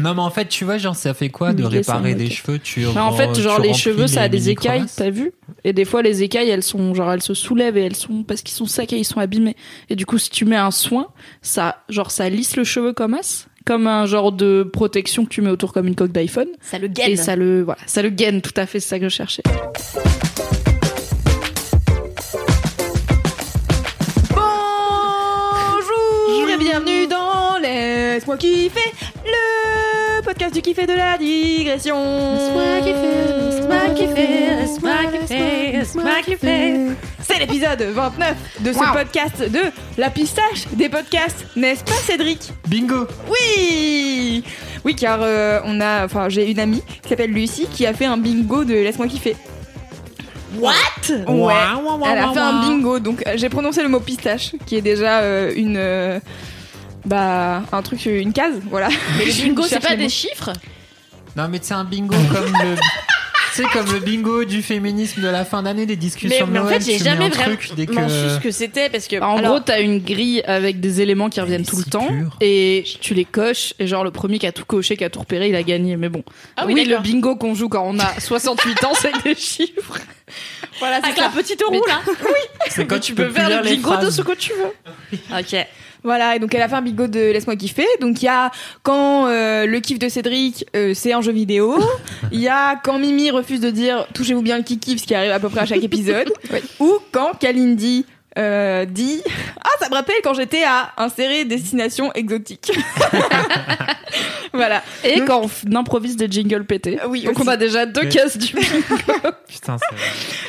Non, mais en fait, tu vois, genre, ça fait quoi de réparer des cheveux? Tu Mais en fait, genre tu les cheveux, ça a des écailles, t'as vu? Et des fois, les écailles, elles sont genre elles se soulèvent et elles sont parce qu'ils sont secs et ils sont abîmés. Et du coup, si tu mets un soin, ça, genre, ça lisse le cheveu comme as, comme un genre de protection que tu mets autour comme une coque d'iPhone. Ça le gaine. Et ça le, voilà, ça le gaine. Tout à fait, c'est ça que je cherchais. Bonjour et bienvenue dans Laisse-moi kiffer, podcast du kiff et de la digression. C'est l'épisode 29 de ce podcast de la pistache des podcasts, n'est-ce pas Cédric? Bingo. Oui. Oui car euh, on a, enfin j'ai une amie qui s'appelle Lucie qui a fait un bingo de Laisse-moi kiffer. What? Ouais. Elle a fait un bingo, donc euh, j'ai prononcé le mot pistache, qui est déjà euh, une, euh, bah, un truc, une case, voilà. Mais le bingo, c'est pas des chiffres Non, mais c'est un bingo comme le. C'est comme le bingo du féminisme de la fin d'année des Mais, discussions mais en fait, j'ai jamais un truc dès vraiment que... su ce que c'était parce que. En Alors, gros, t'as une grille avec des éléments qui reviennent tout le temps pure. et tu les coches et genre le premier qui a tout coché, qui a tout repéré, il a gagné. Mais bon, Ah oui, oui, le bingo qu'on joue quand on a 68 ans, c'est des chiffres. Voilà, c'est avec ça. la petite roue là. C'est quand Mais tu tu peux peux faire le bingo de ce que tu veux. Ok. Voilà, et donc elle a fait un bingo de Laisse-moi kiffer. Donc il y a quand euh, le kiff de Cédric, euh, c'est un jeu vidéo. Il y a quand Mimi refuse de dire touchez-vous bien le kiff, ce qui arrive à peu près à chaque épisode. Ou quand Kalindi euh, dit ah ça me rappelle quand j'étais à insérer destination exotique. voilà. Et Donc- quand on improvise des jingles pétés. Oui, Donc aussi. on a déjà deux Mais- cases du bingo. Putain, c'est vrai.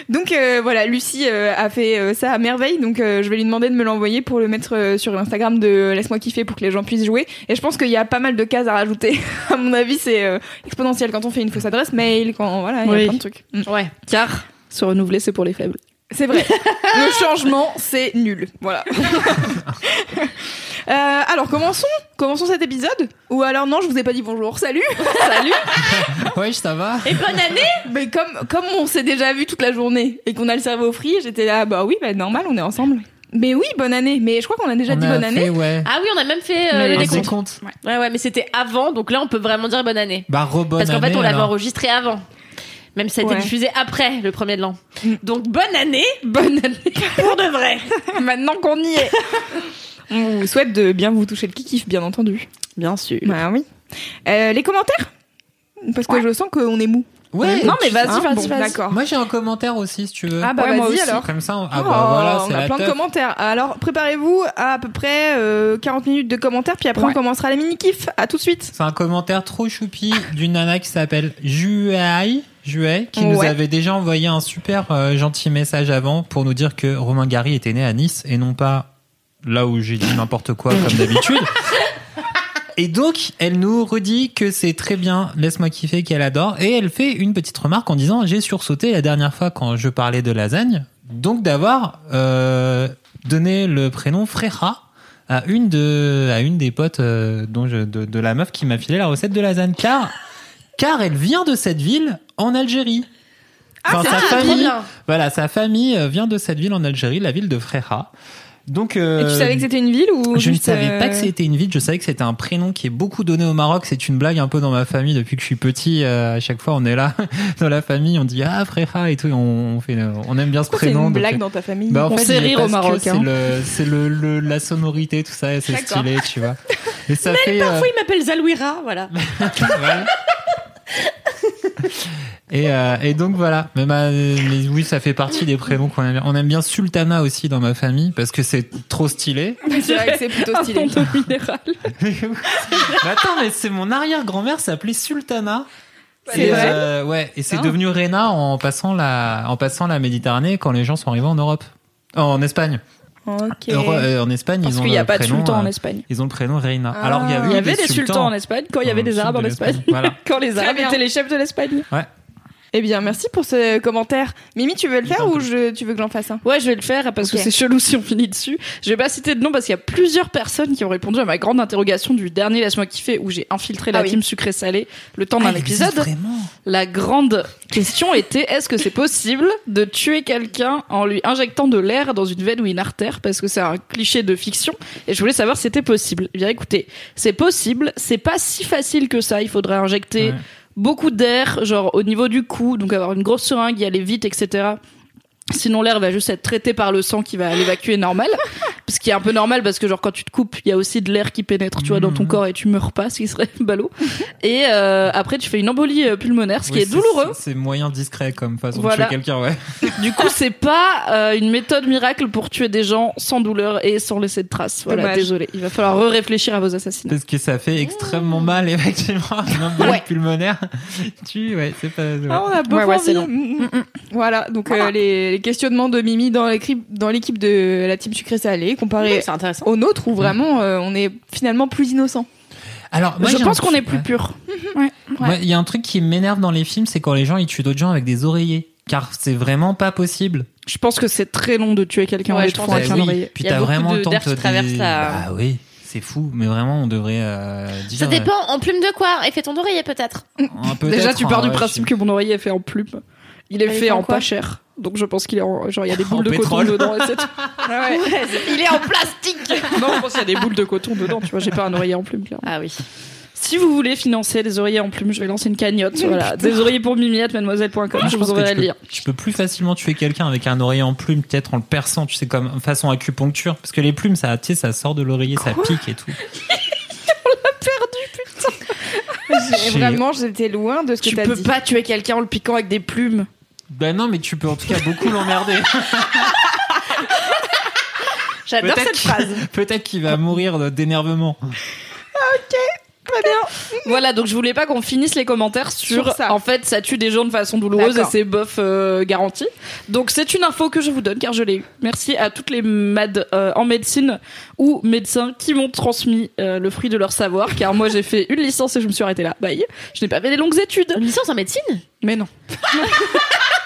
Donc euh, voilà, Lucie euh, a fait euh, ça à merveille, donc euh, je vais lui demander de me l'envoyer pour le mettre euh, sur Instagram de Laisse-moi kiffer pour que les gens puissent jouer. Et je pense qu'il y a pas mal de cases à rajouter. à mon avis, c'est euh, exponentiel quand on fait une fausse adresse mail, quand voilà, il y Oui. a plein de trucs. Mm. Ouais. Car se renouveler, c'est pour les faibles. C'est vrai. le changement, c'est nul. Voilà. Euh, alors commençons, commençons cet épisode. Ou alors non, je vous ai pas dit bonjour. Salut, salut. Ouais, ça va. Et bonne année Mais comme comme on s'est déjà vu toute la journée et qu'on a le cerveau free, j'étais là, bah oui, bah normal, on est ensemble. Mais oui, bonne année. Mais je crois qu'on a déjà On dit a bonne fait, année. ouais. Ah oui, on a même fait euh, le décompte. décompte. Ouais, ouais, mais c'était avant, donc là on peut vraiment dire bonne année. Bah, rebonne Parce qu'en fait, on l'avait enregistré avant. Même si ça a été Ouais. diffusé après le premier de l'an. Mm. Donc bonne année Bonne année. pour de vrai. Maintenant qu'on y est. On vous souhaite de bien vous toucher le kikif, bien entendu. Bien sûr. Bah oui. Euh, les commentaires? Parce que je sens qu'on est mou. Ouais. Non, mais vas-y, Hein? vas-y, Bon, vas-y. D'accord. Moi, j'ai un commentaire aussi, si tu veux. Ah bah Ouais, moi vas-y aussi. alors. Comme ça, on- ah Oh, bah voilà, c'est on a la plein de commentaires. Alors préparez-vous à à peu près euh, 40 minutes de commentaires, puis après Ouais. on commencera les mini-kifs. À tout de suite. C'est un commentaire trop choupi d'une nana qui s'appelle Juai, Juai, qui nous avait déjà envoyé un super euh, gentil message avant pour nous dire que Romain Gary était né à Nice et non pas là où j'ai dit n'importe quoi comme d'habitude. Et donc, elle nous redit que c'est très bien, laisse-moi kiffer, qu'elle adore. Et elle fait une petite remarque en disant, j'ai sursauté la dernière fois quand je parlais de lasagne, donc d'avoir euh, donné le prénom Frera à une de à une des potes euh, dont je, de, de la meuf qui m'a filé la recette de lasagne car car elle vient de cette ville en Algérie. Enfin, sa famille, bien. voilà, sa famille euh, vient de cette ville en Algérie, la ville de Frera. Donc, euh, Et tu savais que c'était une ville ou je ne savais euh, pas que c'était une ville, je savais que c'était un prénom qui est beaucoup donné au Maroc. C'est une blague un peu dans ma famille depuis que je suis petit. euh, à chaque fois, on est là dans la famille, on dit ah frère et tout. et On, on fait, on aime bien ce Pourquoi c'est prénom. une blague euh, dans ta famille bah, en On fait, sait rire au Maroc, C'est hein. le, c'est le, le- la sonorité, tout ça, c'est stylé, tu vois. Et ça fait. euh, Parfois il m'appelle Zalouira, voilà. ouais. Et, euh, et donc voilà. Mais, ma- mais oui, ça fait partie des prénoms qu'on aime bien. On aime bien Sultana aussi dans ma famille parce que c'est trop stylé. C'est vrai que c'est plutôt Un stylé. de minéral. mais attends, mais c'est mon arrière-grand-mère s'appelait Sultana. C'est Et, vrai euh, Ouais, et c'est Ah. devenu Rena en passant la en passant la Méditerranée quand les gens sont arrivés en Europe, en Espagne. Euh, en Espagne, Parce ils ont qu'il n'y a le pas de prénom, sultan en Espagne. Ils ont le prénom Reina. Ah. Alors il y, a eu Il y avait des sultans sultans en Espagne quand il y avait des arabes en Espagne. Voilà. quand les arabes étaient les chefs de l'Espagne. Eh bien, merci pour ce commentaire. Mimi, tu veux le faire ou je, tu veux que j'en fasse un? Ouais, je vais le faire parce que c'est chelou si on finit dessus. Je vais pas citer de nom parce qu'il y a plusieurs personnes qui ont répondu à ma grande interrogation du dernier Laisse-moi kiffer où j'ai infiltré la Ah oui. team sucré-salé le temps Ah, d'un existe épisode. La grande question était est-ce que c'est possible de tuer quelqu'un en lui injectant de l'air dans une veine ou une artère? Parce que c'est un cliché de fiction et je voulais savoir si c'était possible. Eh bien écoutez, c'est possible, c'est pas si facile que ça. Il faudrait injecter Ouais. Beaucoup d'air, genre au niveau du cou, donc avoir une grosse seringue, y aller vite, etc. Sinon l'air va juste être traité par le sang qui va l'évacuer normal. Ce qui est un peu normal parce que genre quand tu te coupes, il y a aussi de l'air qui pénètre, tu vois, dans ton Mhm. corps et tu meurs pas, ce qui serait ballot. Et euh, après tu fais une embolie euh, pulmonaire, ce qui Oui, est douloureux. C'est moyen discret comme façon Voilà. de tuer quelqu'un, ouais. Du coup, c'est pas euh, une méthode miracle pour tuer des gens sans douleur et sans laisser de traces. Voilà, Dommage. désolé. Il va falloir réfléchir à vos assassinats. Parce que ça fait extrêmement mal, effectivement. Une embolie Ouais. pulmonaire. Tu, ouais, c'est pas. ouais. Ah, on a beaucoup Ouais, ouais, envie. c'est long. Mm, mm. Voilà, donc euh, les, les questionnements de Mimi dans l'équipe dans l'équipe de la team sucré salé comparé au nôtre où vraiment euh, on est finalement plus innocent. Alors, moi, Je pense qu'on est plus ouais. pur. Moi, Il y a un truc qui m'énerve dans les films, c'est quand les gens ils tuent d'autres gens avec des oreillers. Car c'est vraiment pas possible. Je pense que c'est très long de tuer quelqu'un avec Bah un oui. oreiller. Puis t'as vraiment de- le temps de traverse dé- la- Bah oui, c'est fou. Mais vraiment, on devrait euh, dire. Ça dépend en plume de quoi? Effet ton d'oreiller peut-être. euh, un peu Déjà, tu pars hein, du ouais, principe je- que mon oreiller est fait en plume. Il est Il fait en pas cher. Donc je pense qu'il est en, genre il y a des En boules de pétrole. coton dedans et c'est tout. Ah ouais. Il est en plastique. non, je pense qu'il y a des boules de coton dedans, tu vois, j'ai pas un oreiller en plume clairement. Ah oui. Si vous voulez financer des oreillers en plume, je vais lancer une cagnotte. Voilà, des oreillers pour mimiette, mademoiselle.com. Je vous enverrai tu le peux- lien. Tu peux plus facilement tuer quelqu'un avec un oreiller en plume, peut-être en le perçant, tu sais, comme façon acupuncture. Parce que les plumes, ça, tu sais, ça sort de l'oreiller, ça pique et tout. J'ai- J'ai- Vraiment, j'étais loin de ce que Tu t'as peux dit. pas tuer quelqu'un en le piquant avec des plumes. Ben non, mais tu peux en tout cas beaucoup l'emmerder. J'adore cette qu'il- phrase. Peut-être qu'il va mourir d'énervement. Très bien. Voilà, donc je voulais pas qu'on finisse les commentaires sur, Sur ça. en fait ça tue des gens de façon douloureuse et c'est bof euh, garanti. Donc c'est une info que je vous donne car je l'ai eu. Merci à toutes les mad euh, en médecine ou médecins qui m'ont transmis euh, le fruit de leur savoir car moi j'ai fait une licence et je me suis arrêtée là. Bye. Je n'ai pas fait des longues études. Une licence en médecine? Mais non.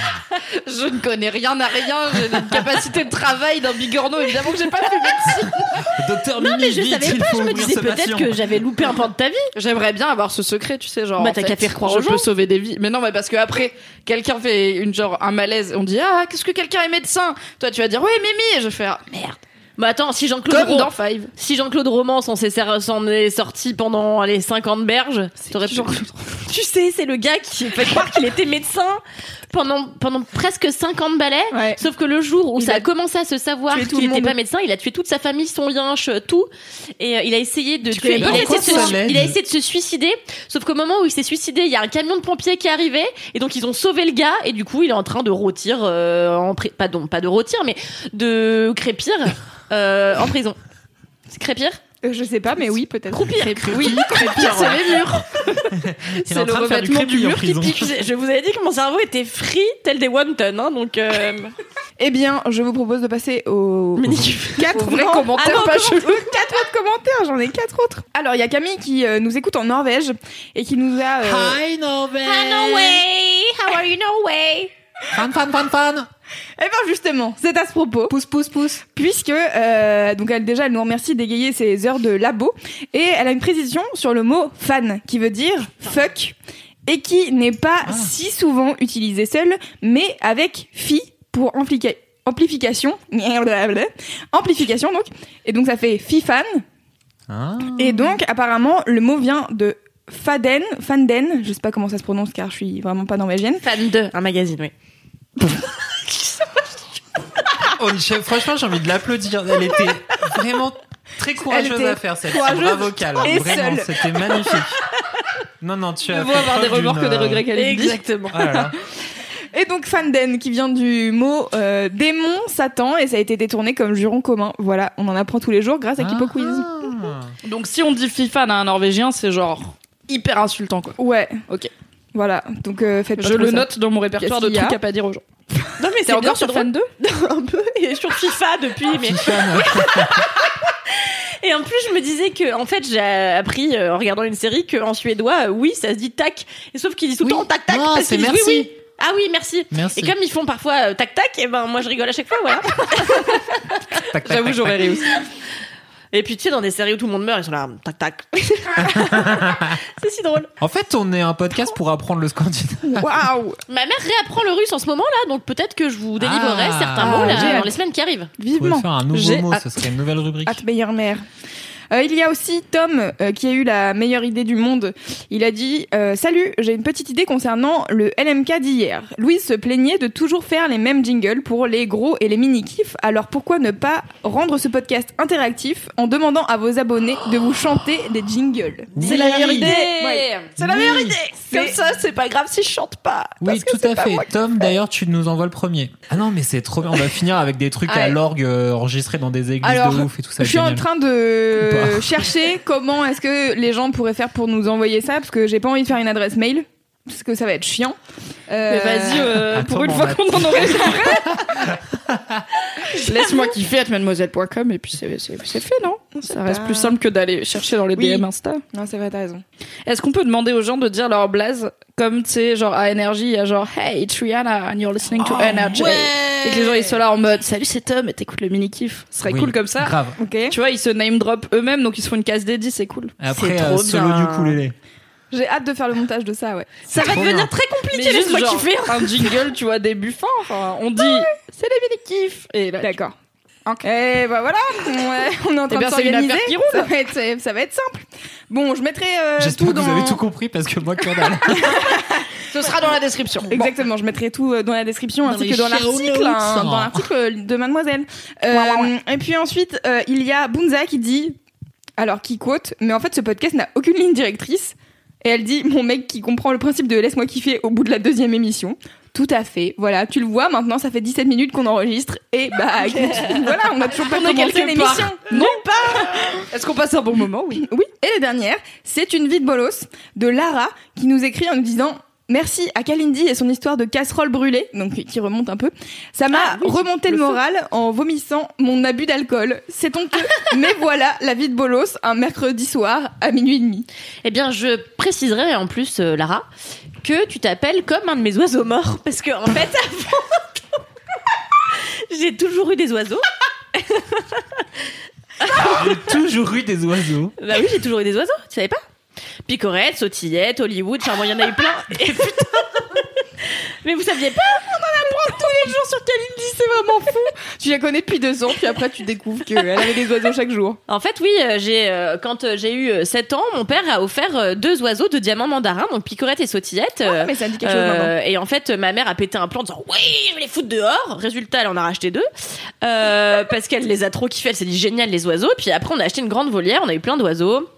je ne connais rien à rien, j'ai une capacité de travail d'un bigorneau, évidemment que j'ai pas fait médecine. Docteur Non Mimi, mais je vite, savais pas, je me disais peut-être que j'avais loupé un pan de ta vie. J'aimerais bien avoir ce secret, tu sais, genre. Bah, t'as qu'à faire croire je aux gens. peux sauver des vies. Mais non, mais parce que après, quelqu'un fait une genre un malaise, on dit ah qu'est-ce que quelqu'un est médecin? Toi, tu vas dire oui Mimi, et je fais ah, merde. Bah attends, si Jean-Claude Ro- si Jean-Claude Roman s'en est sorti pendant les 50 berges, t'aurais pu... Tu sais, c'est le gars qui fait croire qu'il était médecin pendant pendant presque 50 balais. Ouais. Sauf que le jour où Il ça a a commencé à se savoir qu'il n'était pas médecin, il a tué toute sa famille, son yinche, tout. Et euh, il a essayé de tuer. Il a, essayé de se, il a essayé de se suicider. Sauf qu'au moment où il s'est suicidé, il y a un camion de pompiers qui est arrivé. Et donc ils ont sauvé le gars. Et du coup, il est en train de rôtir, euh, en pri- pas, donc, pas de rôtir, mais de crépir euh, en prison. C'est crépir Euh, Je sais pas, mais oui, peut-être. Croupir. Oui, pire c'est les murs. C'est le du revêtement du mur qui pique. Je vous avais dit que mon cerveau était free tel des wonton, hein, donc. Euh... Eh bien, je vous propose de passer aux Mini-kiff. quatre Vrais non, commentaires ah non, pas comment- chelous. Quatre autres commentaires, j'en ai quatre autres. Alors, il y a Camille qui euh, nous écoute en Norvège et qui nous a. euh, Hi Norvège way, how are you Norway? Fan fan fan fan Eh ben justement, c'est à ce propos. Pousse pousse pousse puisque euh, donc elle déjà elle nous remercie d'égayer ses heures de labo et elle a une précision sur le mot fan qui veut dire fuck et qui n'est pas Ah. si souvent utilisé seul mais avec fi pour amplification amplification donc et donc ça fait fi fan Ah. et donc apparemment le mot vient de faden fanden je sais pas comment ça se prononce car je suis vraiment pas norvégienne Fan de un magazine, oui. Franchement, j'ai envie de l'applaudir. Elle était vraiment très courageuse était à faire cette courageuse bravo vocale. et Vraiment, c'était magnifique. Non, non, tu as fait avoir des remords que des euh, regrets qu'elle. Exactement. Ah. Et donc Fanden qui vient du mot euh, démon, Satan et ça a été détourné comme juron commun. Voilà, on en apprend tous les jours grâce à Kipo Quiz. Ah. Donc si on dit FIFA à un Norvégien, c'est genre hyper insultant quoi. Ouais. Ok. Voilà, donc euh, faites pas Je le ça. note dans mon répertoire de trucs à pas dire aux gens. Non mais c'est encore sur. Fan 2 un peu et sur FIFA depuis mais et en plus je me disais que en fait j'ai appris euh, en regardant une série que en suédois euh, oui ça se dit tac et sauf qu'ils disent tout le Oui. temps tac tac Non, parce c'est qu'ils disent oui merci. oui ah oui merci. Merci. et comme ils font parfois euh, tac tac et ben moi je rigole à chaque fois voilà j'avoue j'aurais réussi et puis tu sais dans des séries où tout le monde meurt ils sont là tac tac c'est si drôle En fait, on est un podcast pour apprendre le scandinave. Waouh ma mère réapprend le russe en ce moment là donc peut-être que je vous délivrerai Ah. certains mots là J'ai dans hâte. les semaines qui arrivent Vivement. faire un nouveau J'ai mot, hâte. ce serait une nouvelle rubrique. Hâte meilleure mère. Euh, il y a aussi Tom euh, qui a eu la meilleure idée du monde. Il a dit euh, Salut, j'ai une petite idée concernant le LMK d'hier. Louise se plaignait de toujours faire les mêmes jingles pour les gros et les mini-kifs. Alors pourquoi ne pas rendre ce podcast interactif en demandant à vos abonnés de vous chanter des jingles? C'est la meilleure idée Ouais. C'est la meilleure Oui. idée Comme ça, c'est pas grave si je chante pas. Oui, parce tout à fait. Tom, d'ailleurs, tu nous envoies le premier. Ah non, mais c'est trop bien. On va finir avec des trucs à l'orgue euh, enregistrés dans des églises Alors, de ouf et tout ça. Je suis en train de pas. chercher comment est-ce que les gens pourraient faire pour nous envoyer ça, parce que j'ai pas envie de faire une adresse mail, parce que ça va être chiant. Euh, Mais vas-y, euh, Attends, pour une on fois qu'on en aurait Laisse-moi kiffer at mademoiselle.com et puis c'est c'est- c'est fait, non? Ça reste pas- plus simple que d'aller chercher dans les Oui. DM Insta. Non, c'est vrai, t'as raison. Est-ce qu'on peut demander aux gens de dire leur blaze comme, tu sais, genre à Energy, il y a genre Hey, it's Rihanna and you're listening to Energy. Et que les gens ils sont là en mode Salut, c'est Tom et t'écoutes le mini-kiff. Ce serait Oui, cool comme ça. Grave. Ok. Tu vois, ils se name drop eux-mêmes, donc ils se font une case dédiée, c'est cool. Et Après, C'est euh, trop solo bien. du ukulélé. J'ai hâte de faire le montage de ça, ouais. ça va devenir bien. très compliqué laisse-moi kiffer un jingle, tu vois, début fin. Enfin, on dit c'est les mini-kiffs. Et là, D'accord. Et bah voilà, ouais, on est en train Eh bien, de c'est une s'organiser. affaire qui roule. Ça va être, ça va être simple. Bon, je mettrai euh, J'espère tout que dans. vous avez tout compris parce que moi, que dalle. ce sera dans la description. Exactement, je mettrai tout euh, dans la description ainsi que dans l'article, hein, dans l'article de Mademoiselle. Euh, Et puis ensuite, euh, il y a Bunza qui dit, alors qui quote, mais en fait ce podcast n'a aucune ligne directrice. Et elle dit, mon mec qui comprend le principe de laisse-moi kiffer au bout de la deuxième émission. Tout à fait, voilà, tu le vois maintenant, ça fait 17 minutes qu'on enregistre et bah écoute, voilà, on a toujours pas On commencé l'émission. Non pas Est-ce qu'on passe un bon moment? Oui. Oui. Et la dernière, c'est une vie de bolos de Lara qui nous écrit en nous disant Merci à Kalindi et son histoire de casserole brûlée, donc qui remonte un peu. Ça m'a Ah, oui, remonté le, le feu. moral en vomissant mon abus d'alcool. C'est honteux, mais voilà la vie de bolos un mercredi soir à minuit et demi. Eh bien, je préciserai en plus, euh, Lara, que tu t'appelles comme un de mes oiseaux morts. Parce que, en fait, avant, j'ai toujours eu des oiseaux. J'ai toujours eu des oiseaux. Bah oui, j'ai toujours eu des oiseaux, tu savais pas? Picorette, sautillette, Hollywood, enfin bon, il y en a eu plein. Et putain Mais vous saviez pas Tous les jours sur Kalindi, c'est vraiment fou. Tu la connais depuis deux ans, puis après tu découvres qu'elle avait des oiseaux chaque jour. En fait, oui, euh, j'ai euh, quand euh, j'ai eu euh, 7 ans, mon père a offert deux oiseaux de diamant mandarin, donc Picorette et sautillette. euh, Mais ça dit quelque Euh, et en fait, ma mère a pété un plan en disant oui, je vais les foutre dehors. Résultat, elle en a racheté deux euh, parce qu'elle les a trop kiffés. Elle s'est dit génial les oiseaux. Puis après, on a acheté une grande volière. On a eu plein d'oiseaux.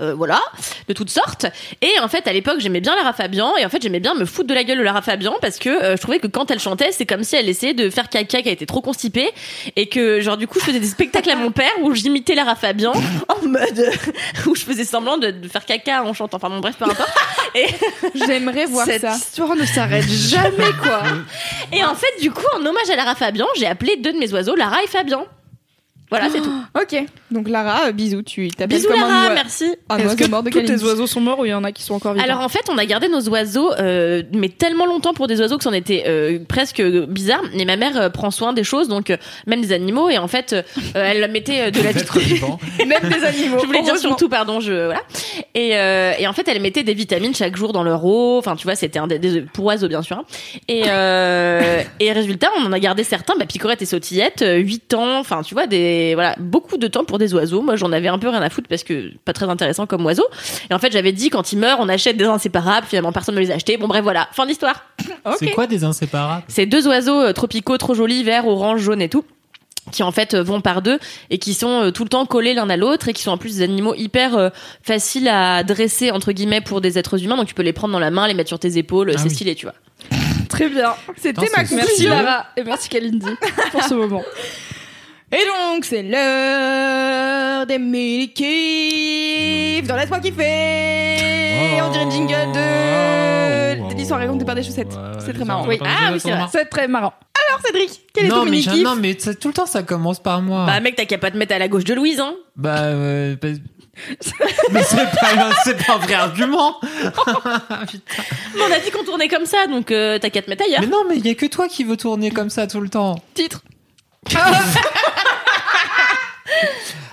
Euh, voilà, de toutes sortes. Et en fait, à l'époque, j'aimais bien Lara Fabian. Et en fait, j'aimais bien me foutre de la gueule de Lara Fabian parce que euh, je trouvais que quand elle chantait, c'est comme si elle essayait de faire caca qui a été trop constipée. Et que, genre, du coup, je faisais des spectacles à mon père où j'imitais Lara Fabian en mode où je faisais semblant de, de faire caca en chantant. Enfin, bon, bref, peu importe. Et, J'aimerais voir Cette ça. histoire ne s'arrête jamais, quoi. et en fait, du coup, en hommage à Lara Fabian, j'ai appelé deux de mes oiseaux Lara et Fabian. Voilà, c'est tout. Ok, donc Lara, euh, bisous, tu t'appelles Bisous comme un, Lara, merci. un Est-ce oiseau que mort de tous Kalindi. tes oiseaux sont morts ou il y en a qui sont encore vivants Alors en fait, on a gardé nos oiseaux, euh, mais tellement longtemps pour des oiseaux que c'en était euh, presque bizarre. Et ma mère euh, prend soin des choses, donc euh, même des animaux. Et en fait, euh, elle mettait euh, de la vivant. Même des animaux. Je voulais dire heureusement. surtout, pardon, je voilà. Et, euh, et en fait, elle mettait des vitamines chaque jour dans leur eau. Enfin, tu vois, c'était un des, des- pour oiseaux bien sûr. hein. Et euh, et résultat, on en a gardé certains, bah, picorette et sautillette, euh, 8 ans. Enfin, tu vois, des voilà, beaucoup de temps pour des oiseaux. Moi, j'en avais un peu rien à foutre parce que pas très intéressant comme oiseau. Et en fait, j'avais dit quand ils meurent, on achète des inséparables. Finalement, personne ne les a achetés. Bon, bref, voilà, fin d'histoire. C'est quoi des inséparables? C'est deux oiseaux euh, tropicaux trop jolis, vert, orange, jaune et tout qui en fait euh, vont par deux et qui sont euh, tout le temps collés l'un à l'autre et qui sont en plus des animaux hyper euh, faciles à dresser entre guillemets pour des êtres humains donc tu peux les prendre dans la main les mettre sur tes épaules Ah c'est oui. stylé tu vois Très bien. C'était ma c'est Merci conclusion. Lara et merci Kalindi pour ce moment. Et donc, c'est l'heure des mini-kiffs dans Laisse-moi kiffer on dirait le jingle de de l'histoire racontée par des chaussettes. C'est très marrant. Oui. Ah oui, c'est très marrant. Alors Cédric, quel est ton mais mini j'ai- kiff non, mais tout le temps ça commence par moi. Bah mec, t'as qu'à pas te mettre à la gauche de Louise, hein. Bah, euh, bah- mais c'est pas, c'est pas un vrai argument. Putain. Mais on a dit qu'on tournait comme ça, donc euh, t'as qu'à te mettre ailleurs. Mais non, mais il y a que toi qui veux tourner comme ça tout le temps. Titre.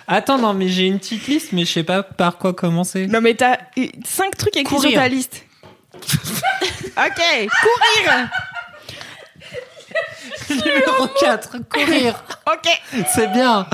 Attends, non, mais j'ai une petite liste, mais je sais pas par quoi commencer. Non mais t'as 5 trucs écrits Courir. sur ta liste. ok, courir. Numéro 4, courir. Ok. C'est bien.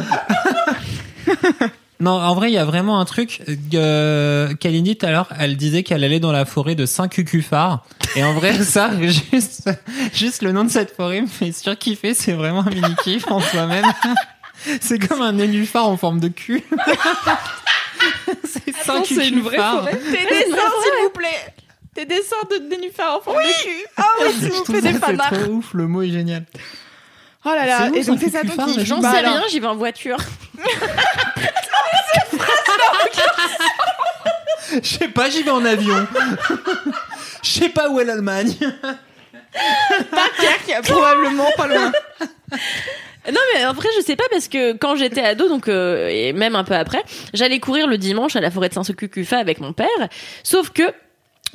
Non, en vrai, il y a vraiment un truc. Euh, Kalindi, tout à l'heure, elle disait qu'elle allait dans la forêt de Saint-Cucuphare. Et en vrai, ça, juste, juste le nom de cette forêt me fait surkiffer. C'est vraiment un mini-kiff en soi-même. C'est comme un nénuphar en forme de cul. c'est Attends, c'est une vraie forêt. Tes dessins, s'il vous plaît. Tes dessins de nénuphar en forme de cul. Ah oui, s'il vous plaît, des c'est trop ouf, le mot est génial. Oh là là, et donc c'est ça J'en Bah sais rien, j'y vais en voiture. Je sais pas, j'y vais en avion. Je sais pas où est l'Allemagne. Dunkerque, probablement pas loin. Non mais en vrai je sais pas parce que quand j'étais ado donc euh, et même un peu après j'allais courir le dimanche à la forêt de Saint-Cucufa avec mon père sauf que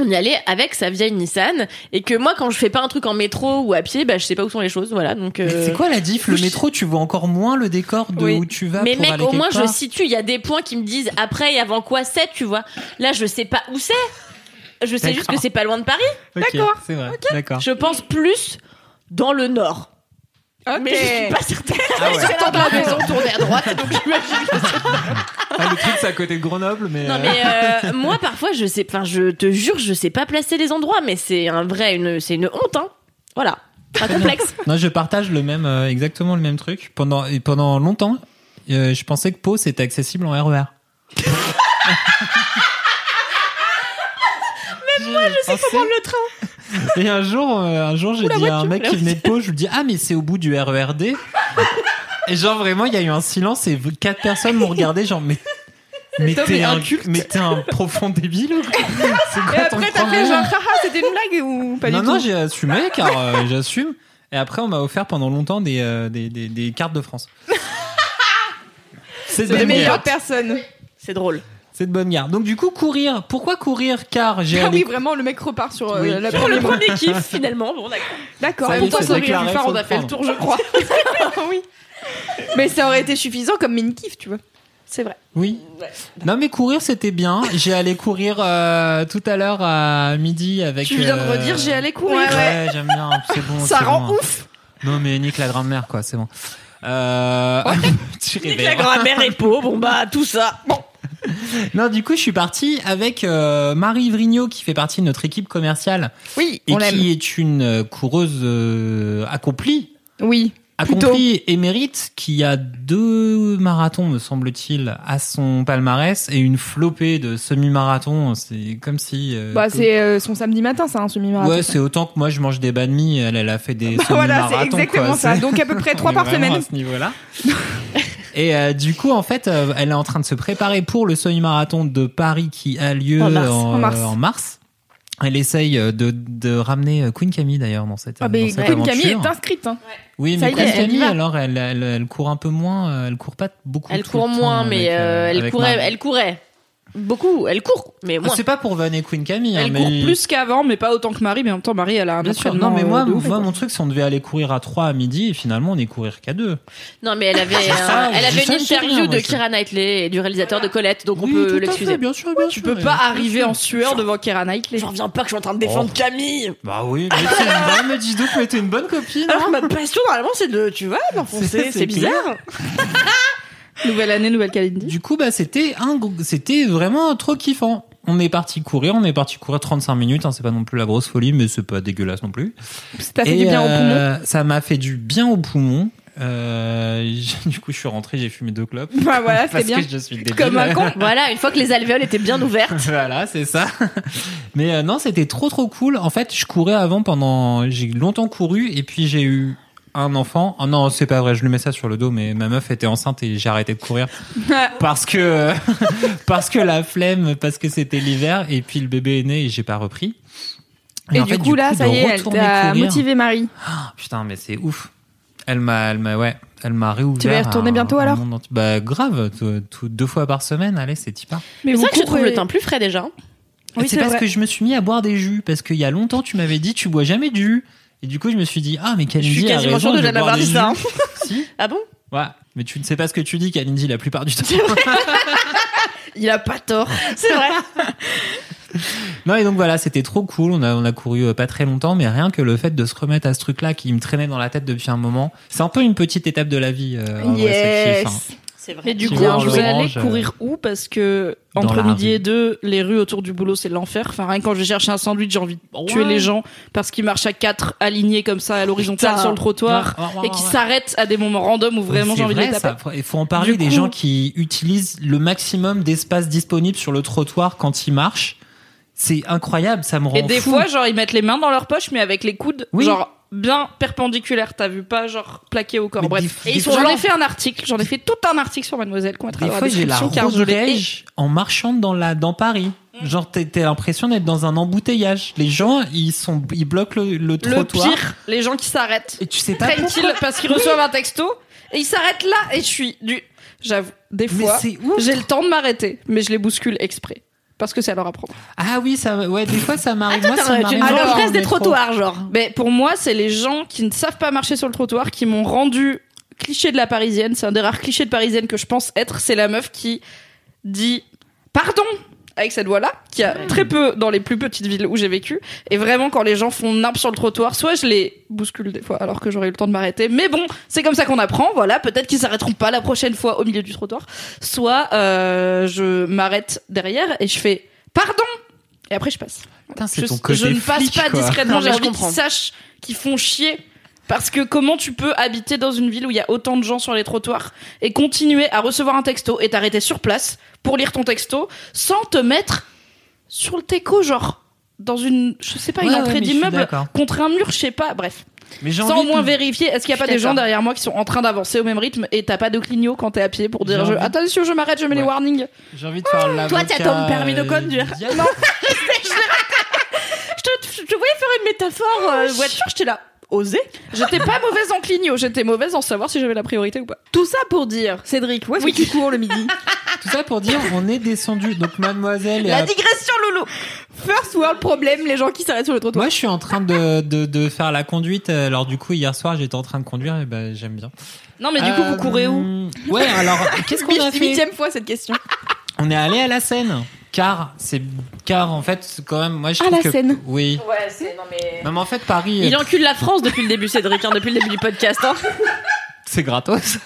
on y allait avec sa vieille Nissan et que moi quand je fais pas un truc en métro ou à pied bah je sais pas où sont les choses voilà donc euh, c'est quoi la diff Le métro, tu vois encore moins le décor de Oui. où tu vas mais pour mec aller au moins quelque je part. situe il y a des points qui me disent après et avant quoi c'est tu vois là je sais pas où c'est je sais juste que c'est pas loin de Paris Ok, D'accord. C'est vrai. D'accord. je pense plus dans le nord Mais je suis pas certaine Ah ouais. J'attends de la maison tourner à droite donc j'imagine que Ah, le truc, c'est à côté de Grenoble, mais. Non euh, mais euh, moi parfois je sais, enfin je te jure je sais pas placer les endroits mais c'est un vrai une c'est une honte hein. Voilà, pas complexe. Non, je partage le même, euh, exactement le même truc. Pendant et pendant longtemps, euh, je pensais que Pau c'était accessible en RER. Même moi, je sais Prendre le train. Et un jour, euh, un jour, j'ai dit à un mec qui venait de Pau, je lui dis ah mais c'est au bout du RERD. Et genre vraiment, il y a eu un silence et quatre personnes m'ont regardé genre mais mais t'es un, mais t'es un profond débile quoi? C'est Et ton après, t'as fait problème? genre, haha, c'était une blague ou pas non, du non, tout? j'ai assumé car euh, j'assume. Et après, on m'a offert pendant longtemps des, euh, des, des, des cartes de France. C'est de C'est les meilleures personnes. C'est drôle. C'est de bonne guerre. Donc du coup, courir. Pourquoi courir Car j'ai Ah oui, vraiment, le mec repart sur euh, Oui. la première le premier kiff finalement. Bon d'accord. D'accord. Ça y est, toi, c'est ça aurait déclaré, pu faire, faut on a le fait le prendre. tour, je crois. oui. Mais ça aurait été suffisant comme mini kiff, tu vois. C'est vrai. Oui. Non mais courir c'était bien. J'ai allé courir euh, tout à l'heure à midi avec. Tu viens de euh, redire, j'ai allé courir. Ouais, Ouais, j'aime bien. C'est bon. Ça c'est rend bon. ouf. Non mais nique la grand-mère quoi, c'est bon. Euh... tu La grand-mère est pauvre, bon bah tout ça. Bon. Non, du coup, je suis parti avec euh, Marie Vrigno, qui fait partie de notre équipe commerciale Oui, et on qui est une euh, coureuse euh, accomplie, Oui. Plutôt. accomplie émérite, qui a deux marathons, me semble-t-il, à son palmarès et une flopée de semi-marathons. C'est comme si. euh, Bah, que- c'est son samedi matin, ça, un semi-marathon. Ouais, c'est autant que moi je mange des banh mi. Elle, elle a fait des Bah voilà, semi-marathons. c'est exactement quoi. ça. Donc à peu près trois par semaine. à ce niveau-là. Et euh, du coup, en fait, euh, elle est en train de se préparer pour le semi-marathon de Paris qui a lieu En mars. En mars. en mars. Elle essaye euh, de, de ramener euh, Queen Camille d'ailleurs dans cette, Ah, dans ben, cette Queen Camille est inscrite. Hein. Oui, mais Queen Camille, alors, elle, elle, elle court un peu moins, euh, elle court pas beaucoup. Elle court temps moins, mais avec, euh, elle courait, elle courait beaucoup. Elle court, mais Ah, moins. C'est pas pour vanner Queen Camille. hein, Elle mais... court plus qu'avant, mais pas autant que Marie. Mais en même temps, Marie, elle a un Bien sûr, entraînement. non mais moi, euh, ouf, moi mon truc c'est on devait aller courir à 3 à midi et finalement on est courir qu'à 2. Non, mais elle avait, ça, un- elle avait une sais interview rien, de moi, Kira Knightley et du réalisateur de Colette, donc on peut l'excuser. bien sûr, bien Tu sûr. peux pas bien arriver sûr. en sueur devant Keira Knightley. J'en reviens pas que je suis en train de défendre Oh. Camille. Bah oui, mais c'est une bonne, me dis donc, mais t'es une bonne copine. Alors hein. ma passion normalement c'est de, tu vois, C'est- d'enfoncer, c'est bizarre. Nouvelle année, nouvelle Kalindi. Du coup, bah c'était un, c'était vraiment trop kiffant. On est parti courir, on est parti courir 35 minutes, hein, c'est pas non plus la grosse folie, mais c'est pas dégueulasse non plus. Ça fait Et, du bien au poumon. euh, Ça m'a fait du bien au poumon. Euh, du coup, je suis rentré, j'ai fumé deux clopes. Bah voilà, c'est bien. que je suis débile. Comme un con. Voilà, une fois que les alvéoles étaient bien ouvertes. voilà, c'est ça. Mais euh, non, c'était trop trop cool. En fait, je courais avant pendant, j'ai longtemps couru et puis j'ai eu un enfant. Oh non, c'est pas vrai, je lui mets ça sur le dos, mais ma meuf était enceinte et j'ai arrêté de courir parce que parce que la flemme, parce que c'était l'hiver et puis le bébé est né et j'ai pas repris. Et, du fait, coup, là, ça y est, elle t'a motivé Marie. Ah, putain, mais c'est ouf. Elle m'a, elle m'a, ouais, elle m'a réouvert. Tu vas y retourner un- bientôt, alors. Bah grave, tout, tout- deux fois par semaine, allez, c'est type Mais c'est vous vrai que je trouve le teint plus frais déjà. Oui, c'est c'est parce vrai. que je me suis mis à boire des jus parce qu'il y a longtemps tu m'avais dit tu bois jamais de jus et du coup je me suis dit ah mais Kalindi Je suis quasiment sûre de jamais avoir dit ça, si. Ah bon? Ouais mais tu ne sais pas ce que tu dis Kalindi la plupart du temps. Il a pas tort. C'est vrai. non et donc voilà c'était trop cool. On a on a couru euh, pas très longtemps mais rien que le fait de se remettre à ce truc là qui me traînait dans la tête depuis un moment c'est un peu une petite étape de la vie euh, vrai, C'est vrai. Mais du coup, vois, vous allez orange, euh, courir où Parce que dans entre la midi rue. et deux, les rues autour du boulot, c'est l'enfer. Enfin, rien que quand je cherche un sandwich, j'ai envie de tuer Ouais. les gens parce qu'ils marchent à quatre alignés comme ça à l'horizontale Putain. sur le trottoir Ouais, ouais, ouais, et qui ouais. s'arrêtent à des moments random où vraiment j'ai envie de les taper. Il faut en parler Du des coup- gens qui utilisent le maximum d'espace disponible sur le trottoir quand ils marchent. C'est incroyable, ça me rend Et des fou. fois, genre, ils mettent les mains dans leur poche, mais avec les coudes, Oui. genre, bien perpendiculaires. T'as vu pas, genre, plaqués au corps. Mais Bref. des- des j'en ai fait un article, j'en ai fait tout un article sur Mademoiselle qu'on mettra Des fois, j'ai la en marchant dans la dans Paris. Genre, t'as l'impression d'être dans un embouteillage. Les gens, ils sont, ils bloquent le, le Le trottoir. pire, les gens qui s'arrêtent. Et tu sais pas pourquoi. parce qu'ils reçoivent un texto et ils s'arrêtent là et je suis du j'avoue des fois j'ai le temps de m'arrêter mais je les bouscule exprès parce que c'est à leur apprendre. Ah oui, ça, ouais, des fois, ça m'arrive. Moi, Attends, ça m'arrive. le vengeresse des trottoirs, genre. Mais pour moi, c'est les gens qui ne savent pas marcher sur le trottoir qui m'ont rendu cliché de la parisienne, c'est un des rares clichés de parisienne que je pense être, c'est la meuf qui dit pardon avec cette voix-là, qui a très peu dans les plus petites villes où j'ai vécu. Et vraiment, quand les gens font nimp sur le trottoir, soit je les bouscule des fois alors que j'aurais eu le temps de m'arrêter. Mais bon, c'est comme ça qu'on apprend. Voilà, peut-être qu'ils s'arrêteront pas la prochaine fois au milieu du trottoir. Soit euh, je m'arrête derrière et je fais pardon. Et après, je passe. Putain, Je, ton côté je ne passe flic, pas quoi. discrètement. J'ai envie qu'ils sachent qu'ils font chier. Parce que comment tu peux habiter dans une ville où il y a autant de gens sur les trottoirs et continuer à recevoir un texto et t'arrêter sur place pour lire ton texto sans te mettre sur le teco, genre dans une, je sais pas, Ouais, une ouais, entrée d'immeuble contre un mur, je sais pas, bref. Mais Sans au moins de- vérifier, est-ce qu'il y a pas des gens derrière moi qui sont en train d'avancer au même rythme et t'as pas de clignot quand t'es à pied pour dire je- attention, je m'arrête, je mets les warnings. J'ai envie de faire la. Toi, t'as ton permis de conduire. Non. Je te, je te voyais faire une métaphore euh, voiture, j'étais là. Osé J'étais pas mauvaise en clignot, j'étais mauvaise en savoir si j'avais la priorité ou pas. Tout ça pour dire, Cédric, où est-ce que tu cours le midi Tout ça pour dire, on est descendu. Donc, mademoiselle. La à- digression, Loulou First world problem, les gens qui s'arrêtent sur le trottoir. Moi, je suis en train de, de, de faire la conduite. Alors, du coup, hier soir, j'étais en train de conduire et ben, j'aime bien. Non, mais du coup, Euh, vous courez où Ouais, alors, qu'est-ce qu'on a fait Huitième fois cette question. On est allé à la Seine. Car, c'est, car, en fait, c'est quand même, moi, je trouve la que. Seine. Oui. Ouais, c'est. Non, mais. Non, mais en fait, Paris, Il euh, encule la France depuis le début, Cédric, hein, depuis le début du podcast. Hein. c'est gratos.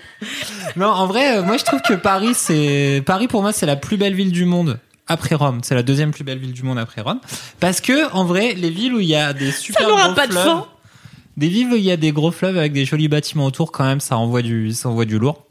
non, en vrai, euh, moi, je trouve que Paris, c'est, Paris, pour moi, c'est la plus belle ville du monde. Après Rome, c'est la deuxième plus belle ville du monde après Rome, parce que en vrai, les villes où il y a des super n'aura gros pas de fleuves, fin. des villes où il y a des gros fleuves avec des jolis bâtiments autour, quand même, ça envoie du, ça envoie du lourd.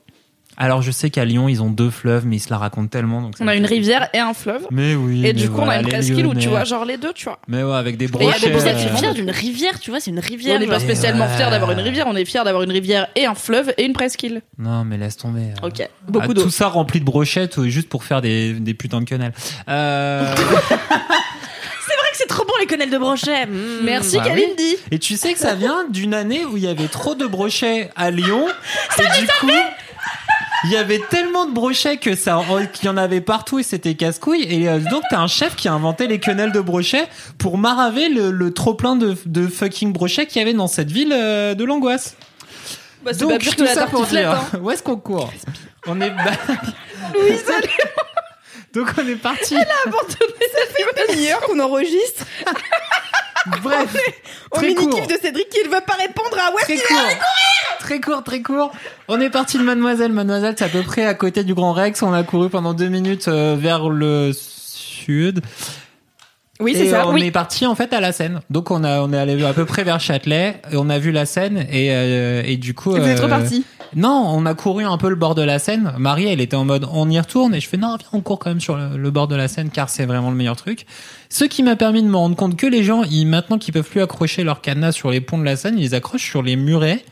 Alors, je sais qu'à Lyon, ils ont deux fleuves, mais ils se la racontent tellement. Donc ça On a une rivière et un fleuve. Mais oui. Et mais du coup, on a une presqu'île où tu vois, genre les deux, tu vois. Mais ouais, avec des brochets. des Vous êtes fiers d'une rivière, tu vois, c'est une rivière. on n'est pas spécialement Ouais. fiers d'avoir une rivière, on est fiers d'avoir une rivière et un fleuve et une presqu'île. Non, mais laisse tomber. euh. Ok. Beaucoup Ah, d'eau. Tout ça rempli de brochettes euh, juste pour faire des, des putains de quenelles. Euh... C'est vrai que c'est trop bon les quenelles de brochet. Mmh. Merci Bah oui. Kalindi. Et tu sais que ça vient d'une année où il y avait trop de brochets à Lyon. et du coup, il y avait tellement de brochets que ça, qu'il y en avait partout et c'était casse-couille. Et euh, donc, t'as un chef qui a inventé les quenelles de brochets pour maraver le, le trop-plein de, de fucking brochets qu'il y avait dans cette ville euh, de l'angoisse. Bah, c'est Donc, pas pire que tout la ça pour tartiflette. dire, hein. où est-ce qu'on court? On est. bah- Donc, on est parti. Une demi-heure qu'on enregistre Bref, au très court. mini-kiff de Cédric qui ne veut pas répondre à où est-ce Très qu'il court. Très court, très court. On est parti de Mademoiselle. Mademoiselle, c'est à peu près à côté du Grand Rex. On a couru pendant deux minutes euh, vers le sud. Oui, c'est ça. on Oui. est parti en fait à la Seine. Donc on a on est allé à peu près vers Châtelet et on a vu la Seine et euh, et du coup Et vous êtes euh, reparti. Non, on a couru un peu le bord de la Seine. Marie, elle était en mode on y retourne et je fais non, viens, on court quand même sur le, bord de la Seine car c'est vraiment le meilleur truc. Ce qui m'a permis de me rendre compte que les gens, ils, maintenant qu'ils peuvent plus accrocher leur cadenas sur les ponts de la Seine, ils les accrochent sur les murets.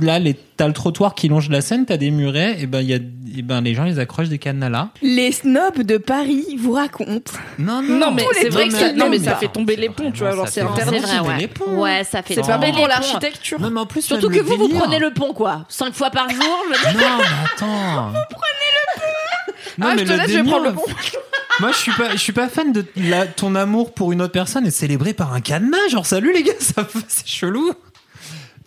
Là, les, t'as le trottoir qui longe la Seine, t'as des murets, et ben, il y a, et ben, les gens, ils accrochent des cadenas là. Les snobs de Paris vous racontent. Non, non, Non, mais c'est vrai que ça, non, mais ça fait tomber les ponts, tu vois. Ça c'est fait interdit. Ouais. les ponts. Ouais, ça fait C'est pas tomber bon pour les ponts. l'architecture. Non, mais en plus, Surtout que le vous, vous prenez le pont, quoi. Cinq fois par jour. Non, mais attends. Vous prenez le pont. Non, Ah, mais je te laisse, je vais prendre le pont. Moi, je suis pas, je suis pas fan de la, ton amour pour une autre personne et célébrer par un cadenas. Genre, salut les gars, ça, c'est chelou.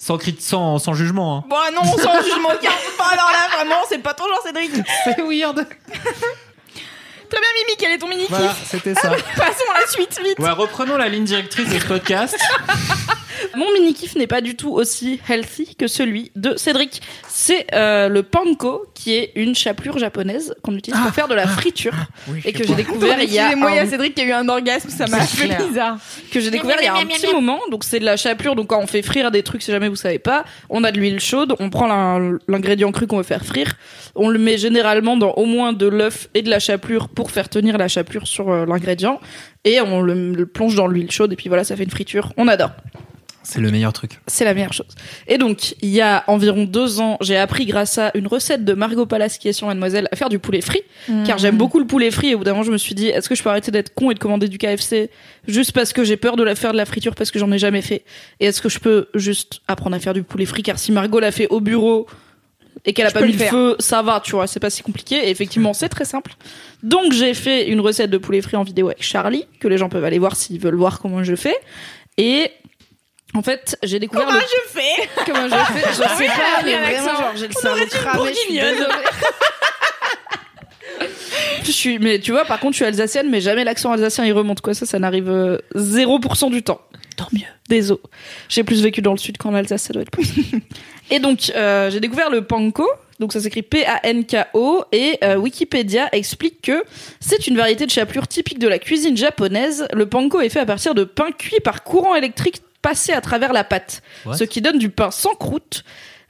Sans, cri- sans, sans jugement, hein. Bon, non, sans jugement, car pas alors là, vraiment, c'est pas ton genre, Cédric. C'est weird. Très bien, Mimi, quel est ton mini-kiff Voilà, c'était ça. Passons à la suite, vite. Ouais, reprenons la ligne directrice de ce podcast. Mon mini kiff n'est pas du tout aussi healthy que celui de Cédric. C'est euh, le panko, qui est une chapelure japonaise qu'on utilise pour faire de la friture et que j'ai découvert il y a Excusez-moi, il y a un- Cédric qui a eu un orgasme, ça m'a fait clair. bizarre. que j'ai découvert il y a un petit moment. Donc c'est de la chapelure. Donc quand on fait frire des trucs, si jamais vous savez pas, on a de l'huile chaude, on prend l'in- l'ingrédient cru qu'on veut faire frire, on le met généralement dans au moins de l'œuf et de la chapelure pour faire tenir la chapelure sur euh, l'ingrédient et on le, le plonge dans l'huile chaude et puis voilà, ça fait une friture. On adore. C'est le meilleur truc. C'est la meilleure chose. Et donc, il y a environ deux ans, j'ai appris grâce à une recette de Margot Palace qui est sur Mademoiselle à faire du poulet frit. Car j'aime beaucoup le poulet frit et au bout d'un moment, je me suis dit, est-ce que je peux arrêter d'être con et de commander du KFC juste parce que j'ai peur de la faire de la friture parce que j'en ai jamais fait? Et est-ce que je peux juste apprendre à faire du poulet frit? Car si Margot l'a fait au bureau, et qu'elle a Je pas mis le le faire. feu, ça va, tu vois, c'est pas si compliqué. Et effectivement, c'est très simple. Donc, j'ai fait une recette de poulet frit en vidéo avec Charlie, que les gens peuvent aller voir s'ils veulent voir comment je fais. Et, en fait, j'ai découvert Comment le je fais Comment je fais Je sais pas, mais vraiment, genre, j'ai le cerveau cramé, je suis désolée. Je suis, mais tu vois, par contre, je suis alsacienne, mais jamais l'accent alsacien il remonte quoi. Ça, ça n'arrive euh, 0% du temps. Tant mieux. Désolé. J'ai plus vécu dans le sud qu'en Alsace, ça doit être possible. et donc, euh, j'ai découvert le panko. Donc ça s'écrit P-A-N-K-O et euh, Wikipédia explique que c'est une variété de chapelure typique de la cuisine japonaise. Le panko est fait à partir de pain cuit par courant électrique passé à travers la pâte, What? ce qui donne du pain sans croûte.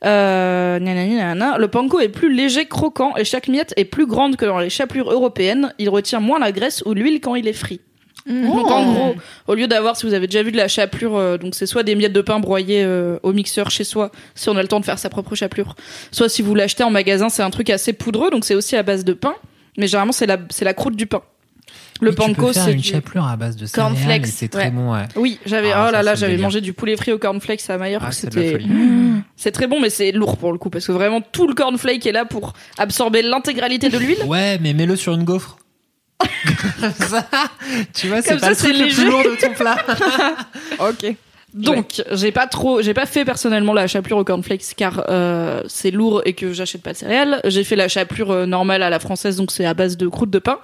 Euh, nanana. Le panko est plus léger, croquant et chaque miette est plus grande que dans les chapelures européennes. Il retient moins la graisse ou l'huile quand il est frit. Donc en gros, au lieu d'avoir, si vous avez déjà vu de la chapelure, euh, donc c'est soit des miettes de pain broyées euh, au mixeur chez soi, si on a le temps de faire sa propre chapelure, soit si vous l'achetez en magasin, c'est un truc assez poudreux, donc c'est aussi à base de pain, mais généralement c'est la c'est la croûte du pain. Le Oui, panko, c'est une du... chapelure à base de céréales Cornflakes, c'est très ouais. bon, ouais. Oui, j'avais Ah, oh là là, j'avais mangé du poulet frit au cornflakes à Maillard, Ah, c'était folie. c'est très bon, mais c'est lourd pour le coup parce que vraiment tout le cornflake est là pour absorber l'intégralité de l'huile. Ouais, mais mets-le sur une gaufre. Ça, tu vois, c'est pas ça, le truc le plus lourd de ton plat. Ok. Donc, j'ai pas trop, j'ai pas fait personnellement la chapelure au cornflakes car euh, c'est lourd et que j'achète pas de céréales. J'ai fait la chapelure euh, normale à la française, donc c'est à base de croûte de pain.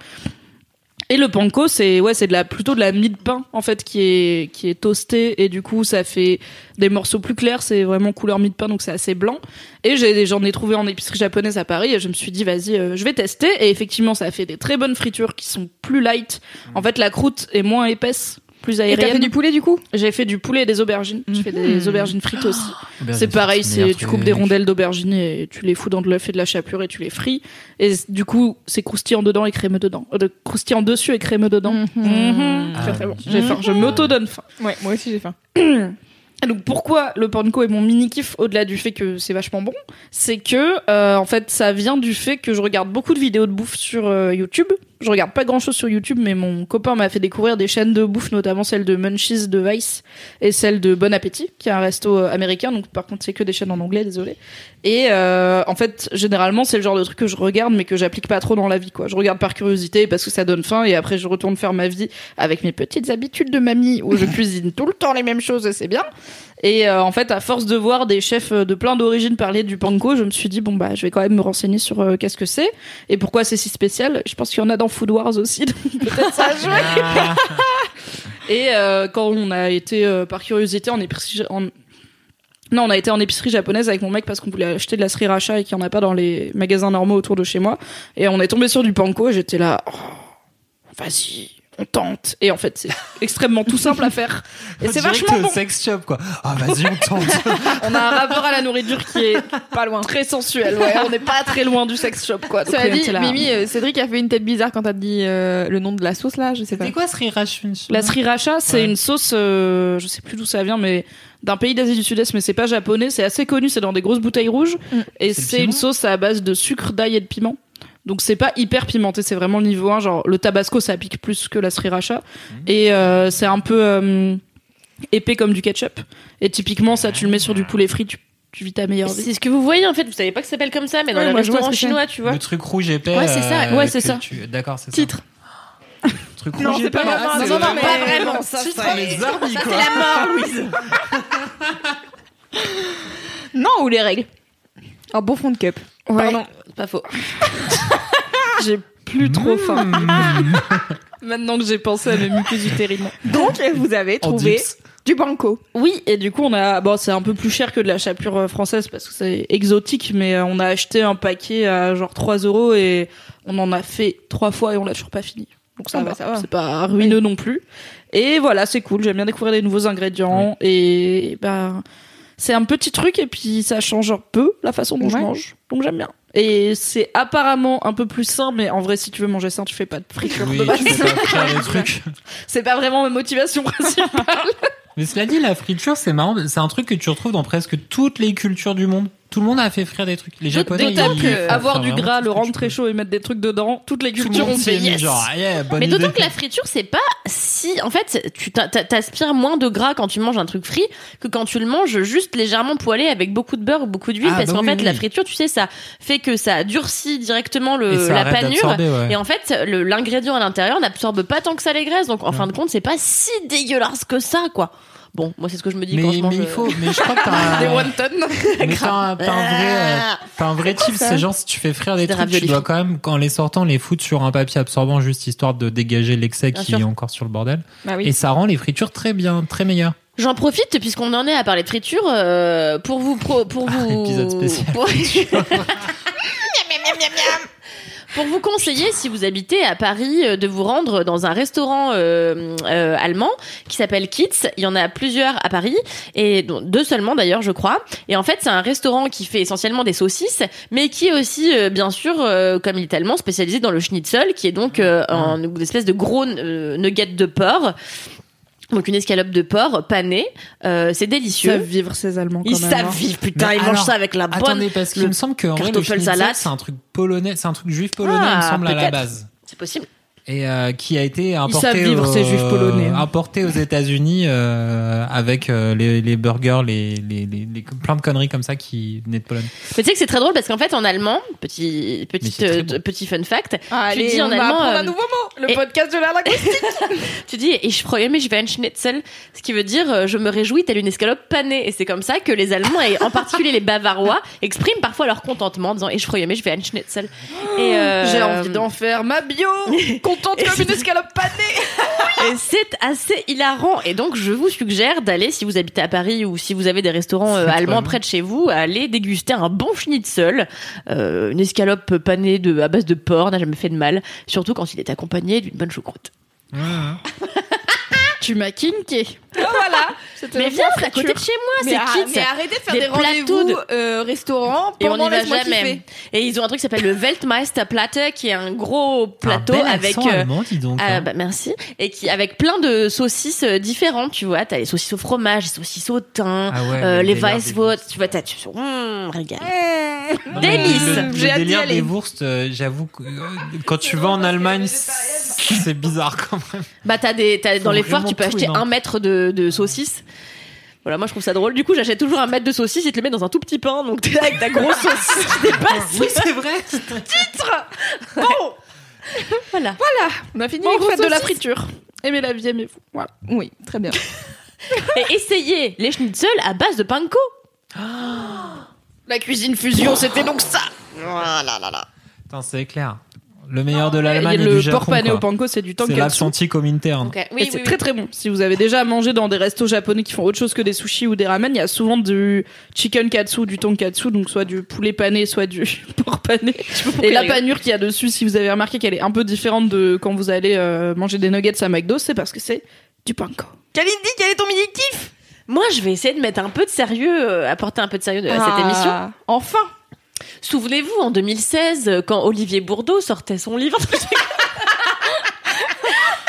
Et le panko, c'est ouais, c'est de la plutôt de la mie de pain en fait qui est qui est toastée et du coup ça fait des morceaux plus clairs. C'est vraiment couleur mie de pain, donc c'est assez blanc. Et j'ai j'en ai trouvé en épicerie japonaise à Paris et je me suis dit vas-y, euh, je vais tester. Et effectivement, ça fait des très bonnes fritures qui sont plus light. En fait, la croûte est moins épaisse, plus Et t'as aérienne. fait du poulet du coup? J'ai fait du poulet et des aubergines. Je fais des aubergines frites aussi. Aubergine C'est pareil, c'est tu coupes des rondelles d'aubergines et tu les fous dans de l'œuf et de la chapelure et tu les frites. Et du coup, c'est croustillant dedans et crémeux dedans. Euh, de- croustillant dessus et crémeux dedans. Mhm. Ah Très très bon. J'ai faim. Je m'auto-donne faim. Ouais, moi aussi j'ai faim. Et donc pourquoi le panko est mon mini kiff au-delà du fait que c'est vachement bon, c'est que euh, en fait ça vient du fait que je regarde beaucoup de vidéos de bouffe sur euh, YouTube. Je regarde pas grand chose sur YouTube, mais mon copain m'a fait découvrir des chaînes de bouffe, notamment celle de Munchies de Vice et celle de Bon Appétit, qui est un resto euh, américain. Donc par contre c'est que des chaînes en anglais, désolé. Et euh, en fait généralement c'est le genre de truc que je regarde, mais que j'applique pas trop dans la vie. Quoi, je regarde par curiosité parce que ça donne faim, et après je retourne faire ma vie avec mes petites habitudes de mamie où je cuisine tout le temps les mêmes choses, et c'est bien. Et euh, en fait, à force de voir des chefs euh, de plein d'origines parler du panko, je me suis dit bon bah je vais quand même me renseigner sur euh, qu'est-ce que c'est et pourquoi c'est si spécial. Je pense qu'il y en a dans Food Wars aussi, donc peut-être ça a joué. Ah. Et euh, quand on a été euh, par curiosité en épicerie, en... non, on a été en épicerie japonaise avec mon mec parce qu'on voulait acheter de la sriracha et qu'il n'y en a pas dans les magasins normaux autour de chez moi. Et on est tombé sur du panko et j'étais là, oh, vas-y, on tente. Et en fait, c'est extrêmement tout simple à faire. Et c'est vachement bon. sex shop quoi. Ah vas-y on tente. On a un rapport à la nourriture qui est Pas loin. très sensuel. Ouais, on n'est pas très loin du sex shop, quoi. On dit, là. Mimi, euh, Cédric a fait une tête bizarre quand t'as dit euh, le nom de la sauce là, je sais pas. C'est quoi ce rirachun La sriracha, c'est Ouais. une sauce, euh, je sais plus d'où ça vient, mais d'un pays d'Asie du Sud-Est, mais c'est pas japonais. C'est assez connu, c'est dans des grosses bouteilles rouges. Mm. Et C'est une sauce à base de sucre, d'ail et de piment. Donc c'est pas hyper pimenté, c'est vraiment le niveau 1. Genre le tabasco, ça pique plus que la sriracha. Et euh, c'est un peu euh, épais comme du ketchup. Et typiquement, ça, tu le mets sur du poulet frit, tu, tu vis ta meilleure vie. C'est ce que vous voyez en fait. Vous savez pas que ça s'appelle comme ça, mais dans Ouais, les que c'est. chinois, tu vois. Le truc rouge épais. Ouais, c'est ça. euh, Ouais, c'est ça. tu- D'accord, c'est ça. Titre. Truc Non, rouge c'est épais. pas titre, vraiment mais- pas vraiment, ça. ça, les Ça, quoi. c'est la mort, Louise. Non, ou les règles. Un bon fond de cup. Pardon. Pas faux. J'ai plus trop faim. Maintenant que j'ai pensé à mes muqueuses utérines. Donc, vous avez trouvé du banco. Oui, et du coup, on a, bon, c'est un peu plus cher que de la chapelure euh, française parce que c'est exotique, mais euh, on a acheté un paquet à genre 3 euros et on en a fait trois fois et on l'a toujours pas fini. Donc ça, Ah bah, va, ça va. c'est pas ruineux non plus. Et voilà, c'est cool. J'aime bien découvrir des nouveaux ingrédients et ben c'est un petit truc et puis ça change un peu la façon dont je mange. Donc j'aime bien. Et c'est apparemment un peu plus sain, mais en vrai, si tu veux manger sain, tu fais pas de friture Oui, de base. tu pas trucs. C'est pas vraiment ma motivation principale. Mais cela dit, la friture, c'est marrant. C'est un truc que tu retrouves dans presque toutes les cultures du monde. Tout le monde a fait frire des trucs. Les Japonais, D'autant ils que font avoir faire du vraiment gras, tout le rendre très peux. chaud et mettre des trucs dedans, toutes les Tout le cultures ont s'y fait est mis, yes. genre, yeah, bonne Mais d'autant que la friture, c'est pas si. En fait, tu t'a- t'a- t'aspires moins de gras quand tu manges un truc frit que quand tu le manges juste légèrement poilé avec beaucoup de beurre ou beaucoup d'huile. Ah, parce bah qu'en oui, fait, oui. la friture, tu sais, ça fait que ça durcit directement Et le, ça la arrête panure. d'absorber, ouais. Et en fait, le- l'ingrédient à l'intérieur n'absorbe pas tant que ça les graisses. Donc, en fin de compte, c'est pas si dégueulasse que ça, quoi. Bon, moi, c'est ce que je me dis mais, quand je mange. mais il faut, mais je crois que t'as Des un, wonton. mais t'as un, t'as un vrai, euh, t'as un vrai tip. C'est genre, si tu fais frire des Des trucs, tu dois quand même, en les sortant, les foutre sur un papier absorbant juste histoire de dégager l'excès Bien qui sûr. est encore sur le bordel. Bah oui. Et ça rend les fritures très bien, très meilleures. J'en profite puisqu'on en est à parler de friture euh, pour vous pro- pour vous Ah, Épisode spécial. pour... Pour vous conseiller, si vous habitez à Paris, euh, de vous rendre dans un restaurant euh, euh, allemand qui s'appelle Kitz. Il y en a plusieurs à Paris et deux seulement d'ailleurs, je crois. Et en fait, c'est un restaurant qui fait essentiellement des saucisses, mais qui est aussi, euh, bien sûr, euh, comme il est allemand, spécialisé dans le schnitzel, qui est donc euh, un- une espèce de gros euh, nugget de porc. Donc une escalope de porc panée, euh, c'est Ils délicieux. savent vivre ces Allemands quand Ils même. savent hein. vivre, putain, Mais ils mangent ça avec la bonne. Attendez, parce qu'il me semble que en vrai, le schnitzel, c'est un truc polonais, c'est un truc juif polonais, Ah, il me semble, à la base. C'est possible. Et euh, qui a été importé savent vivre, au- ces juifs polonais, hein. importé aux États-Unis euh, avec euh, les, les burgers les, les, les, les- plein de conneries comme ça qui venaient de Pologne Mais tu sais que c'est très drôle parce qu'en fait en allemand, petit petit euh, bon. petit fun fact, Ah, tu allez, dis en on va allemand, euh, un nouveau mot. Le Et- podcast de la linguistique. tu dis ich freue mich wie ein Schnitzel, ce qui veut dire je me réjouis telle une escalope panée et c'est comme ça que les Allemands et en particulier les Bavarois expriment parfois leur contentement en disant ich freue mich wie ein Schnitzel. Et euh, J'ai envie d'en faire ma bio. Contente comme une escalope panée. Et c'est assez hilarant. Et donc, je vous suggère d'aller, si vous habitez à Paris ou si vous avez des restaurants euh, allemands près de chez vous, aller déguster un bon schnitzel, euh, une escalope panée de, à base de porc, n'a jamais fait de mal. Surtout quand il est accompagné d'une bonne choucroute. Tu m'as kinké. Voilà. Mais viens, c'est à côté de chez moi, c'est arr- kids. mais arrêtez de faire Des des, rendez-vous de- euh, restaurants Et on n'y va jamais. kiffer. Et ils ont un truc qui s'appelle le Weltmeisterplatte, qui est un gros plateau un bel avec euh, allemand, dis donc. Ah, hein. bah, merci. Et qui, avec plein de saucisses euh, différentes, tu vois. T'as les saucisses au fromage, les saucisses au thym, Ah ouais, euh, le les Weisswurst, tu vois, t'as, tu, mmh, régal. Mais délice. Le, le J'ai hâte d'y délire aller. des Wurst, euh, j'avoue que euh, quand tu vas en Allemagne, c'est bizarre quand même. Bah, t'as des, dans les foires, tu peux acheter énorme. un mètre de, de saucisses. Voilà, moi je trouve ça drôle. Du coup, j'achète toujours un mètre de saucisses et te le mets dans un tout petit pain. Donc t'es là avec ta grosse saucisse qui dépasse. Oui, c'est vrai. Voilà. On a fini Bon, les grosses de la friture. Aimez la vie, aimez-vous. Voilà. Oui, très bien. Et essayez les schnitzel à base de panko. La cuisine fusion, c'était donc ça. Putain, c'est clair. Le meilleur de l'Allemagne et le du Japon. porc pané au panko, c'est du C'est tonkatsu. l'absenti cominterne. Ok, Et Oui, c'est oui, très oui. très bon. Si vous avez déjà mangé dans des restos japonais qui font autre chose que des sushis ou des ramen, il y a souvent du chicken katsu, du tonkatsu, donc soit du poulet pané, soit du porc pané. Et la panure qu'il y a dessus, si vous avez remarqué qu'elle est un peu différente de quand vous allez euh, manger des nuggets à McDo, c'est parce que c'est du panko. Kalindi, quel est ton mini-kiff Moi, je vais essayer de mettre un peu de sérieux, euh, apporter un peu de sérieux à cette Ah, émission. Enfin Souvenez-vous, en 2016, euh, quand Olivier Bourdeau sortait son livre.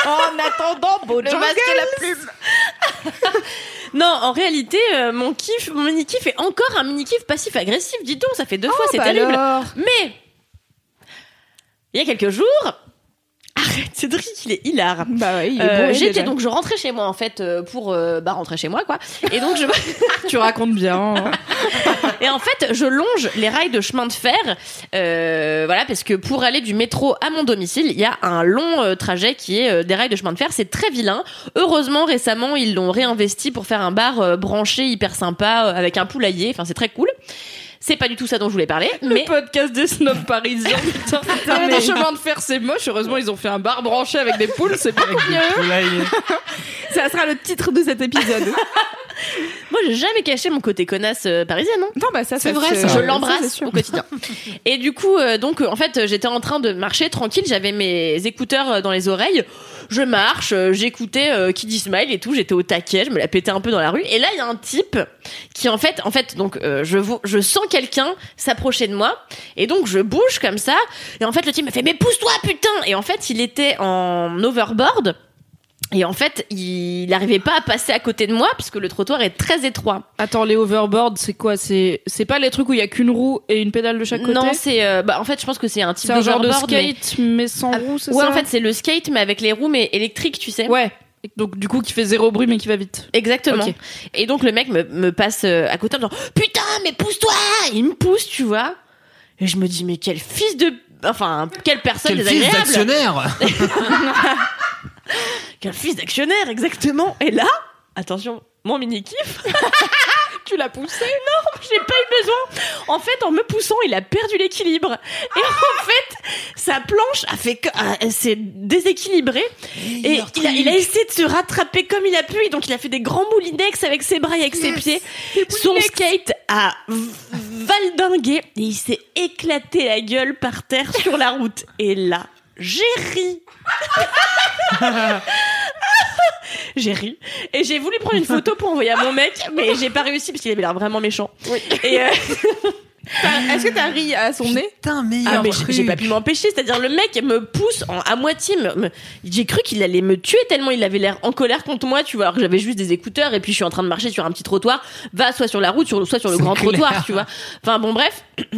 En attendant, beau Le masque et la plume. non, en réalité, euh, mon kiff, mon mini kiff est encore un mini kiff passif agressif. Dis donc, ça fait deux fois, c'est bah terrible. alors. Mais il y a quelques jours, arrête, Cédric, il est hilar. Bah ouais, il est Euh, J'étais donc je rentrais chez moi en fait euh, pour euh, bah rentrer chez moi quoi et donc je Tu racontes bien. hein. et en fait je longe les rails de chemin de fer euh, voilà parce que pour aller du métro à mon domicile il y a un long euh, trajet qui est des rails de chemin de fer c'est très vilain heureusement récemment ils l'ont réinvesti pour faire un bar branché hyper sympa avec un poulailler enfin c'est très cool c'est pas du tout ça dont je voulais parler mais Le podcast des snobs parisiens. Putain, mais- les chemins de fer, c'est moche. Heureusement, ils ont fait un bar branché avec des poules. C'est pas mieux. Ça sera le titre de cet épisode. moi j'ai jamais caché mon côté connasse euh, parisienne non? Non, bah ça, C'est vrai, se- ça. je l'embrasse au quotidien. Et du coup, euh, donc euh, en fait, euh, j'étais en train de marcher tranquille, j'avais mes écouteurs euh, dans les oreilles. Je marche, euh, j'écoutais euh, Kiddy Smile et tout, j'étais au taquet, je me la pétais un peu dans la rue. Et là, il y a un type qui en fait, en fait, donc euh, je je sens quelqu'un s'approcher de moi et donc je bouge comme ça. Et en fait, le type me fait mais pousse-toi putain. Et en fait, il était en overboard. Et en fait, il n'arrivait pas à passer à côté de moi puisque le trottoir est très étroit. Attends, les overboards, c'est quoi? C'est c'est pas les trucs où il y a qu'une roue et une pédale de chaque côté? Non, c'est euh, bah en fait, je pense que c'est un type c'est un genre de mais- skate mais, sans Ah, roue, c'est Ouais, ça? en fait, c'est le skate, mais avec les roues, mais électriques, tu sais. Ouais. Donc du coup, qui fait zéro bruit mais qui va vite. Exactement. Et donc, le mec me, me passe euh, à côté en me disant Putain, mais pousse-toi Il me pousse, tu vois. Et je me dis Mais quel fils de. Enfin, quelle personne Quel fils désagréable d'actionnaire Quel fils d'actionnaire, exactement Et là, attention, mon mini-kiff. Tu l'as poussé? J'ai pas eu besoin. En fait, en me poussant, il a perdu l'équilibre. Et en fait, sa planche a fait ah, s'est déséquilibrée. Et il a, il a essayé de se rattraper comme il a pu. Et donc, il a fait des grands moulinex avec ses bras et avec ses pieds. Son skate a valdingué et il s'est éclaté la gueule par terre sur la route. Et là, j'ai ri. j'ai ri. Et j'ai voulu prendre une photo pour envoyer à mon mec mais j'ai pas réussi parce qu'il avait l'air vraiment méchant. Et euh, Est-ce que t'as ri à son nez? Putain, meilleur ah, mais j'ai- truc. j'ai pas pu m'empêcher. C'est-à-dire le mec me pousse en- à moitié me- me- j'ai cru qu'il allait me tuer tellement il avait l'air en colère contre moi tu vois alors que j'avais juste des écouteurs et puis je suis en train de marcher sur un petit trottoir. Va soit sur la route sur, soit sur le grand clair. trottoir tu vois. Enfin bon bref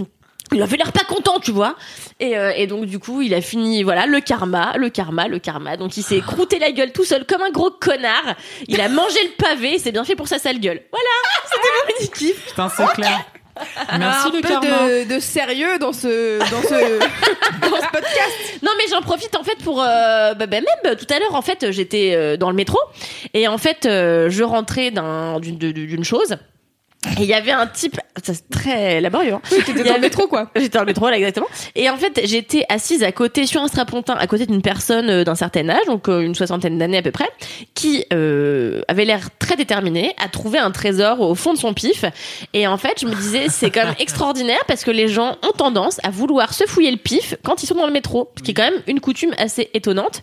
il avait l'air pas content, tu vois. Et, euh, et donc du coup, il a fini, voilà, le karma, le karma, le karma. Donc il s'est croûté la gueule tout seul comme un gros connard. Il a mangé le pavé, c'est bien fait pour sa sale gueule. Voilà, c'était mon mini kiff. Putain, c'est clair. Merci un le peu karma. de, de sérieux dans ce, dans ce, dans ce podcast. Non mais j'en profite en fait pour euh, bah, bah, même tout à l'heure en fait j'étais euh, dans le métro et en fait euh, je rentrais d'un d'une de- d'une chose et il y avait un type ça, c'est très laborieux hein. T'étais dans le métro, quoi. J'étais dans le métro, là, exactement. Et en fait, j'étais assise à côté, sur un strapontin, à côté d'une personne euh, d'un certain âge, donc euh, une soixantaine d'années à peu près, qui euh, avait l'air très déterminée à trouver un trésor au fond de son pif. Et en fait, je me disais, c'est quand même extraordinaire parce que les gens ont tendance à vouloir se fouiller le pif quand ils sont dans le métro, ce qui est quand même une coutume assez étonnante.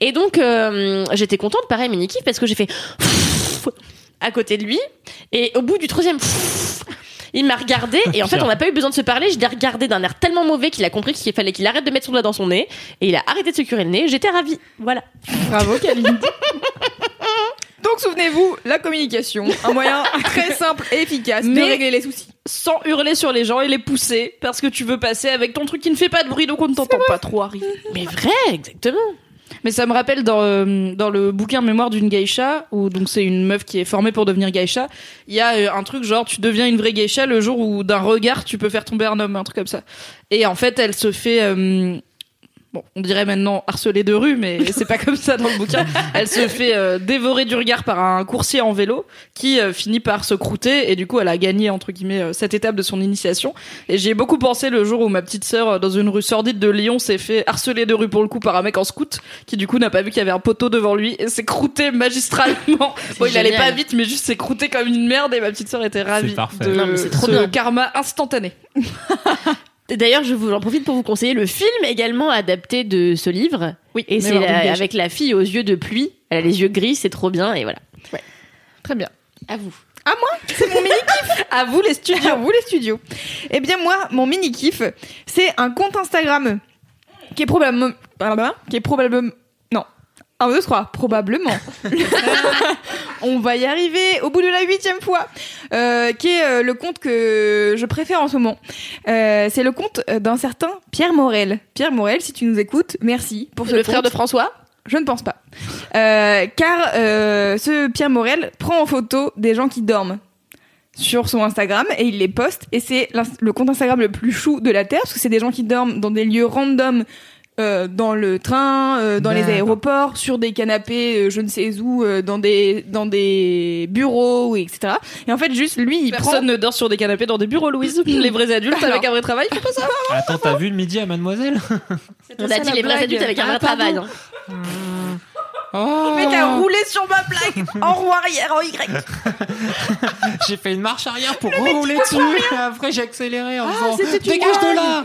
Et donc, euh, j'étais contente, pareil, mini kiff, parce que j'ai fait à côté de lui. Et au bout du troisième, il m'a regardé. Et en fait, on n'a pas eu besoin de se parler. Je l'ai regardé d'un air tellement mauvais qu'il a compris qu'il fallait qu'il arrête de mettre son doigt dans son nez. Et il a arrêté de se curer le nez. J'étais ravie. Voilà. Bravo, Kalindi. Donc, souvenez-vous, la communication, un moyen très simple et efficace de Mais- régler les soucis. Sans hurler sur les gens et les pousser parce que tu veux passer avec ton truc qui ne fait pas de bruit donc on ne t'entend pas trop arriver. Mais vrai, exactement. Mais ça me rappelle dans, euh, dans le bouquin Mémoire d'une geisha, où donc c'est une meuf qui est formée pour devenir geisha, il y a euh, un truc genre tu deviens une vraie geisha le jour où d'un regard tu peux faire tomber un homme, un truc comme ça. Et en fait elle se fait... euh, bon, on dirait maintenant harcelée de rue, mais c'est pas comme ça dans le bouquin. Elle se fait euh, dévorer du regard par un coursier en vélo qui euh, finit par se croûter et du coup elle a gagné entre guillemets euh, cette étape de son initiation. Et j'y ai beaucoup pensé le jour où ma petite sœur dans une rue sordide de Lyon s'est fait harceler de rue pour le coup par un mec en scout qui du coup n'a pas vu qu'il y avait un poteau devant lui et s'est croûté magistralement. Bon, il allait pas vite, mais juste s'est croûté comme une merde et ma petite sœur était ravie parfait. de Non, mais c'est trop ce bien. karma instantané. D'ailleurs, je vous en profite pour vous conseiller le film également adapté de ce livre. Oui, Et c'est avec la fille aux yeux de pluie. Elle a les yeux gris, c'est trop bien et voilà. Très bien. À vous. C'est mon mini kiff. à vous les studios. À vous les studios. Eh bien moi, mon mini kiff, c'est un compte Instagram qui est probablement, qui est probablement, non, un, deux, trois, probablement. On va y arriver au bout de la huitième fois, euh, qui est euh, le compte que je préfère en ce moment. Euh, c'est le compte euh, d'un certain Pierre Morel. Pierre Morel, si tu nous écoutes, merci pour ce le frère de François? Je ne pense pas. Car ce Pierre Morel prend en photo des gens qui dorment sur son Instagram et il les poste et c'est le compte Instagram le plus chou de la Terre parce que c'est des gens qui dorment dans des lieux random euh, dans le train, euh, dans les aéroports, sur des canapés, euh, je ne sais où, euh, dans des dans des bureaux, etc. Et en fait, juste lui, il Personne ne dort sur des canapés dans des bureaux, Louise. Les vrais adultes Alors. avec un vrai travail, font pas ça. Attends, t'as vu le midi à Mademoiselle? On a dit les vrais adultes avec un vrai Ah, travail. hein. Oh mec a roulé sur ma blague en roue arrière en Y. J'ai fait une marche arrière pour rouler dessus. Et après, j'ai accéléré en Ah, disant Dégage de là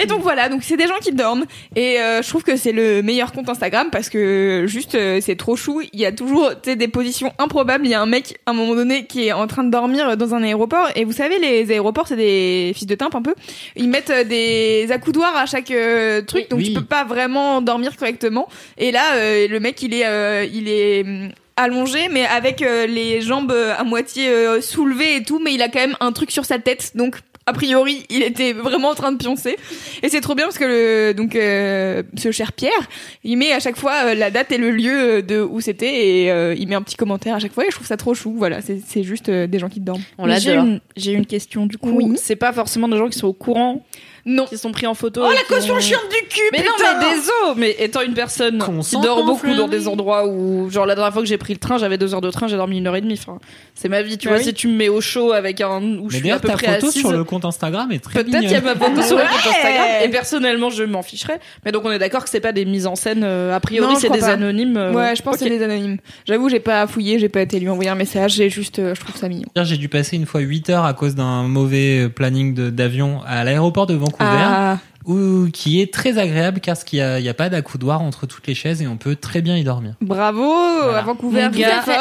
Et donc voilà, donc c'est des gens qui dorment et euh, je trouve que c'est le meilleur compte Instagram parce que juste euh, c'est trop chou. Il y a toujours des positions improbables. Il y a un mec à un moment donné qui est en train de dormir dans un aéroport et vous savez les aéroports c'est des fils de timpe un peu. Ils mettent euh, des accoudoirs à chaque euh, truc Oui. donc Oui. tu peux pas vraiment dormir correctement. Et là euh, le mec il est euh, il est hum, allongé mais avec les jambes à moitié soulevées et tout mais il a quand même un truc sur sa tête donc a priori, il était vraiment en train de pioncer. Et c'est trop bien parce que le, donc euh, ce cher Pierre, il met à chaque fois euh, la date et le lieu euh, de où c'était et euh, il met un petit commentaire à chaque fois et je trouve ça trop chou. Voilà, c'est c'est juste euh, des gens qui dorment. On J'ai une, j'ai une question du coup. Oui. C'est pas forcément des gens qui sont au courant, Non. qui sont pris en photo. Oh la caution ont- chiante du cul. Mais non, mais des os Mais étant une personne qui dort beaucoup dans des endroits où, genre la dernière fois que j'ai pris le train, j'avais deux heures de train, j'ai dormi une heure et demie. Enfin, c'est ma vie, tu Ah vois. oui. Si tu me mets au chaud avec un où je Mais suis à peu ta près photo assise, sur le compte Instagram est très Peut-être qu'il y a ma photo sur le compte. Instagram. Et personnellement, je m'en ficherais. Mais donc, on est d'accord que c'est pas des mises en scène. euh, a priori, Non, je c'est des pas. anonymes. euh, Ouais, je pense que ok. c'est des anonymes. J'avoue, j'ai pas fouillé, j'ai pas été lui envoyer un message, j'ai juste, euh, je trouve ça mignon. Hier, J'ai dû passer une fois 8 heures à cause d'un mauvais planning d'avion à l'aéroport de Vancouver, Ah, où, qui est très agréable car il n'y a, a pas d'accoudoir entre toutes les chaises et on peut très bien y dormir. bravo Voilà. à Vancouver, fort.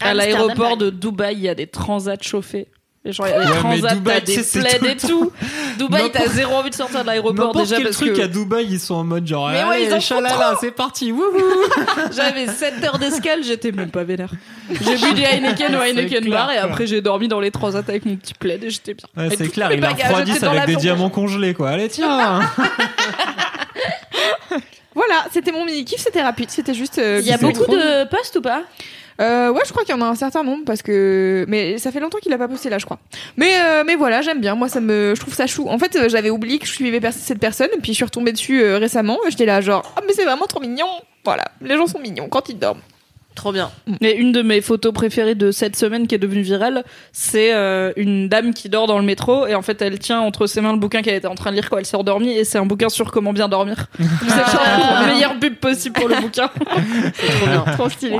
À Amsterdam, l'aéroport de Dubaï, il y a des transats chauffés. Genre, il y a des Ouais, mais transats, Dubaï, t'as des plaids tout et tout. Dubaï, t'as zéro envie de sortir de l'aéroport déjà quel parce truc que à Dubaï, ils sont en mode genre, Mais ouais, allez, font chalala, c'est parti, wouhou j'avais 7 heures d'escale, j'étais même pas vénère. J'ai bu des Heineken au Heineken Bar et après j'ai dormi dans les transats avec mon petit plaid et j'étais bien. Ouais, c'est clair, il a refroidi avec des diamants congelés, quoi. Allez, tiens Voilà, c'était mon mini kiff, c'était rapide, c'était juste. euh, Il y a beaucoup de posts ou pas? Euh, ouais, je crois qu'il y en a un certain nombre parce que mais ça fait longtemps qu'il a pas posté là, je crois. Mais euh, mais voilà, j'aime bien. Moi, ça me, je trouve ça chou. En fait, euh, j'avais oublié que je suivais cette personne, puis je suis retombée dessus euh, récemment. J'étais là, genre, ah mais c'est vraiment trop mignon. Voilà, les gens sont mignons quand ils dorment. Trop bien. Et une de mes photos préférées de cette semaine qui est devenue virale, c'est euh, une dame qui dort dans le métro et en fait elle tient entre ses mains le bouquin qu'elle était en train de lire quand elle s'est endormie et c'est un bouquin sur comment bien dormir. c'est genre le meilleur pub possible pour le bouquin. C'est trop bien. Trop stylé.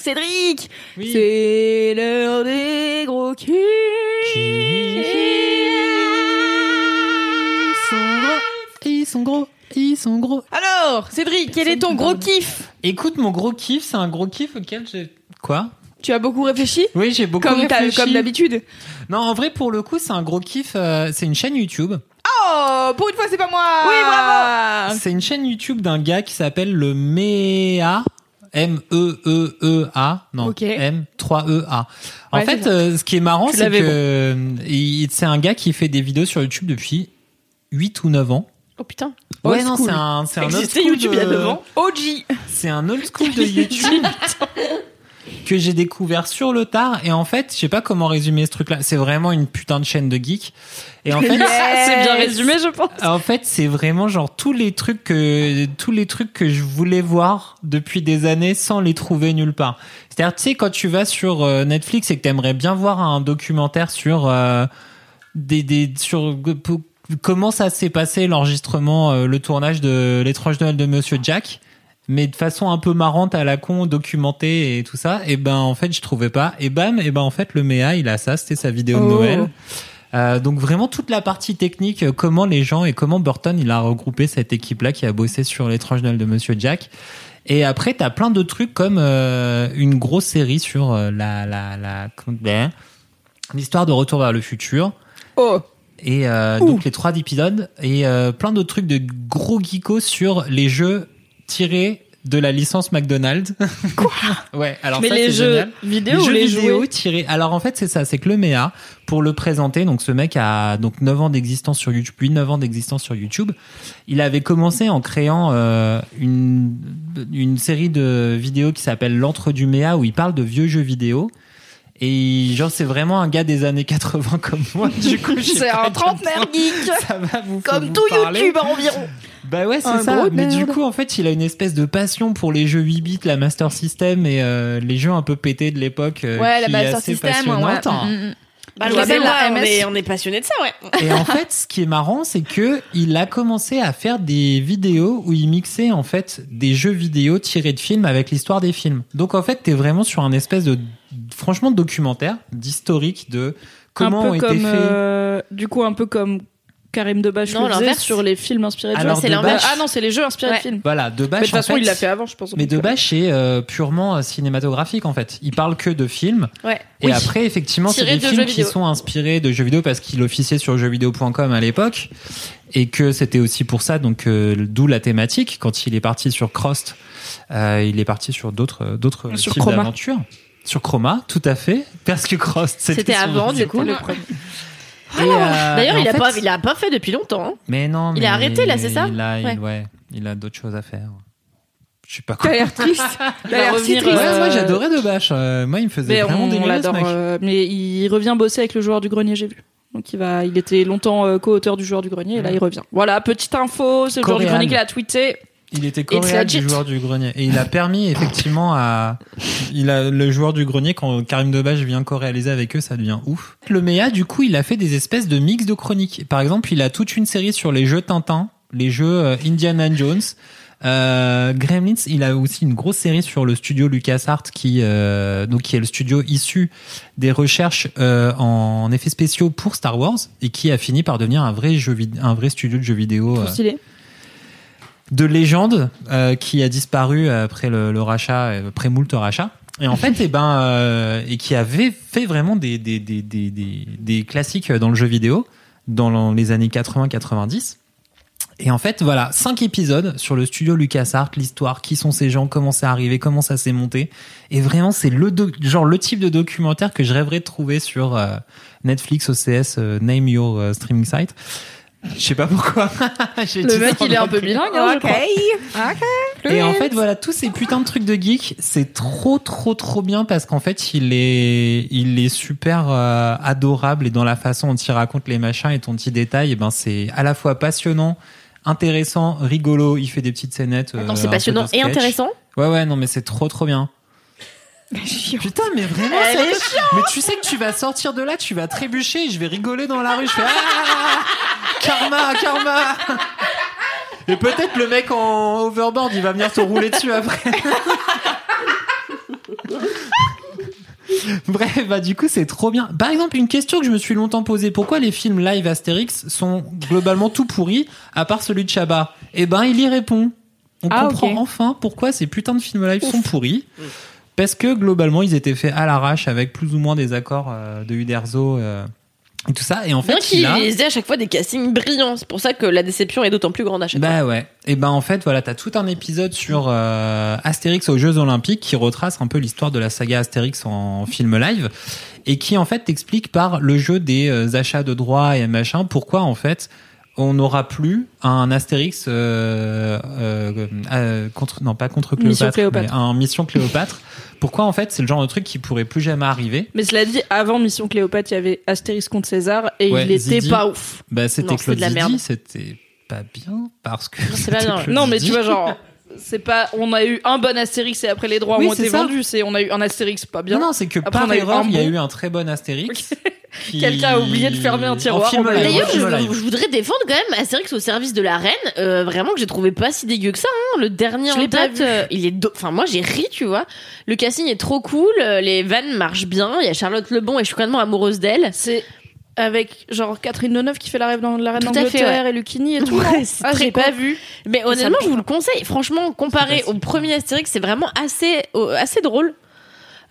Cédric, Oui. c'est l'heure des gros kiffs. Ils sont gros, ils sont gros. Alors, Cédric, quel est ton gros kiff? Écoute, mon gros kiff, c'est un gros kiff auquel j'ai. Quoi? Tu as beaucoup réfléchi? Oui, j'ai beaucoup comme, réfléchi. comme d'habitude. Non, en vrai, pour le coup, c'est un gros kiff. euh, c'est une chaîne YouTube. Oh, pour une fois, c'est pas moi. Oui, bravo. C'est une chaîne YouTube d'un gars qui s'appelle le MEA. M-E-E-E-A. Non, Ok. M-3-E-A. En Ouais, fait, euh, ce qui est marrant, c'est que euh, il- c'est un gars qui fait des vidéos sur YouTube depuis 8 ou 9 ans. Oh putain. Ouais, Old non, school. c'est un, c'est un old school YouTube il y a de- 9 ans. OG. C'est un old school de YouTube que j'ai découvert sur le tard. Et en fait, je sais pas comment résumer ce truc-là. C'est vraiment une putain de chaîne de geeks. Et en fait, C'est bien résumé, je pense. en fait, c'est vraiment genre tous les trucs que tous les trucs que je voulais voir depuis des années sans les trouver nulle part. C'est-à-dire, tu sais, quand tu vas sur euh, Netflix et que t'aimerais bien voir un documentaire sur euh, des des sur comment ça s'est passé l'enregistrement, euh, le tournage de l'étrange Noël de Monsieur Jack. Mais de façon un peu marrante à la con, documentée et tout ça, et ben en fait je trouvais pas. Et bam, et ben en fait le Méa il a ça, c'était sa vidéo de Oh. Noël. Euh, donc vraiment toute la partie technique, euh, comment les gens et comment Burton il a regroupé cette équipe-là qui a bossé sur l'étrange Noël de Monsieur Jack. Et après t'as plein de trucs comme euh, une grosse série sur euh, la la la comment- l'histoire de Retour vers le futur Oh. et donc les trois épisodes et plein d'autres trucs de gros geekos sur les jeux tirés de la licence McDonald's. Quoi Ouais, alors Mais ça, les jeux génial. vidéo les ou jeux les vidéo jouets tirés. Alors en fait, c'est ça, c'est que le MEA pour le présenter, donc ce mec a donc 9 ans d'existence sur YouTube, 8 9 ans d'existence sur YouTube. Il avait commencé en créant euh, une une série de vidéos qui s'appelle l'entre du MEA où il parle de vieux jeux vidéo. Et genre c'est vraiment un gars des années 80 comme moi. Du coup, C'est un trentenaire geek. ça va vous Comme vous tout parler. YouTube environ. Bah ouais, c'est ça. Mais du coup, en fait, il a une espèce de passion pour les jeux 8 bits, la Master System et euh, les jeux un peu pétés de l'époque. euh, Ouais, la qui est Master assez System, ouais. passionnante. Mm, mm. Bah, Je rappelle, la on est, on est passionné de ça, ouais. Et en fait, ce qui est marrant, c'est que il a commencé à faire des vidéos où il mixait en fait des jeux vidéo tirés de films avec l'histoire des films. Donc en fait, t'es vraiment sur un espèce de franchement de documentaire, d'historique de comment un ont peu été comme, faits. euh, du coup, un peu comme Karim Debache Non, le faisait l'inverse. sur les films inspirés de Alors, jeux. Debache-. Ah non, c'est les jeux inspirés Ouais. de films. Voilà, de Mais de toute façon, il l'a fait avant, je pense. Mais donc, de euh, purement euh, cinématographique en fait. Il parle que de films. Ouais. Et Oui. après, effectivement, c'est des de films jeux qui vidéo. sont inspirés de jeux vidéo parce qu'il officiait sur jeuxvideo.com à l'époque et que c'était aussi pour ça, donc euh, d'où la thématique. Quand il est parti sur Crost, euh, il est parti sur d'autres d'autres Sur types Chroma. d'aventures. Sur Chroma, tout à fait, parce que Crost c'était avant, du coup. Et, euh, D'ailleurs, il a fait- pas, il a pas fait depuis longtemps. hein. Mais non, Il a arrêté, là, c'est ça Il a, il- Ouais. il a d'autres choses à faire. Je sais pas quoi. T'as l'air triste. Il T'as l'air si triste. Ouais, euh, moi j'adorais de Bâche. Euh, moi, il me faisait Mais vraiment on l'adore. mec. euh, mais il revient bosser avec le joueur du grenier, j'ai vu. Donc il va, il était longtemps euh, co-auteur du joueur du grenier et là il revient. Voilà, petite info, c'est le joueur du grenier qui l'a tweeté. Il était coréen du joueur du grenier et il a permis effectivement à il a le joueur du grenier quand Karim Debache vient co-réaliser avec eux ça devient ouf. Le MEA du coup il a fait des espèces de mix de chroniques. Par exemple il a toute une série sur les jeux Tintin, les jeux euh, Indiana Jones. Euh, Gremlins, il a aussi une grosse série sur le studio LucasArts qui euh, donc qui est le studio issu des recherches euh, en effets spéciaux pour Star Wars et qui a fini par devenir un vrai jeu un vrai studio de jeux vidéo Trop euh, stylé. De légende euh, qui a disparu après le, le rachat, euh, après moult rachat. Et en fait, et ben, euh, et qui avait fait vraiment des, des, des, des, des, classiques dans le jeu vidéo dans les années 80-90. Et en fait, voilà, cinq épisodes sur le studio LucasArts, l'histoire, qui sont ces gens, comment c'est arrivé, comment ça s'est monté. Et vraiment, c'est le genre le type de documentaire que je rêverais de trouver sur euh, Netflix, OCS, euh, Name Your euh, Streaming Site. Je sais pas pourquoi. Le mec il est un peu bilingue, hein, Ok. crois. Et en fait, voilà, tous ces putains de trucs de geek, c'est trop, trop, trop bien parce qu'en fait, il est, il est super euh, adorable et dans la façon dont il raconte les machins et ton petit détail, et ben c'est à la fois passionnant, intéressant, rigolo. Il fait des petites scénettes. euh, Attends, c'est passionnant et intéressant? Ouais, ouais, non, mais c'est trop, trop bien. Putain, mais vraiment, Elle est mais tu sais que tu vas sortir de là, tu vas trébucher, et je vais rigoler dans la rue, je fais ah, karma, karma. Et peut-être le mec en overboard, il va venir te rouler dessus après. Bref, bah du coup c'est trop bien. Par exemple, une question que je me suis longtemps posée, pourquoi les films live Astérix sont globalement tout pourris, à part celui de Chabat Eh ben, il y répond. On Ah, comprend enfin pourquoi ces putains de films live sont pourris. Parce que globalement, ils étaient faits à l'arrache avec plus ou moins des accords euh, de Uderzo euh, et tout ça. Et en fait, qu'il il a... ait à chaque fois des castings brillants. C'est pour ça que la déception est d'autant plus grande à chaque fois. Bah ouais. Et ben en fait voilà, t'as tout un épisode sur euh, Astérix aux Jeux Olympiques qui retrace un peu l'histoire de la saga Astérix en film live et qui en fait t'explique par le jeu des achats de droits et machin pourquoi en fait on n'aura plus un Astérix euh, euh, euh, contre non pas contre Cléopâtre, Mission Cléopâtre. mais un Mission Cléopâtre. Pourquoi en fait c'est le genre de truc qui pourrait plus jamais arriver Mais cela dit, avant Mission Cléopâtre, il y avait Astérix contre César et Ouais, il était Zidi. pas ouf. Bah c'était Claude de la merde. c'était pas bien parce que c'est pas c'était bien. Claude Non, mais tu vois, genre, c'est pas. On a eu un bon Astérix et après les droits Oui, ont été vendus. C'est on a eu un Astérix pas bien. Non, non, c'est que Après, par erreur, il y a eu un très bon Astérix. Qui- Quelqu'un a oublié de fermer un tiroir, D'ailleurs, je, voudrais défendre quand même Astérix au service de la reine. euh, vraiment que j'ai trouvé pas si dégueu que ça. hein. Le dernier Je en date, vu. euh, il est. do- Enfin, moi j'ai ri, tu vois. Le casting est trop cool. euh, Les vannes marchent bien. Il y a Charlotte Lebon et je suis complètement amoureuse d'elle. C'est avec genre Catherine Deneuve qui fait la reine, d'Angleterre et Lucchini et tout. Ouais, ah, très j'ai pas vu. Mais honnêtement, me je vous le conseille. Franchement, comparé au premier Astérix, c'est vraiment assez, assez drôle.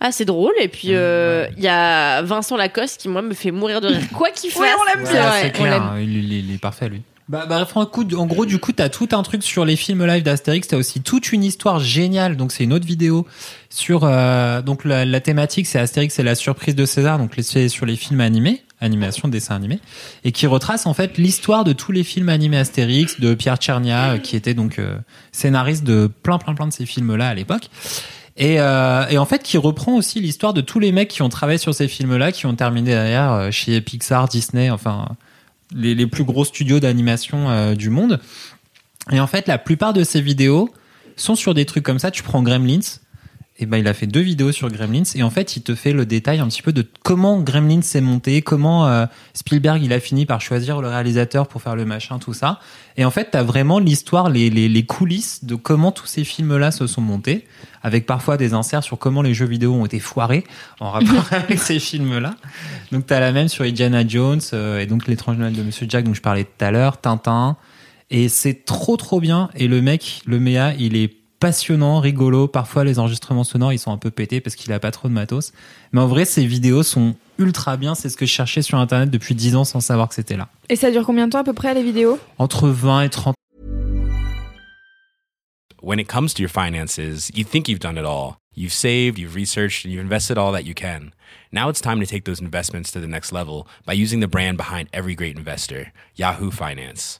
Assez drôle. Et puis, euh, il y a Vincent Lacoste qui, moi, me fait mourir de rire. Quoi qu'il fasse. Ouais, on l'aime bien. c'est ouais, clair, l'aime. hein, il, il- il est parfait lui. Bah, bah, en coup, en gros, du coup, t'as tout un truc sur les films live d'Astérix. T'as aussi toute une histoire géniale. Donc, c'est une autre vidéo sur. euh, donc, la, la thématique, c'est Astérix, c'est la surprise de César. Donc, les- c'est sur les films animés, animation, dessin animé, et qui retrace en fait l'histoire de tous les films animés Astérix, de Pierre Tchernia, euh, qui était donc euh, scénariste de plein, plein, plein de ces films-là à l'époque. Et, euh, et en fait, qui reprend aussi l'histoire de tous les mecs qui ont travaillé sur ces films-là, qui ont terminé derrière euh, chez Pixar, Disney, enfin les, les plus gros studios d'animation euh, du monde. Et en fait, la plupart de ces vidéos sont sur des trucs comme ça. Tu prends Gremlins. Et ben, il a fait deux vidéos sur Gremlins et en fait, il te fait le détail un petit peu de comment Gremlins s'est monté, comment euh, Spielberg il a fini par choisir le réalisateur pour faire le machin, tout ça. Et en fait, t'as vraiment l'histoire, les, les, les coulisses de comment tous ces films-là se sont montés, avec parfois des inserts sur comment les jeux vidéo ont été foirés en rapport avec ces films-là. Donc t'as la même sur Indiana Jones euh, et donc l'étrange Noël de Monsieur Jack dont je parlais tout à l'heure, Tintin. Et c'est trop trop bien. Et le mec, le Méa, il est passionnant, rigolo. Parfois les enregistrements sonores ils sont un peu pétés parce qu'il a pas trop de matos. Mais en vrai, ces vidéos sont ultra bien. C'est ce que je cherchais sur internet depuis 10 ans sans savoir que c'était là. Et ça dure combien de temps à peu près les vidéos? Entre 20 et 30 when it comes to your finances, you think you've done it all. You've saved, you've researched, and you've invested all that you can. Now it's time to take those investments to the next level by using the brand behind every great investor, Yahoo Finance.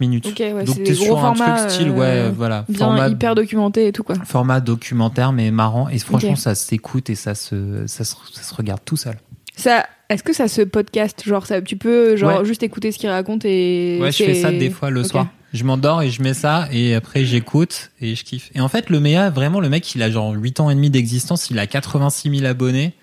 minutes. Ouais, Donc c'est t'es sur un truc style, euh, ouais, voilà, Bien format, hyper documenté et tout quoi. format documentaire mais marrant. Et franchement, ça s'écoute et ça se, ça se, ça se regarde tout seul. Ça, est-ce que ça se podcast genre ça, tu peux genre Ouais. juste écouter ce qu'il raconte et Ouais, je fais ça des fois le soir. Je m'endors et je mets ça et après j'écoute et je kiffe. Et en fait, le Méa, vraiment, le mec, il a genre 8 ans et demi d'existence, il a 86 000 abonnés.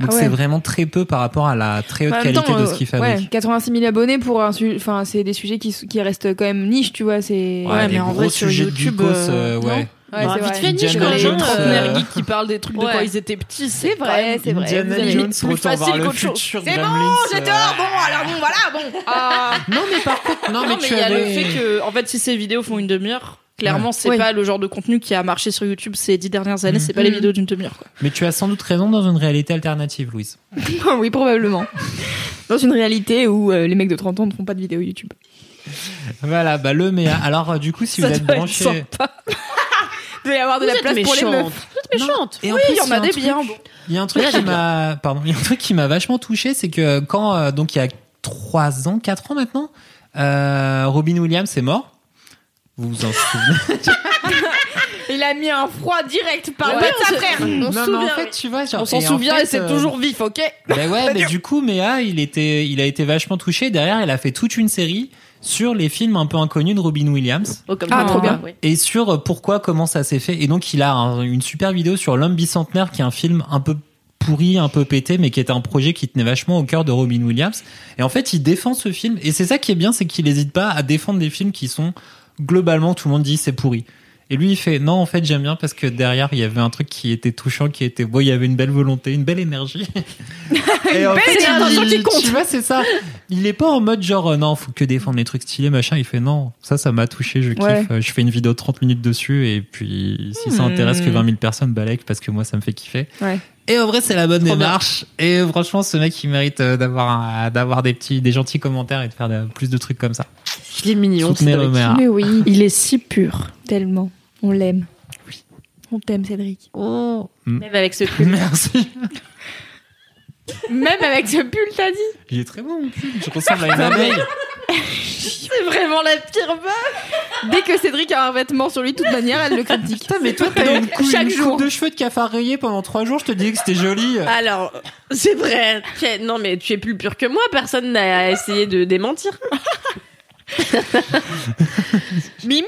Donc Ah ouais. c'est vraiment très peu par rapport à la très haute même qualité temps, de euh, ce qu'il ouais, fabrique. 86 000 abonnés pour un su- enfin c'est des sujets qui, qui restent quand même niche tu vois c'est Ouais, mais les en gros vrai, sur sujets de YouTube, euh, euh, ouais. Ouais, Bah, c'est vite vrai. fait niche quand hein, euh, trentenaires geeks qui parlent des trucs de Ouais. quand ils étaient petits, C'est vrai, c'est vrai. Avez- Jones, plus facile qu'autre chose. C'est bon, Gremlins, j'ai euh, tort, bon, alors bon, voilà, bon. Ah. Non, mais par contre, non, Non, mais, mais tu il y a avais... le fait que, en fait, si ces vidéos font une demi-heure, clairement, c'est Oui. pas le genre de contenu qui a marché sur YouTube ces dix dernières années, Mhm. c'est pas les Mhm. vidéos d'une demi-heure. Mais tu as sans doute raison dans une réalité alternative, Louise. oui probablement dans une réalité où euh, les mecs de 30 ans ne font pas de vidéos YouTube Voilà, bah le Méa. Alors, euh, du coup, si Ça vous êtes branché... doit y avoir de Vous la place pour les meufs Vous êtes méchante. Et en Oui, il y en a des truc- bien. Il y a un truc Mais qui m'a, pardon, il y a un truc qui m'a vachement touché, c'est que quand, euh, donc il y a trois ans, quatre ans maintenant, euh, Robin Williams est mort. Vous vous en souvenez il a mis un froid direct par Ouais, sa frère On se Non, mais en souvient. fait, tu vois, genre, On s'en et en souvient fait, et c'est euh, toujours vif, ok Ben ouais, mais du coup, Méa, il était, il a été vachement touché. Derrière, il a fait toute une série sur les films un peu inconnus de Robin Williams Oh, comme Ah, ça, trop bien. et sur euh, pourquoi, comment ça s'est fait. Et donc, il a un- une super vidéo sur L'homme bicentenaire, qui est un film un peu pourri, un peu pété, mais qui était un projet qui tenait vachement au cœur de Robin Williams. Et en fait, il défend ce film. Et c'est ça qui est bien, c'est qu'il n'hésite pas à défendre des films qui sont globalement, tout le monde dit, c'est pourri. Et lui, il fait non, en fait, j'aime bien parce que derrière, il y avait un truc qui était touchant, qui était beau, il y avait une belle volonté, une belle énergie. Et en fait, il- Tu vois, c'est ça. Il est pas en mode genre, euh, non, faut que défendre les trucs stylés, machin. Il fait non, ça, ça m'a touché, je kiffe. Ouais. Euh, Je fais une vidéo de 30 minutes dessus et puis si ça Hmm. intéresse que 20 000 personnes, balèque parce que moi, ça me fait kiffer. Ouais. Et en vrai, c'est la bonne Trop bien. démarche. Et franchement, ce mec, il mérite euh, d'avoir d'avoir des petits, des gentils commentaires et de faire de- plus de trucs comme ça. Il est mignon. Cédric. Mais oui, Il est si pur. tellement. On l'aime. On t'aime, Cédric. Même avec ce pull. Merci. Même avec ce pull, t'as dit Il est très bon, mon pull. Je ressemble à une abeille. C'est vraiment la pire meuf. Dès que Cédric a un vêtement sur lui, de toute manière, elle le critique. Putain, mais toi, t'as une, coupe, chaque une jour. coupe de cheveux de cafard rayé pendant trois jours. Je te disais que c'était joli. Alors, c'est vrai. Non, mais tu es plus pur que moi. Personne n'a essayé de démentir. Mimi,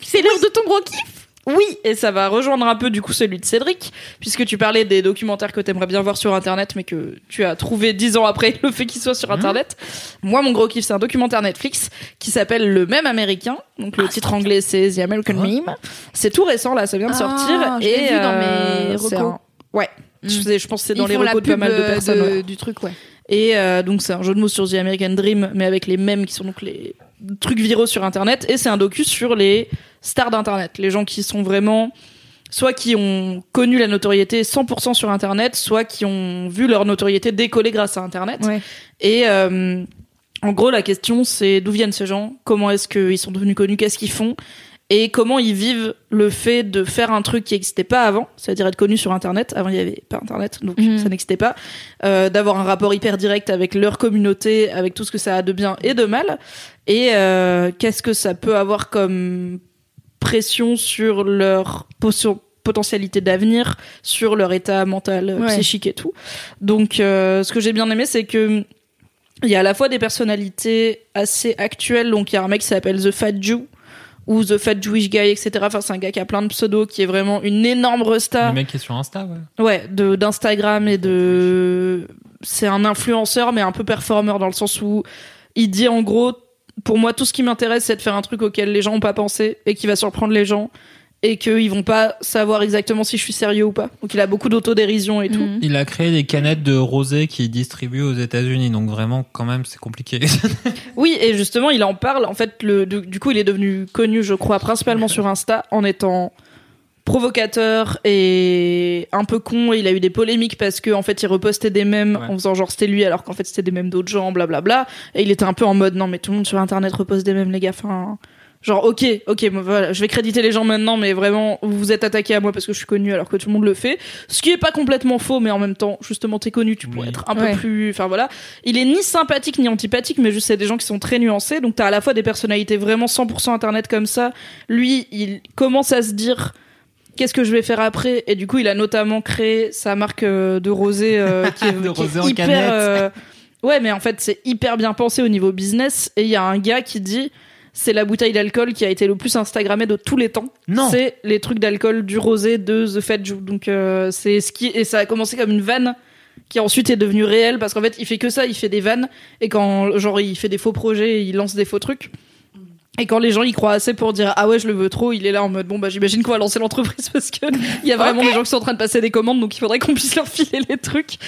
c'est l'heure de ton gros kiff. Oui, et ça va rejoindre un peu du coup celui de Cédric, puisque tu parlais des documentaires que t'aimerais bien voir sur Internet, mais que tu as trouvé dix ans après le fait qu'ils soient sur Internet. Moi, mon gros kiff, c'est un documentaire Netflix qui s'appelle Le Même Américain. Donc le titre anglais, c'est The American Ah ouais. Meme. C'est tout récent là, ça vient de Ah, sortir. et vu dans euh, mes recos. un- Ouais. Je, sais- je pense que c'est dans Ils les recos de pas mal de euh, personnes. ouais. du truc, ouais. Et euh, donc c'est un jeu de mots sur The American Dream, mais avec les mêmes qui sont donc les trucs viraux sur Internet. Et c'est un docu sur les stars d'Internet, les gens qui sont vraiment soit qui ont connu la notoriété 100% sur Internet, soit qui ont vu leur notoriété décoller grâce à Internet. Ouais. Et euh, en gros, la question c'est d'où viennent ces gens, comment est-ce qu'ils sont devenus connus, qu'est-ce qu'ils font, et comment ils vivent le fait de faire un truc qui n'existait pas avant, c'est-à-dire être connu sur Internet. Avant, il n'y avait pas Internet, donc Mhm. ça n'existait pas. Euh, d'avoir un rapport hyper direct avec leur communauté, avec tout ce que ça a de bien et de mal, et euh, qu'est-ce que ça peut avoir comme pression sur leur potion- potentialité d'avenir, sur leur état mental, euh, Ouais. psychique et tout. Donc, euh, ce que j'ai bien aimé, c'est que il y a à la fois des personnalités assez actuelles. Donc, il y a un mec qui s'appelle The Fat Jew ou The Fat Jewish Guy, etc. Enfin, c'est un gars qui a plein de pseudos, qui est vraiment une énorme resta. Le mec qui est sur Insta, ouais. Ouais, de d'Instagram et de c'est un influenceur mais un peu performeur dans le sens où il dit en gros pour moi tout ce qui m'intéresse c'est de faire un truc auquel les gens ont pas pensé et qui va surprendre les gens et qu'ils vont pas savoir exactement si je suis sérieux ou pas. Donc il a beaucoup d'autodérision et tout. Mhm. Il a créé des canettes de rosé qu'il distribue aux États-Unis. Donc vraiment, quand même, c'est compliqué. Oui, et justement, il en parle. En fait, le, du, du coup, il est devenu connu, je crois, principalement sur Insta, en étant provocateur et un peu con. Et il a eu des polémiques parce que, en fait, il repostait des mèmes Ouais. en faisant genre c'était lui, alors qu'en fait c'était des mèmes d'autres gens, blablabla. Et il était un peu en mode non, mais tout le monde sur Internet repose des mèmes, les gars. Enfin, genre ok, ok, bon, voilà, je vais créditer les gens maintenant, mais vraiment, vous vous êtes attaqué à moi parce que je suis connu, alors que tout le monde le fait. Ce qui est pas complètement faux, mais en même temps, justement, t'es connu, tu pourrais Oui. être un Ouais. peu plus. Enfin voilà. Il est ni sympathique ni antipathique, mais juste c'est des gens qui sont très nuancés. Donc t'as à la fois des personnalités vraiment 100% internet comme ça. Lui, il commence à se dire qu'est-ce que je vais faire après? Et du coup, il a notamment créé sa marque euh, de rosé euh, qui est, De qui est rosé en hyper. euh, Ouais, mais en fait, c'est hyper bien pensé au niveau business. Et il y a un gars qui dit. C'est la bouteille d'alcool qui a été le plus Instagrammée de tous les temps. Non. C'est les trucs d'alcool du rosé de The Fat Jew. Donc euh, c'est ce qui et ça a commencé comme une vanne qui ensuite est devenue réelle parce qu'en fait il fait que ça, il fait des vannes et quand genre il fait des faux projets, il lance des faux trucs. Et quand les gens y croient assez pour dire ah ouais je le veux trop, il est là en mode bon bah j'imagine qu'on va lancer l'entreprise parce que il y a vraiment des gens qui sont en train de passer des commandes donc il faudrait qu'on puisse leur filer les trucs.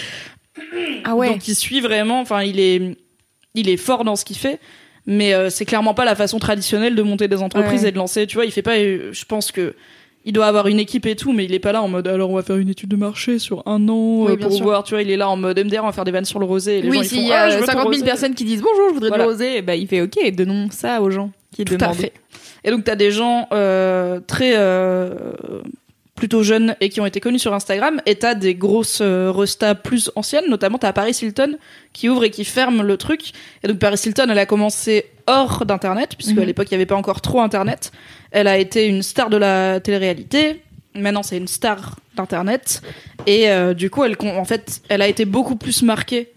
Ah ouais. Donc il suit vraiment, enfin il est, il est fort dans ce qu'il fait, mais euh, c'est clairement pas la façon traditionnelle de monter des entreprises Ouais. et de lancer. Tu vois, il fait pas. euh, je pense que il doit avoir une équipe et tout, mais il est pas là en mode alors on va faire une étude de marché sur un an Oui, euh, pour sûr. voir. Tu vois, il est là en mode MDR, on va faire des vannes sur le rosé. Et les gens, oui, ils s'il font, y Ah, je a veux ton 50 000 rosé. personnes qui disent bonjour, je voudrais Voilà. de rosé, et bah, il fait ok, donnons ça aux gens qui Tout demandent. à fait. Et donc t'as des gens euh, très euh, plutôt jeunes et qui ont été connus sur Instagram, et t'as des grosses euh, restas plus anciennes, notamment t'as Paris Hilton qui ouvre et qui ferme le truc. Et donc Paris Hilton, elle a commencé hors d'internet, puisque à Mhm. l'époque il y avait pas encore trop internet. Elle a été une star de la télé-réalité. Maintenant, c'est une star d'internet, et euh, du coup, elle, en fait, elle a été beaucoup plus marquée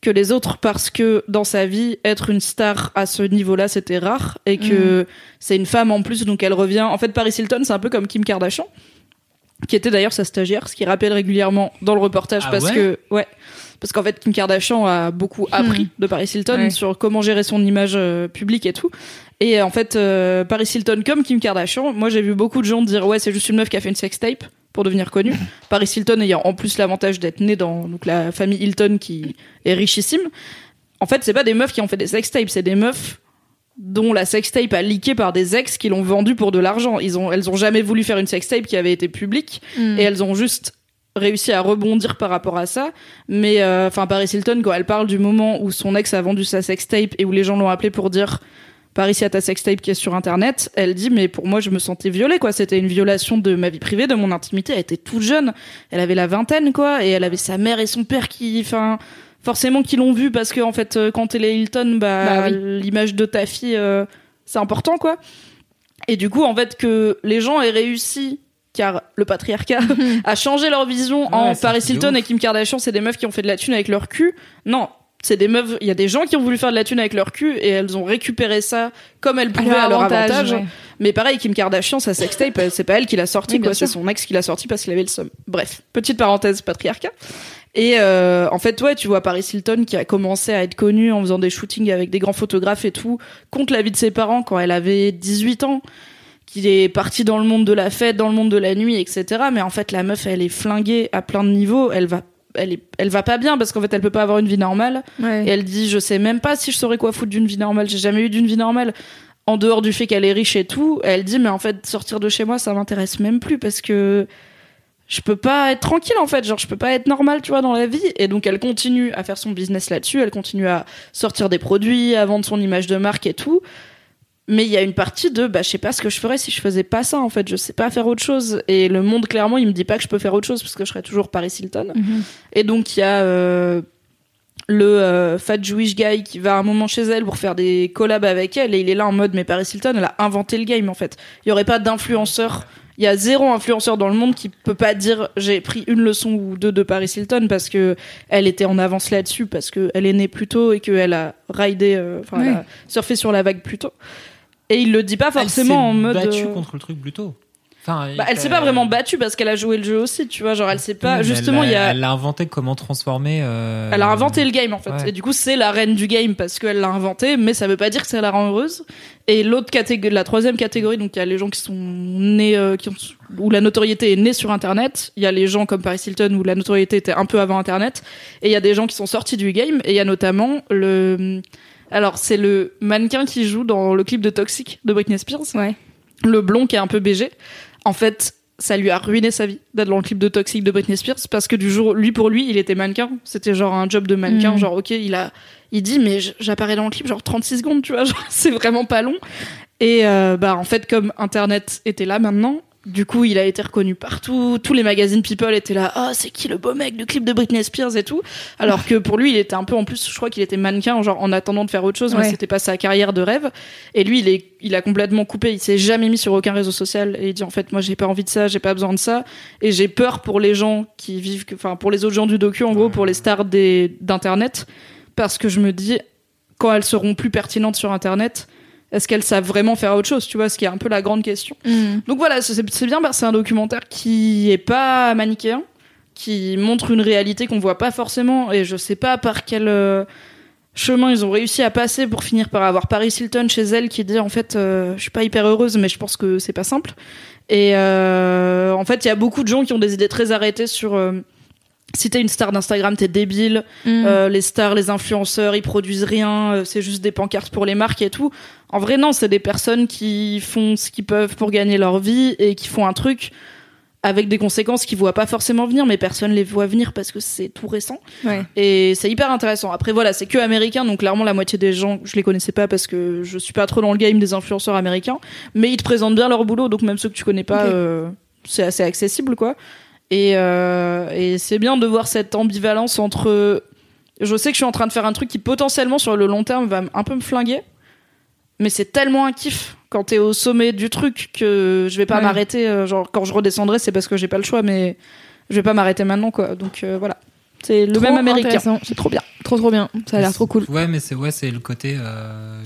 que les autres parce que dans sa vie, être une star à ce niveau-là, c'était rare et que c'est une femme en plus, donc elle revient. En fait, Paris Hilton, c'est un peu comme Kim Kardashian, qui était d'ailleurs sa stagiaire, ce qui rappelle régulièrement dans le reportage Ah parce ouais que, ouais, parce qu'en fait Kim Kardashian a beaucoup appris de Paris Hilton Ouais. sur comment gérer son image euh, publique et tout. Et en fait, euh, Paris Hilton comme Kim Kardashian, moi j'ai vu beaucoup de gens dire ouais c'est juste une meuf qui a fait une sextape pour devenir connue. Paris Hilton ayant en plus l'avantage d'être née dans donc la famille Hilton qui est richissime. En fait, c'est pas des meufs qui ont fait des sextapes, c'est des meufs dont la sextape a leaké par des ex qui l'ont vendu pour de l'argent. Ils ont, elles ont jamais voulu faire une sextape qui avait été publique Mm. et elles ont juste réussi à rebondir par rapport à ça. Mais euh, enfin, Paris Hilton, quand elle parle du moment où son ex a vendu sa sextape et où les gens l'ont appelé pour dire Paris, il y a ta sextape qui est sur internet, elle dit mais pour moi je me sentais violée quoi. C'était une violation de ma vie privée, de mon intimité. Elle était toute jeune, elle avait la vingtaine quoi, et elle avait sa mère et son père qui, enfin forcément qui l'ont vu parce que en fait euh, quand elle est Hilton, bah, Bah oui. l'image de ta fille euh, c'est important quoi. Et du coup en fait que les gens aient réussi car le patriarcat a changé leur vision en Ouais, Paris Hilton ouf. et Kim Kardashian, c'est des meufs qui ont fait de la thune avec leur cul. Non, c'est des meufs, il y a des gens qui ont voulu faire de la thune avec leur cul et elles ont récupéré ça comme elles pouvaient à leur avantage. ouais. Mais pareil, Kim Kardashian, sa sextape, euh, c'est pas elle qui l'a sorti, Oui, bien quoi. C'est son ex qui l'a sorti parce qu'il avait le somme. Bref, petite parenthèse patriarcat. Et euh, en fait, ouais, tu vois Paris Hilton qui a commencé à être connue en faisant des shootings avec des grands photographes et tout, contre la vie de ses parents quand elle avait 18 ans, qui est partie dans le monde de la fête, dans le monde de la nuit, etc. Mais en fait, la meuf, elle est flinguée à plein de niveaux. Elle va, elle est, elle va pas bien parce qu'en fait, elle peut pas avoir une vie normale. Ouais. Et elle dit, je sais même pas si je saurais quoi foutre d'une vie normale. J'ai jamais eu d'une vie normale. En dehors du fait qu'elle est riche et tout, elle dit, mais en fait, sortir de chez moi, ça m'intéresse même plus parce que je peux pas être tranquille, en fait. Genre, je peux pas être normale, tu vois, dans la vie. Et donc, elle continue à faire son business là-dessus. Elle continue à sortir des produits, à vendre son image de marque et tout. Mais il y a une partie de, bah, je sais pas ce que je ferais si je faisais pas ça, en fait. Je sais pas faire autre chose. Et le monde, clairement, il me dit pas que je peux faire autre chose parce que je serais toujours Paris Hilton. Mhm. Et donc, il y a, euh, le euh, fat Jewish guy qui va un moment chez elle pour faire des collabs avec elle et il est là en mode mais Paris Hilton elle a inventé le game en fait il y aurait pas d'influenceur il y a zéro influenceur dans le monde qui peut pas dire j'ai pris une leçon ou deux de Paris Hilton parce que elle était en avance là-dessus parce que elle est née plus tôt et qu'elle a ridé euh, enfin Oui. surfé sur la vague plus tôt et il le dit pas forcément en elle mode battue euh, contre le truc plus tôt. Enfin, bah, elle s'est pas vraiment battue parce qu'elle a joué le jeu aussi tu vois genre elle sait pas justement il y a Elle a inventé comment transformer. euh, Elle a inventé le game en fait. Ouais. Et du coup, c'est la reine du game parce qu'elle l'a inventé, mais ça veut pas dire que ça la rend heureuse. Et l'autre catégorie, la troisième catégorie, donc il y a les gens qui sont nés, euh, qui ont, où la notoriété est née sur Internet. Il y a les gens comme Paris Hilton où la notoriété était un peu avant Internet. Et il y a des gens qui sont sortis du game. Et il y a notamment le, alors c'est le mannequin qui joue dans le clip de Toxic de Britney Spears. Ouais. Le blond qui est un peu BG. En fait, ça lui a ruiné sa vie d'être dans le clip de Toxic de Britney Spears parce que du jour, lui pour lui, il était mannequin. C'était genre un job de mannequin. Mm. Genre, ok, il a, il dit, mais j'apparais dans le clip genre 36 secondes, tu vois, genre, c'est vraiment pas long. Et euh, bah en fait, comme Internet était là maintenant, du coup, il a été reconnu partout. Tous les magazines People étaient là. Oh, c'est qui le beau mec du clip de Britney Spears? et tout. Alors que pour lui, il était un peu en plus. Je crois qu'il était mannequin, genre en attendant de faire autre chose, mais Ouais. c'était pas sa carrière de rêve. Et lui, il est, il a complètement coupé. Il s'est jamais mis sur aucun réseau social. Et il dit en fait, moi, j'ai pas envie de ça, j'ai pas besoin de ça. Et j'ai peur pour les gens qui vivent, enfin pour les autres gens du docu, en gros, pour les stars des d'internet, parce que je me dis quand elles seront plus pertinentes sur internet. Est-ce qu'elles savent vraiment faire autre chose, tu vois, ce qui est un peu la grande question. Mm. Donc voilà, c'est bien, bah, c'est un documentaire qui est pas manichéen, qui montre une réalité qu'on voit pas forcément, et je sais pas par quel euh, chemin ils ont réussi à passer pour finir par avoir Paris Hilton chez elle qui dit en fait, euh, je suis pas hyper heureuse, mais je pense que c'est pas simple. Et euh, en fait, il y a beaucoup de gens qui ont des idées très arrêtées sur euh, si t'es une star d'Instagram, t'es débile. Mm. Euh, les stars, les influenceurs, ils produisent rien, euh, c'est juste des pancartes pour les marques et tout. En vrai, non, c'est des personnes qui font ce qu'ils peuvent pour gagner leur vie et qui font un truc avec des conséquences qu'ils voient pas forcément venir, mais personne les voit venir parce que c'est tout récent. Ouais. Et c'est hyper intéressant. Après, voilà, c'est que américain, donc clairement, la moitié des gens, je les connaissais pas parce que je suis pas trop dans le game des influenceurs américains, mais ils te présentent bien leur boulot, donc même ceux que tu connais pas, euh, c'est assez accessible, quoi. Et, euh, et c'est bien de voir cette ambivalence entre. Je sais que je suis en train de faire un truc qui potentiellement sur le long terme va un peu me flinguer, mais c'est tellement un kiff quand t'es au sommet du truc que je vais pas Ouais. m'arrêter. euh, genre quand je redescendrai, c'est parce que j'ai pas le choix, mais je vais pas m'arrêter maintenant, quoi. Donc euh, voilà, c'est le Trop même américain. intéressant. C'est trop bien. Trop trop bien. Ça a l'air trop cool. Ouais, mais c'est ouais, c'est le côté. euh,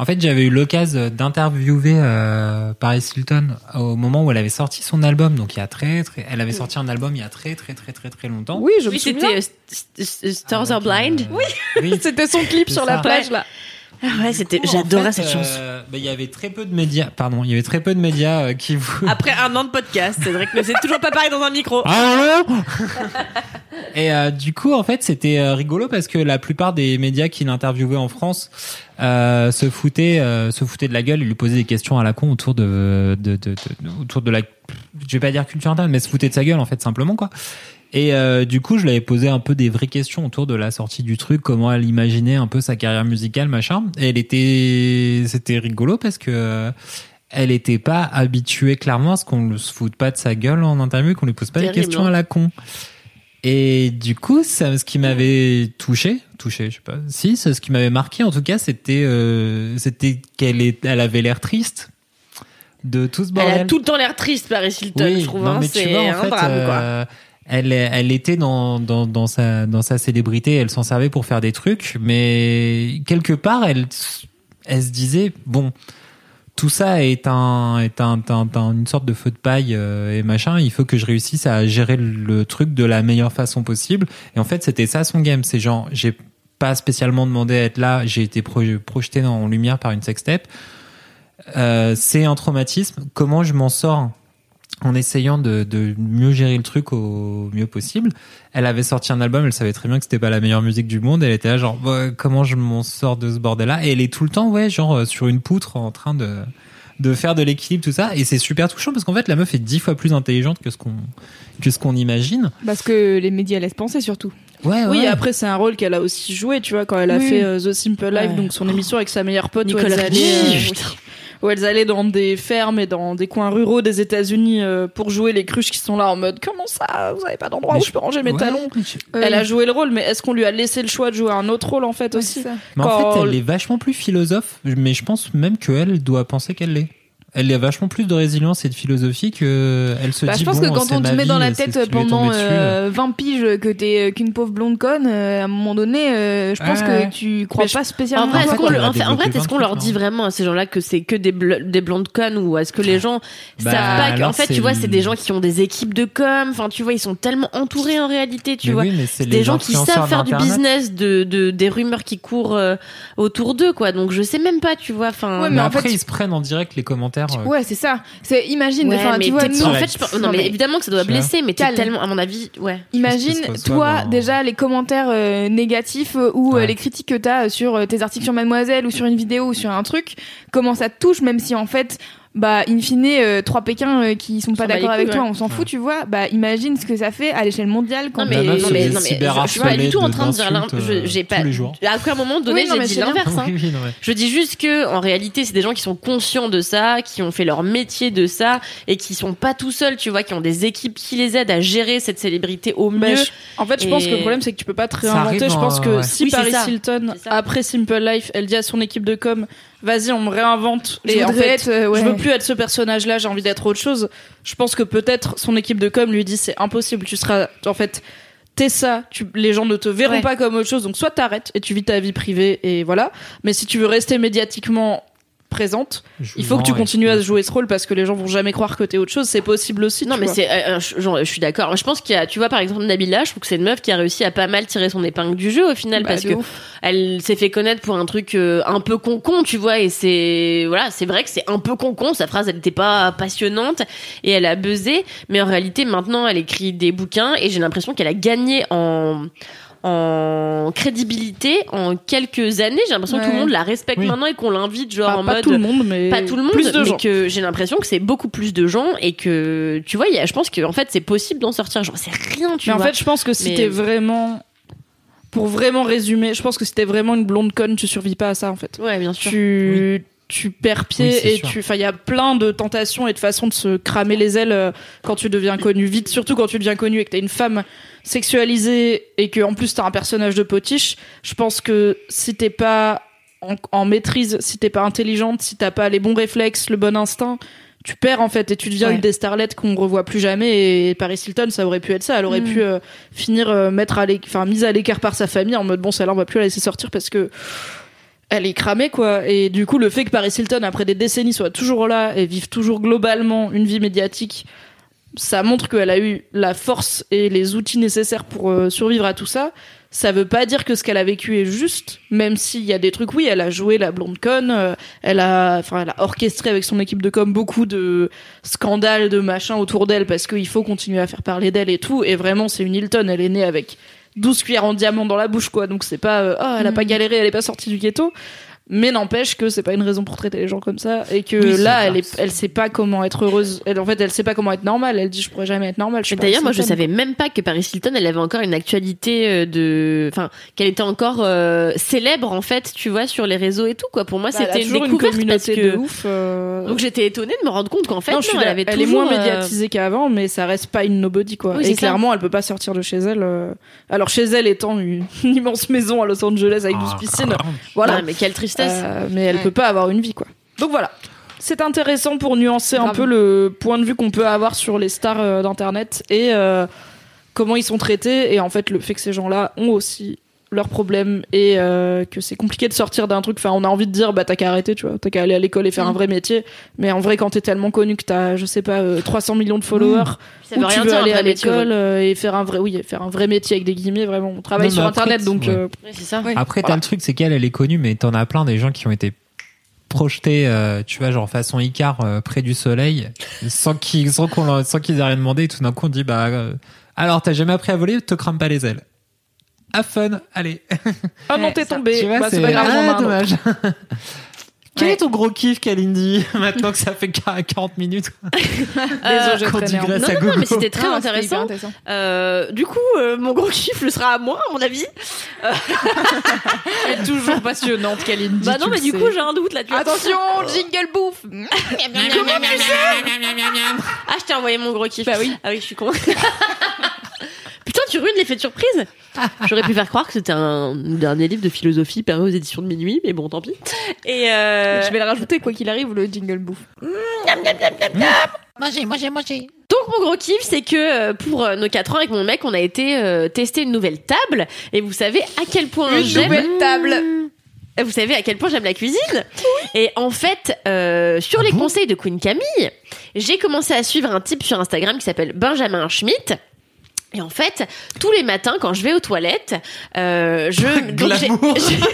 En fait, j'avais eu l'occasion d'interviewer euh, Paris Hilton au moment où elle avait sorti son album. Donc, il y a très, très, elle avait sorti un album il y a très, très, très, très, très longtemps. Oui, je Oui, me souviens. c'était euh, St- St- Stars Are Blind. Oui. oui. C'était son clip sur la plage là. Ah ouais, c'était, j'adorais cette chanson. euh, bah, Il y avait très peu de médias. Pardon, il y avait très peu de médias euh, qui vous. Après un an de podcast, Cédric ne sait toujours pas parler dans un micro. Ah non Et euh, du coup, en fait, c'était euh, rigolo parce que la plupart des médias qui l'interviewaient en France euh, se foutaient, euh, se foutaient de la gueule et lui posaient des questions à la con autour de, de, de, de- autour de la, je vais pas dire culture interne, mais se foutaient de sa gueule en fait simplement quoi. Et euh, du coup, je lui avais posé un peu des vraies questions autour de la sortie du truc, comment elle imaginait un peu sa carrière musicale, machin. Et elle était, c'était rigolo parce que euh, elle était pas habituée clairement à ce qu'on ne se foute pas de sa gueule en interview, qu'on lui pose pas Terrible, des questions hein. à la con. Et du coup, ça, ce qui m'avait touché, touché, je sais pas, si, ce qui m'avait marqué en tout cas, c'était, euh, c'était qu'elle est, elle avait l'air triste de tout ce bordel. Elle a tout le temps l'air triste, Paris Hilton, Oui, je trouve. non, hein, c'est vois, en un fait, drame, quoi. euh, elle, était dans, sa, célébrité, elle s'en servait pour faire des trucs, mais quelque part, elle, se disait, bon, tout ça est un, est un, un- un- une sorte de feu de paille euh, et machin. Il faut que je réussisse à gérer le truc de la meilleure façon possible. Et en fait, c'était ça son game. C'est genre, j'ai pas spécialement demandé à être là. J'ai été pro- projeté en lumière par une sextape. Euh, c'est un traumatisme. Comment je m'en sors? En essayant de, de mieux gérer le truc au mieux possible. Elle avait sorti un album, elle savait très bien que c'était pas la meilleure musique du monde. Elle était là genre Bah, comment je m'en sors de ce bordel-là? Et elle est tout le temps ouais genre euh, sur une poutre en train de de faire de l'équilibre tout ça et c'est super touchant parce qu'en fait la meuf est dix fois plus intelligente que ce qu'on que ce qu'on imagine. Parce que les médias laissent penser surtout. Ouais Oui, ouais. après c'est un rôle qu'elle a aussi joué, tu vois, quand elle a Oui. fait euh, The Simple Life, Ouais. donc son émission avec sa meilleure pote où Où elles allaient dans des fermes et dans des coins ruraux des États-Unis euh, pour jouer les cruches qui sont là en mode comment ça, vous avez pas d'endroit où je- je peux ranger mes ouais, talons. je- Elle a joué le rôle, mais est-ce qu'on lui a laissé le choix de jouer un autre rôle en fait Ouais, aussi. Mais en fait, elle est vachement plus philosophe, mais je pense même qu'elle doit penser qu'elle l'est. Elle a vachement plus de résilience et de philosophie que elle se Bah, dit je pense bon, que quand on te met vie, dans la tête est pendant euh, 20 piges que t'es euh, qu'une pauvre blonde conne, euh, à un moment donné, euh, je pense Ouais. que tu crois Mais je- pas spécialement. En vrai, est-ce fait, qu'on de qu'on leur dit vraiment à ces gens-là que c'est que des, bl- des blondes connes ou est-ce que les gens Bah, savent pas qu'en fait, tu vois, c'est des gens qui ont des équipes de com. Enfin, tu vois, ils sont tellement entourés en réalité, tu Mais vois. oui, mais c'est C'est les des gens qui savent faire du business de, de des rumeurs qui courent euh, autour d'eux, quoi. Donc, je sais même pas, tu vois. Enfin, Ouais, Mais, en fait, ils se prennent en direct les commentaires. Euh, Ouais, c'est ça. C'est imagine. Ouais, mais tu vois, nous, en fait, je pense- non, Non, mais évidemment que ça doit blesser, mais t'es tellement, à mon avis, ouais. Imagine, toi, dans- déjà, les commentaires euh, négatifs euh, ou euh, Ouais. les critiques que t'as sur euh, tes articles sur Mademoiselle ou sur une vidéo ou sur un truc, comment ça te touche, même si en fait, bah, in fine, euh, trois Pékins euh, qui sont pas d'accord avec couilles, toi, ouais. on s'en Ouais. fout, tu vois. Bah, imagine ce que ça fait à l'échelle mondiale quand Non mais, non mais, non mais, je, je suis pas du tout en train de dire l'in- d'insultes, je- euh, j'ai pas, à aucun moment donné, Oui, j'ai dit l'inverse, hein. Oui, oui, non, ouais. Je dis juste que en réalité, c'est des gens qui sont conscients de ça, qui ont fait leur métier de ça et qui sont pas tout seuls, tu vois, qui ont des équipes qui les aident à gérer cette célébrité au mieux. Mais je- en fait, je pense que le problème, c'est que tu peux pas te réinventer. Je pense en- que si Paris. Hilton, après Simple Life, elle dit à son équipe de com, vas-y, on me réinvente. Je et en fait, être, euh, ouais. je veux plus être ce personnage-là, j'ai envie d'être autre chose. Je pense que peut-être son équipe de com lui dit, c'est impossible, tu seras, en fait, t'es ça, tu, les gens ne te verront Ouais. pas comme autre chose, donc soit t'arrêtes et tu vis ta vie privée et voilà. Mais si tu veux rester médiatiquement présente, il faut que tu continues à jouer ce rôle parce que les gens vont jamais croire que t'es autre chose. C'est possible aussi. Non tu mais c'est, euh, euh, je, genre, je suis d'accord. Je pense qu'il y a, tu vois, par exemple Nabila, je trouve que c'est une meuf qui a réussi à pas mal tirer son épingle du jeu au final Bah, parce que ouf. elle s'est fait connaître pour un truc euh, un peu con-con, tu vois, et c'est voilà, c'est vrai que c'est un peu con-con. Sa phrase, elle n'était pas passionnante et elle a buzzé, mais en réalité maintenant, elle écrit des bouquins et j'ai l'impression qu'elle a gagné en en crédibilité en quelques années. J'ai l'impression que tout le monde la respecte Oui. maintenant et qu'on l'invite genre Enfin, en pas mode tout le monde, mais pas tout le monde, plus de mais gens. que j'ai l'impression que c'est beaucoup plus de gens et que tu vois, il y a, je pense que en fait c'est possible d'en sortir. Genre c'est rien, tu mais vois. en fait, je pense que si Mais- t'es vraiment, pour vraiment résumer, je pense que si t'es vraiment une blonde conne, tu survis pas à ça en fait. ouais, bien sûr. Tu tu perds pied Oui, et sûr. tu, enfin, il y a plein de tentations et de façons de se cramer les ailes euh, quand tu deviens connu vite, surtout quand tu deviens connu et que t'es une femme sexualisée et que en plus t'as un personnage de potiche. Je pense que si t'es pas en, en maîtrise, si t'es pas intelligente, si t'as pas les bons réflexes, le bon instinct, tu perds en fait et tu deviens Ouais. une des starlettes qu'on revoit plus jamais et Paris Hilton ça aurait pu être ça elle aurait Mm. pu euh, finir euh, mettre à enfin mise à l'écart par sa famille en mode bon celle-là on va plus la laisser sortir parce que elle est cramée quoi. Et du coup le fait que Paris Hilton après des décennies soit toujours là et vive toujours globalement une vie médiatique ça montre qu'elle a eu la force et les outils nécessaires pour euh, survivre à tout ça. Ça veut pas dire que ce qu'elle a vécu est juste même s'il y a des trucs oui elle a joué la blonde conne euh, elle a enfin elle a orchestré avec son équipe de com beaucoup de scandales de machins autour d'elle parce qu'il faut continuer à faire parler d'elle et tout. Et vraiment c'est une Hilton. Elle est née avec 12 cuillères en diamant dans la bouche quoi. Donc c'est pas euh, ah elle a pas galéré elle est pas sortie du ghetto mais n'empêche que c'est pas une raison pour traiter les gens comme ça et que Oui, là elle est elle sait pas comment être heureuse elle en fait elle sait pas comment être normale elle dit je pourrais jamais être normale D'ailleurs, Paris moi, je savais même pas que Paris Hilton, elle avait encore une actualité euh, de, enfin, qu'elle était encore euh, célèbre en fait, tu vois, sur les réseaux et tout quoi. Pour moi, Bah, c'était une toujours une découverte parce communauté que. de ouf euh, Donc j'étais étonnée de me rendre compte qu'en fait, non, je suis non, elle là- avait elle est moins euh, médiatisée qu'avant, mais ça reste pas une nobody quoi. Oui, et ça. clairement, elle peut pas sortir de chez elle. euh. Alors chez elle étant une, une immense maison à Los Angeles avec 12 Ah, piscines, voilà. Mais quelle tristesse. Euh, mais elle Ouais. peut pas avoir une vie quoi. Donc voilà. C'est intéressant pour nuancer un peu le point de vue qu'on peut avoir sur les stars euh, d'internet et euh, comment ils sont traités et en fait le fait que ces gens-là ont aussi leurs problèmes et euh, que c'est compliqué de sortir d'un truc enfin on a envie de dire bah t'as qu'à arrêter tu vois t'as qu'à aller à l'école et faire Mm. un vrai métier mais en vrai quand t'es tellement connu que t'as je sais pas euh, 300 millions de followers Ça ou veut tu rien veux aller à l'école euh, et faire un vrai oui faire un vrai métier avec des guillemets vraiment on travaille Non, sur après, internet donc ouais. euh, Ouais, c'est ça. Ouais. Après, t'as Voilà. le truc, c'est qu'elle, elle est connue, mais t'en as plein des gens qui ont été projetés, euh, tu vois, genre façon Icar euh, près du soleil, sans qu'ils sans qu'on leur- sans qu'ils aient rien demandé. Et tout d'un coup, on dit, bah, euh, alors t'as jamais appris à voler, te crame pas les ailes. Ah fun, allez. ah non t'es tombé bah, c'est pas grave ah, dommage. Quel Ouais. est ton gros kiff, Kalindi Maintenant que ça fait 40 minutes Désolé, digresse Non, à non, non, mais c'était très Ah, intéressant. intéressant. Euh, du coup, euh, mon gros kiff le sera à moi, à mon avis. Elle est toujours passionnante Kalindi Bah non, mais le du sais. coup, j'ai un doute là. Tu vois. Attention, jingle bouffe. Ah, je t'ai envoyé mon gros kiff. Bah oui. Ah oui, je suis con. Tu ruines l'effet de surprise. J'aurais pu faire croire que c'était un dernier livre de philosophie paru aux éditions de minuit, mais bon, tant pis. Et euh, Je vais le rajouter quoi qu'il arrive le jingle bouffe. donc mon gros kiff, c'est que euh, pour euh, nos 4 ans avec mon mec, on a été euh, tester une nouvelle table. Et vous savez à quel point Une j'aime. nouvelle table. Vous savez à quel point j'aime la cuisine. Et en fait, euh, sur les conseils de Queen Camille, j'ai commencé à suivre un type sur Instagram qui s'appelle Benjamin Schmidt. Et en fait, tous les matins, quand je vais aux toilettes, euh, je... donc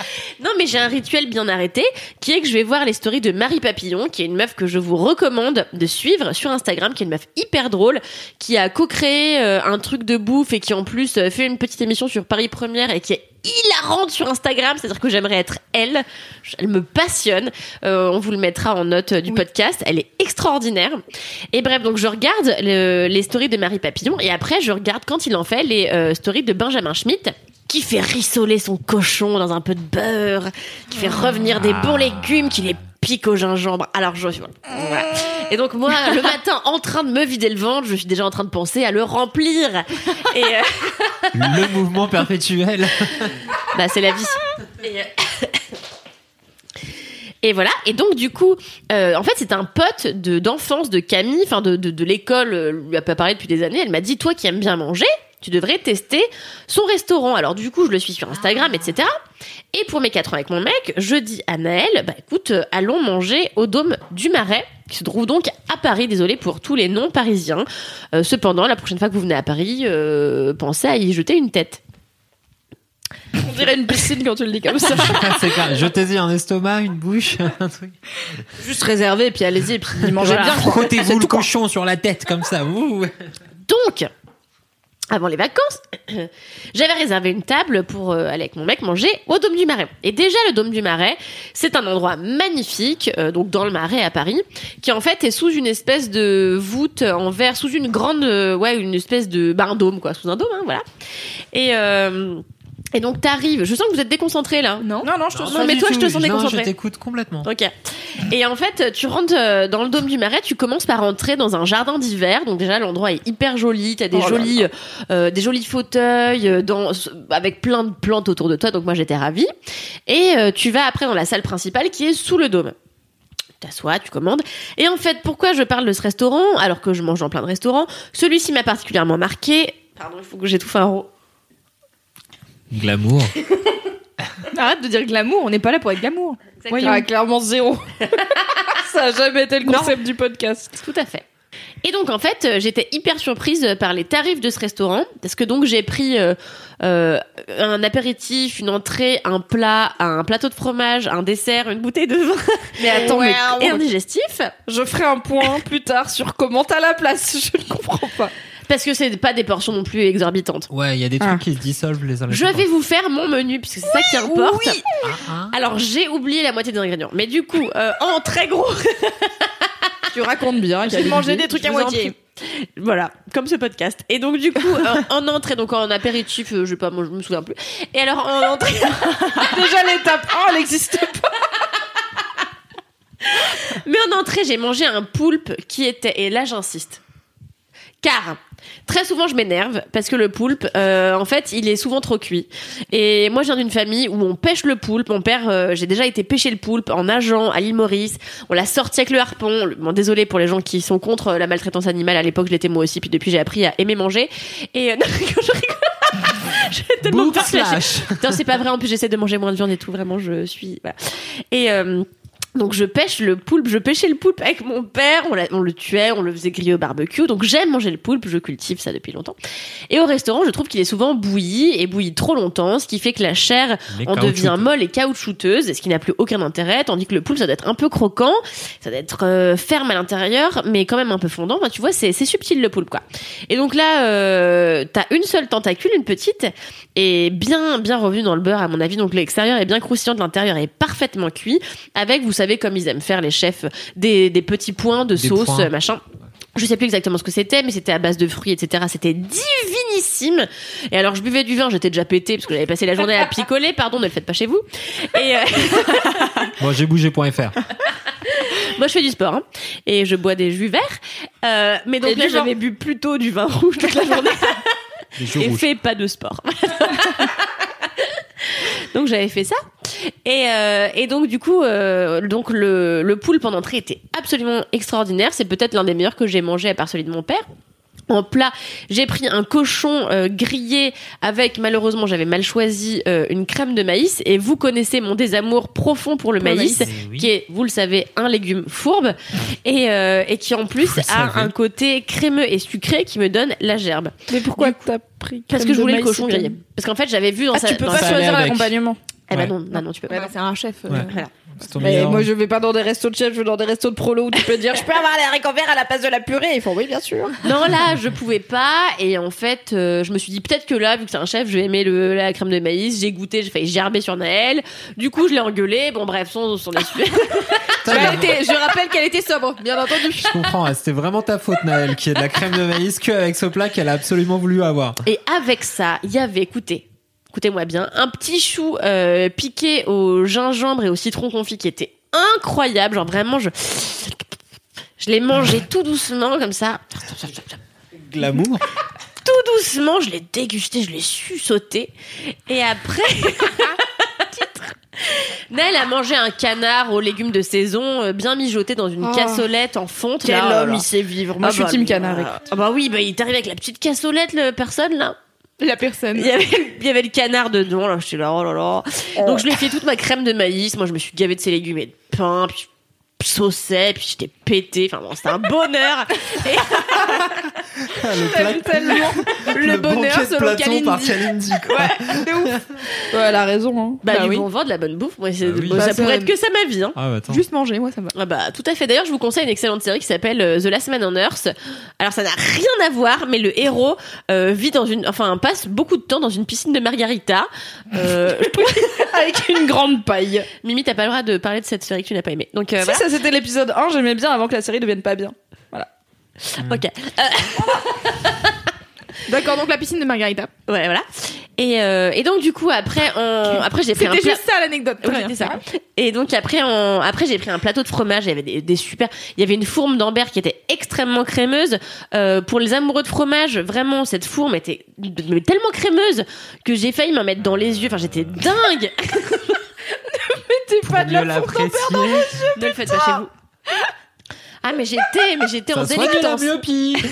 non, mais j'ai un rituel bien arrêté, qui est que je vais voir les stories de Marie Papillon, qui est une meuf que je vous recommande de suivre sur Instagram, qui est une meuf hyper drôle, qui a co-créé euh, un truc de bouffe et qui en plus euh, fait une petite émission sur Paris Première et qui est hilarante sur Instagram, c'est-à-dire que j'aimerais être elle. Elle me passionne. Euh, on vous le mettra en note euh, du podcast. Elle est extraordinaire. Et bref, donc je regarde le- les stories de Marie Papillon et après je regarde quand il en fait les euh, stories de Benjamin Schmidt qui fait rissoler son cochon dans un peu de beurre, qui fait revenir des bons légumes, qui les pique au gingembre. Alors je voilà. Et donc moi, le matin, en train de me vider le ventre, je suis déjà en train de penser à le remplir. Et euh, Le mouvement perpétuel. bah c'est la vie. Et, euh, Et voilà. Et donc du coup, euh, en fait, c'est un pote de d'enfance de Camille, enfin de de, de l'école, lui a pas parlé depuis des années. Elle m'a dit, toi qui aimes bien manger, tu devrais tester son restaurant. Alors du coup, je le suis sur Instagram, etc. Et pour mes quatre ans avec mon mec, je dis à Naël, bah écoute, euh, allons manger au Dôme du Marais, qui se trouve donc à Paris. Désolé pour tous les non-parisiens. Euh, cependant, la prochaine fois que vous venez à Paris, euh, pensez à y jeter une tête. on dirait une piscine quand tu le dis comme ça c'est clair. Jetez-y un estomac, une bouche, un truc. juste réservé et puis allez-y puis mangez Voilà. bien. Frottez-vous le cochon sur la tête comme ça. Ouh. Donc, avant les vacances, j'avais réservé une table pour euh, aller avec mon mec manger au Dôme du Marais. Et déjà, le Dôme du Marais, c'est un endroit magnifique, euh, donc dans le Marais à Paris, qui en fait est sous une espèce de voûte en verre, sous une grande, euh, ouais, une espèce de, bah, un dôme quoi, sous un dôme, hein, voilà. Et et donc t'arrives. Je sens que vous êtes déconcentré là. Non. non non je te Non, sens mais toi, je te sens Non, déconcentré. je t'écoute complètement. Ok. Et en fait, tu rentres euh, dans le dôme du Marais, tu commences par entrer dans un jardin d'hiver. Donc déjà, l'endroit est hyper joli. T'as des Oh jolis, euh, des jolis fauteuils euh, dans, avec plein de plantes autour de toi. Donc moi, j'étais ravie. Et euh, tu vas après dans la salle principale qui est sous le dôme. T'assois, tu commandes. Et en fait, pourquoi je parle de ce restaurant alors que je mange dans plein de restaurants? Celui-ci m'a particulièrement marqué. Pardon, il faut que j'étouffe un ro. Glamour. Arrête de dire glamour, on n'est pas là pour être glamour. Voyons. Ah, clairement zéro. Ça a jamais été le concept du podcast. Tout à fait. Et donc en fait, euh, j'étais hyper surprise par les tarifs de ce restaurant parce que donc j'ai pris euh, euh, un apéritif, une entrée, un plat, un plateau de fromage, un dessert, une bouteille de vin. Mais attends, mais et un digestif je ferai un point plus tard sur comment t'as la place. Je ne comprends pas. Parce que c'est pas des portions non plus exorbitantes. Ouais, il y a des trucs Ah. qui se dissolvent les uns les Je autres. vais vous faire mon menu puisque c'est ça qui importe. Ah, ah. Alors j'ai oublié la moitié des ingrédients, mais du coup euh, en très gros, Tu racontes bien. J'ai mangé des trucs je à moitié. Voilà, comme ce podcast. Et donc du coup, euh, en entrée, donc en apéritif, euh, je sais pas, moi je me souviens plus. Et alors en entrée, Déjà l'étape 1, elle n'existe pas. mais en entrée, j'ai mangé un poulpe qui était, et là j'insiste, car très souvent je m'énerve parce que le poulpe, euh, en fait, il est souvent trop cuit. Et moi, je viens d'une famille où on pêche le poulpe. Mon père, euh, j'ai déjà été pêcher le poulpe en nageant à l'île Maurice. On l'a sorti avec le harpon. Bon, désolé pour les gens qui sont contre euh, la maltraitance animale. À l'époque, je l'étais moi aussi. Puis depuis, j'ai appris à aimer manger. Et euh, non, je rigole. Tellement la- slash. Putain, c'est pas vrai. En plus, j'essaie de manger moins de viande et tout. Vraiment, je suis. Voilà. Et euh, donc, je pêche le poulpe. Je pêchais le poulpe avec mon père. On, l'a- on le tuait, on le faisait griller au barbecue. Donc, j'aime manger le poulpe. Je cultive ça depuis longtemps. Et au restaurant, je trouve qu'il est souvent bouilli et bouilli trop longtemps, ce qui fait que la chair Les en devient molle et caoutchouteuse, ce qui n'a plus aucun intérêt. Tandis que le poulpe, ça doit être un peu croquant, ça doit être euh, ferme à l'intérieur, mais quand même un peu fondant. Enfin, tu vois, c'est subtil le poulpe, quoi. Et donc là, euh, t'as une seule tentacule, une petite, et bien bien revenue dans le beurre à mon avis. Donc l'extérieur est bien croustillant, de l'intérieur est parfaitement cuit, avec vous savez comme ils aiment faire les chefs des, des petits points de Des sauce points. machin. Je sais plus exactement ce que c'était, mais c'était à base de fruits, etc. C'était divinissime. Et alors, je buvais du vin, j'étais déjà pété parce que j'avais passé la journée à picoler. Pardon, ne le faites pas chez vous. Et euh, Bon, j'ai bougé.fr. moi, je fais du sport hein, et je bois des jus verts. Euh, mais donc Et là, j'avais bu plutôt du vin rouge toute la journée. Et rouges. fait pas de sport. donc j'avais fait ça et, euh, et donc du coup euh, donc le, le poulpe en entrée était absolument extraordinaire c'est peut-être l'un des meilleurs que j'ai mangé à part celui de mon père en plat, j'ai pris un cochon euh, grillé avec malheureusement j'avais mal choisi euh, une crème de maïs et vous connaissez mon désamour profond pour le Pour maïs, maïs. Eh oui. qui est vous le savez un légume fourbe et, euh, et qui en plus Vous a savez. un côté crémeux et sucré qui me donne la gerbe. Mais pourquoi t'as pris Parce crème que je de voulais le cochon grillé. Parce qu'en fait, j'avais vu dans Ah, sa. tu peux dans pas choisir l'accompagnement. Eh ben Ouais. non, non, non, tu peux Ouais, pas. bah, c'est un chef. euh, Ouais. Voilà. C'est ton Mais meilleur. moi, je vais pas dans des restos de chef, je vais dans des restos de prolo où tu peux dire, je peux avoir les haricots verts à la place de la purée. Ils font oui, bien sûr. Non, là, je pouvais pas. Et en fait, euh, je me suis dit peut-être que là, vu que c'est un chef, je vais aimer le, la crème de maïs. J'ai goûté, j'ai failli gerber sur Naël. Du coup, je l'ai engueulé. Bon, bref, son, son essuie. Putain, Elle mais- était- je rappelle qu'elle était sobre, bien entendu. Je comprends, hein, c'était vraiment ta faute, Naël, qui est de la crème de maïs que avec ce plat qu'elle a absolument voulu avoir. Et avec ça, il y avait, écoutez, écoutez-moi bien, un petit chou euh, piqué au gingembre et au citron confit qui était incroyable. Genre vraiment, je, je l'ai mangé tout doucement comme ça. Glamour. tout doucement, je l'ai dégusté, je l'ai su sauter. Et après, titre. Naël a mangé un canard aux légumes de saison, euh, bien mijoté dans une Oh. cassolette en fonte. Quel là, là homme là. il sait vivre. Moi, Ah je suis bah, team canard. euh. Ah bah oui, bah il est arrivé avec la petite cassolette, le personne là. La personne. Il y avait, il y avait le canard dedans, là, j'étais là, oh là là. Donc je lui ai fait toute ma crème de maïs, moi je me suis gavé de ses légumes et de pain, puis je sauçais, puis j'étais pété, enfin bon, c'était un bonheur. Et- le plat, tellement le, bonheur banquet de selon Platon par Kalindi. Kalindi, quoi. Ouais, elle a raison. Hein. bah, Bah du oui. bon vent, de la bonne bouffe, moi, c'est- Bah oui. bon, Bah, ça ça- pourrait être que ça ma vie, hein. Ah, bah. Juste manger, moi ça me va. Ah bah tout à fait. D'ailleurs, je vous conseille une excellente série qui s'appelle euh, The Last Man on Earth. Alors ça n'a rien à voir, mais le héros euh, vit dans une, enfin passe beaucoup de temps dans une piscine de margarita. Euh, Avec une grande paille. Mimi, t'as pas le droit de parler de cette série que tu n'as pas aimée. Donc euh, Si, voilà. ça c'était l'épisode 1, j'aimais bien avant que la série devienne pas bien. Ok. Euh, D'accord, donc la piscine de Margarita. ouais, voilà. Et, euh, et donc du coup après, on... après j'ai pris un C'était plat. juste ça l'anecdote. C'était ça. Et donc après, on... après j'ai pris un plateau de fromage. Il y avait des, des super. Il y avait une fourme d'Ambert qui était extrêmement crémeuse. Euh, pour les amoureux de fromage, vraiment cette fourme était tellement crémeuse que j'ai failli m'en mettre dans les yeux. Enfin, j'étais dingue. Pour mieux l'apprécier. ne le faites pas chez vous. Ah mais j'étais, mais j'étais en Ça soigne la délectance. myopie.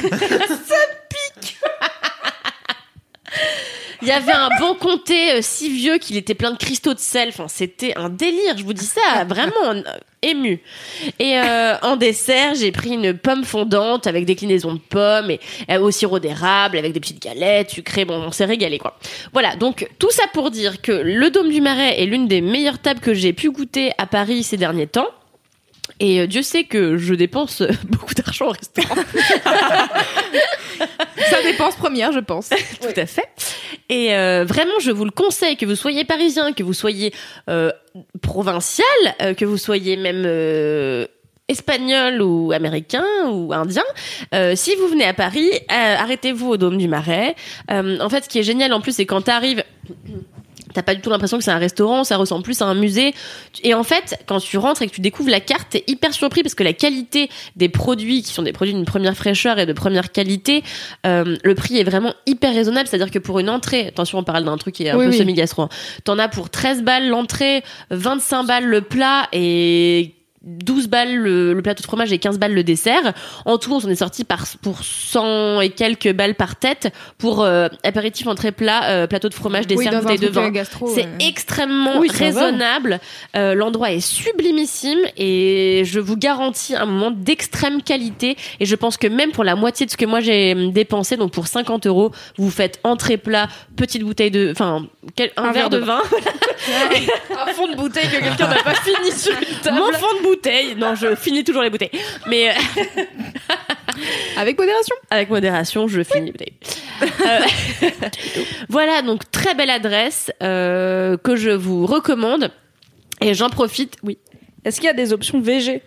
Il y avait un bon comté euh, si vieux qu'il était plein de cristaux de sel. Enfin, c'était un délire. Je vous dis ça, vraiment euh, ému. Et euh, en dessert, j'ai pris une pomme fondante avec déclinaison de pommes et au sirop d'érable avec des petites galettes sucrées. Bon, on s'est régalé quoi. Voilà. Donc tout ça pour dire que le Dôme du Marais est l'une des meilleures tables que j'ai pu goûter à Paris ces derniers temps. Et euh, Dieu sait que je dépense euh, beaucoup d'argent au restaurant. Ça dépense première, je pense. Tout à fait. Et euh, vraiment, je vous le conseille, que vous soyez parisien, que vous soyez euh, provincial, euh, que vous soyez même espagnol ou américain ou indien. euh, si vous venez à Paris, euh, arrêtez-vous au Dôme du Marais. Euh, en fait, ce qui est génial en plus, c'est quand t'arrives... T'as pas du tout l'impression que c'est un restaurant, ça ressemble plus à un musée. Et en fait, quand tu rentres et que tu découvres la carte, t'es hyper surpris parce que la qualité des produits, qui sont des produits d'une première fraîcheur et de première qualité, euh, le prix est vraiment hyper raisonnable. C'est-à-dire que pour une entrée, attention, on parle d'un truc qui est un Oui, peu oui. semi-gastro, hein. t'en as pour 13 balles l'entrée, 25 balles le plat et 12 balles le, le plateau de fromage et 15 balles le dessert. En tout, on est sorti par, pour 100 et quelques balles par tête pour euh, apéritif, entrée plat, euh, plateau de fromage, dessert, bouteille de euh, vin. gastro, C'est ouais. extrêmement Oui, raisonnable. Euh, L'endroit est sublimissime et je vous garantis un moment d'extrême qualité. Et je pense que même pour la moitié de ce que moi j'ai dépensé, donc pour 50 euros, vous faites entrée plat, petite bouteille de, enfin, un, verre, de vin, Un fond de bouteille que quelqu'un n'a pas fini sur une table. mon fond de bouteille. Non, je finis toujours les bouteilles, mais euh, Avec modération. avec modération, je finis les bouteilles. Euh, voilà, donc très belle adresse euh, que je vous recommande. Et j'en profite, oui. Est-ce qu'il y a des options VG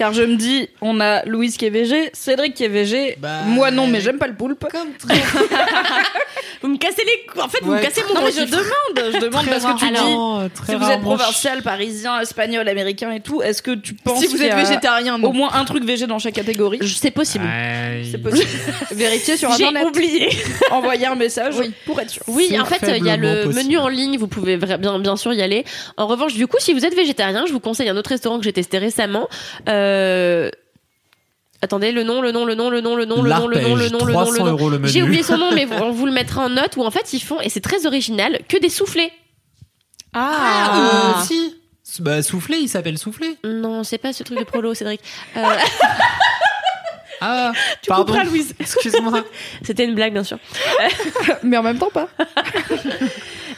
Car je me dis, on a Louise qui est VG, Cédric qui est VG. Bah, Moi non, mais j'aime pas le poulpe. Vous me cassez les couilles. En fait, vous me cassez mon Non, mais je demande, je demande parce que tu dis. Alors, Si vous êtes provincial, parisien, espagnol, américain et tout, est-ce que tu penses Si vous qu'il y êtes a végétarien, non. au moins un truc VG dans chaque catégorie C'est possible. C'est possible. Vérifiez sur J'ai internet. oublié. Envoyez un message Oui. pour être sûr. Oui, C'est en fait, il y a le possible. menu en ligne, vous pouvez bien, bien sûr y aller. En revanche, du coup, si vous êtes végétarien, je vous conseille un autre restaurant que j'ai testé récemment. Euh... Attendez, le nom, le nom, le nom, le nom, le nom, le nom, le nom, le nom, le nom, le 300 nom. le. J'ai oublié son nom, mais on vous le mettra en note où en fait ils font, et c'est très original, que des soufflés. Ah, euh, si. Bah, soufflé, il s'appelle soufflé. Non, c'est pas ce truc de prolo, Cédric. Euh, Ah, tu pardon. couperas, Louise. Excuse-moi. C'était une blague, bien sûr. Mais en même temps pas.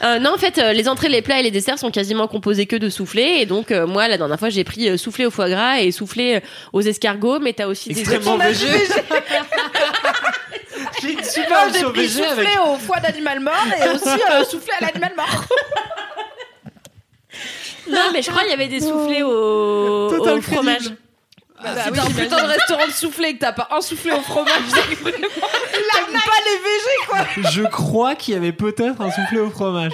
Euh, non, en fait, euh, les entrées, les plats et les desserts sont quasiment composés que de soufflés. Et donc, euh, moi, la dernière fois, j'ai pris euh, soufflé au foie gras et soufflé euh, aux escargots. Mais t'as aussi des Extrêmement végé. J'ai une super J'ai pris végé avec. soufflé au foie d'animal mort et aussi euh, soufflé à l'animal mort. Non, mais je crois qu'il y avait des soufflés au, Total au fromage. crédible. Bah, si t'as un putain de restaurant de soufflé et que t'as pas un soufflé au fromage, c'est vraiment... T'aimes pas les VG quoi. Je crois qu'il y avait peut-être un soufflé au fromage.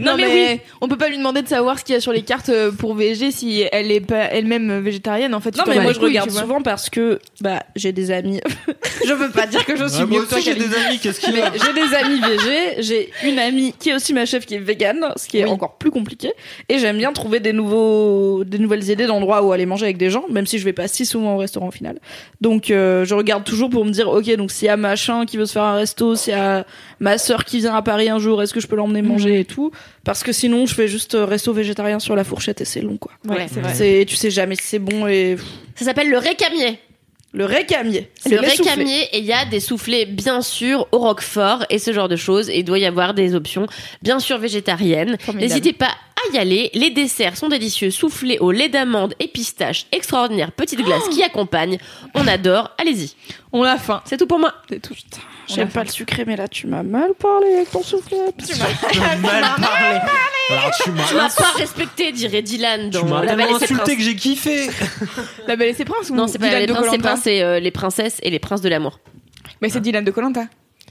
Non, mais, on peut pas lui demander de savoir ce qu'il y a sur les cartes euh, pour VG si elle est pas elle-même végétarienne. En fait, Non mais moi je couilles, regarde souvent parce que bah j'ai des amis. je veux pas dire que je suis Ouais, moi mieux que toi j'ai des amis, qu'est-ce qu'il a j'ai des amis VG, j'ai une amie qui est aussi ma chef qui est végane, ce qui est encore plus compliqué. Et j'aime bien trouver des nouveaux, des nouvelles idées d'endroits où aller manger avec des gens, même si je vais pas si souvent au restaurant au final. Donc euh, je regarde toujours pour me dire, ok, donc s'il y a machin qui veut se faire un resto, s'il y a ma sœur qui vient à Paris un jour, est-ce que je peux l'emmener manger et tout? Parce que sinon je fais juste euh, resto végétarien sur la fourchette et c'est long quoi. Ouais, c'est vrai. Tu sais jamais si c'est bon et Ça s'appelle le récamier. le récamier. Le récamier, et il y a des soufflés, bien sûr, au roquefort et ce genre de choses. Et il doit y avoir des options, bien sûr, végétariennes. N'hésitez pas à y aller. Les desserts sont délicieux. Soufflés au lait d'amande et pistache. Extraordinaire. Petite glace qui accompagne. On adore. Allez-y. On a faim. C'est tout pour moi. C'est tout. J'aime pas le sucré, mais là tu m'as mal parlé avec ton soufflet. Tu m'as mal parlé. Alors tu m'as pas respecté, dirait Dylan tu m'as insulté que j'ai kiffé. La Belle et ses princes ou Non, c'est pas Dylan les de princes, c'est Koh-Lanta princes, c'est euh, les princesses et les princes de l'amour. Mais c'est Dylan de Colanta.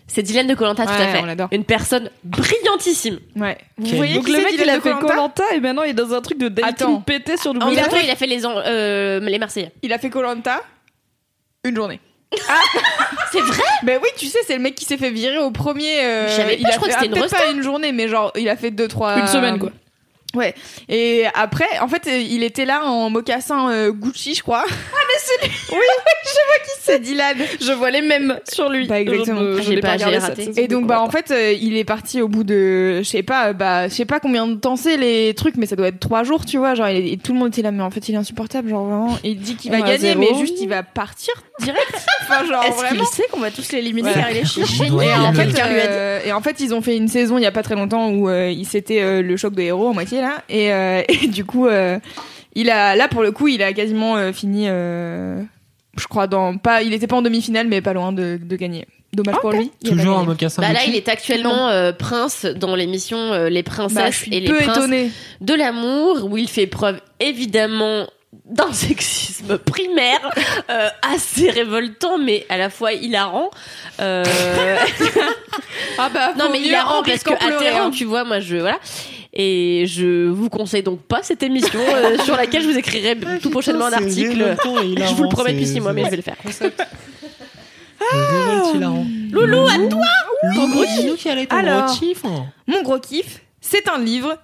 C'est Dylan de Colanta, tout Ouais, à fait. on l'adore. Une personne brillantissime. Ouais. Vous Quel- voyez Donc qui le mec il Dylan a de fait Colanta et maintenant il est dans un truc de dating Attends. pété sur temps, il a fait les, en- euh, les Marseillais. Il a fait Colanta une journée. C'est vrai Ben oui, tu sais, c'est le mec qui s'est fait virer au premier. euh, Je savais pas, il a je crois fait que c'était ah, une peut-être resta. pas une journée, mais genre il a fait deux trois. Une semaine, quoi. Ouais. Et après, en fait, euh, il était là en mocassin euh, Gucci, je crois. Ah, mais c'est lui Oui, je vois qui c'est, Dylan. Je vois les mêmes sur lui. Bah, exactement. Je je J'ai l'ai pas- regardé raté. saison, Et donc, on bah, en fait, euh, il est parti au bout de, je sais pas, bah, je sais pas combien de temps c'est les trucs, mais ça doit être trois jours, tu vois. Genre, il est- et tout le monde était là, mais en fait, il est insupportable, genre vraiment. Il dit qu'il va Ouais, gagner, mais juste, il va partir direct. enfin, genre, Est-ce vraiment. qu'il sait qu'on va tous l'éliminer Voilà. car il est Ouais, Et en, fait, euh, et en fait, ils ont fait une saison il y a pas très longtemps où euh, il s'était euh, le choc de héros en moitié là, et, euh, et du coup, euh, il a là pour le coup, il a quasiment euh, fini. euh, je crois dans pas, il était pas en demi-finale, mais pas loin de, de gagner. Dommage pour lui. Toujours un mocassin. Bah là, il est actuellement euh, prince dans l'émission euh, Les Bah, Princesses suis et les peu Princes étonnée. de l'amour, où il fait preuve évidemment d'un sexisme primaire euh, assez révoltant, mais à la fois hilarant. Euh, Ah bah, non, mais hilarant parce que atterrant, hein. tu vois, moi je voilà. Et je vous conseille donc pas cette émission euh, sur laquelle je vous écrirai tout prochainement un article. Je vous le promets depuis six mois, mais je vais le faire. Loulou, à toi Alors. gros chiffre Mon gros kiff, c'est un livre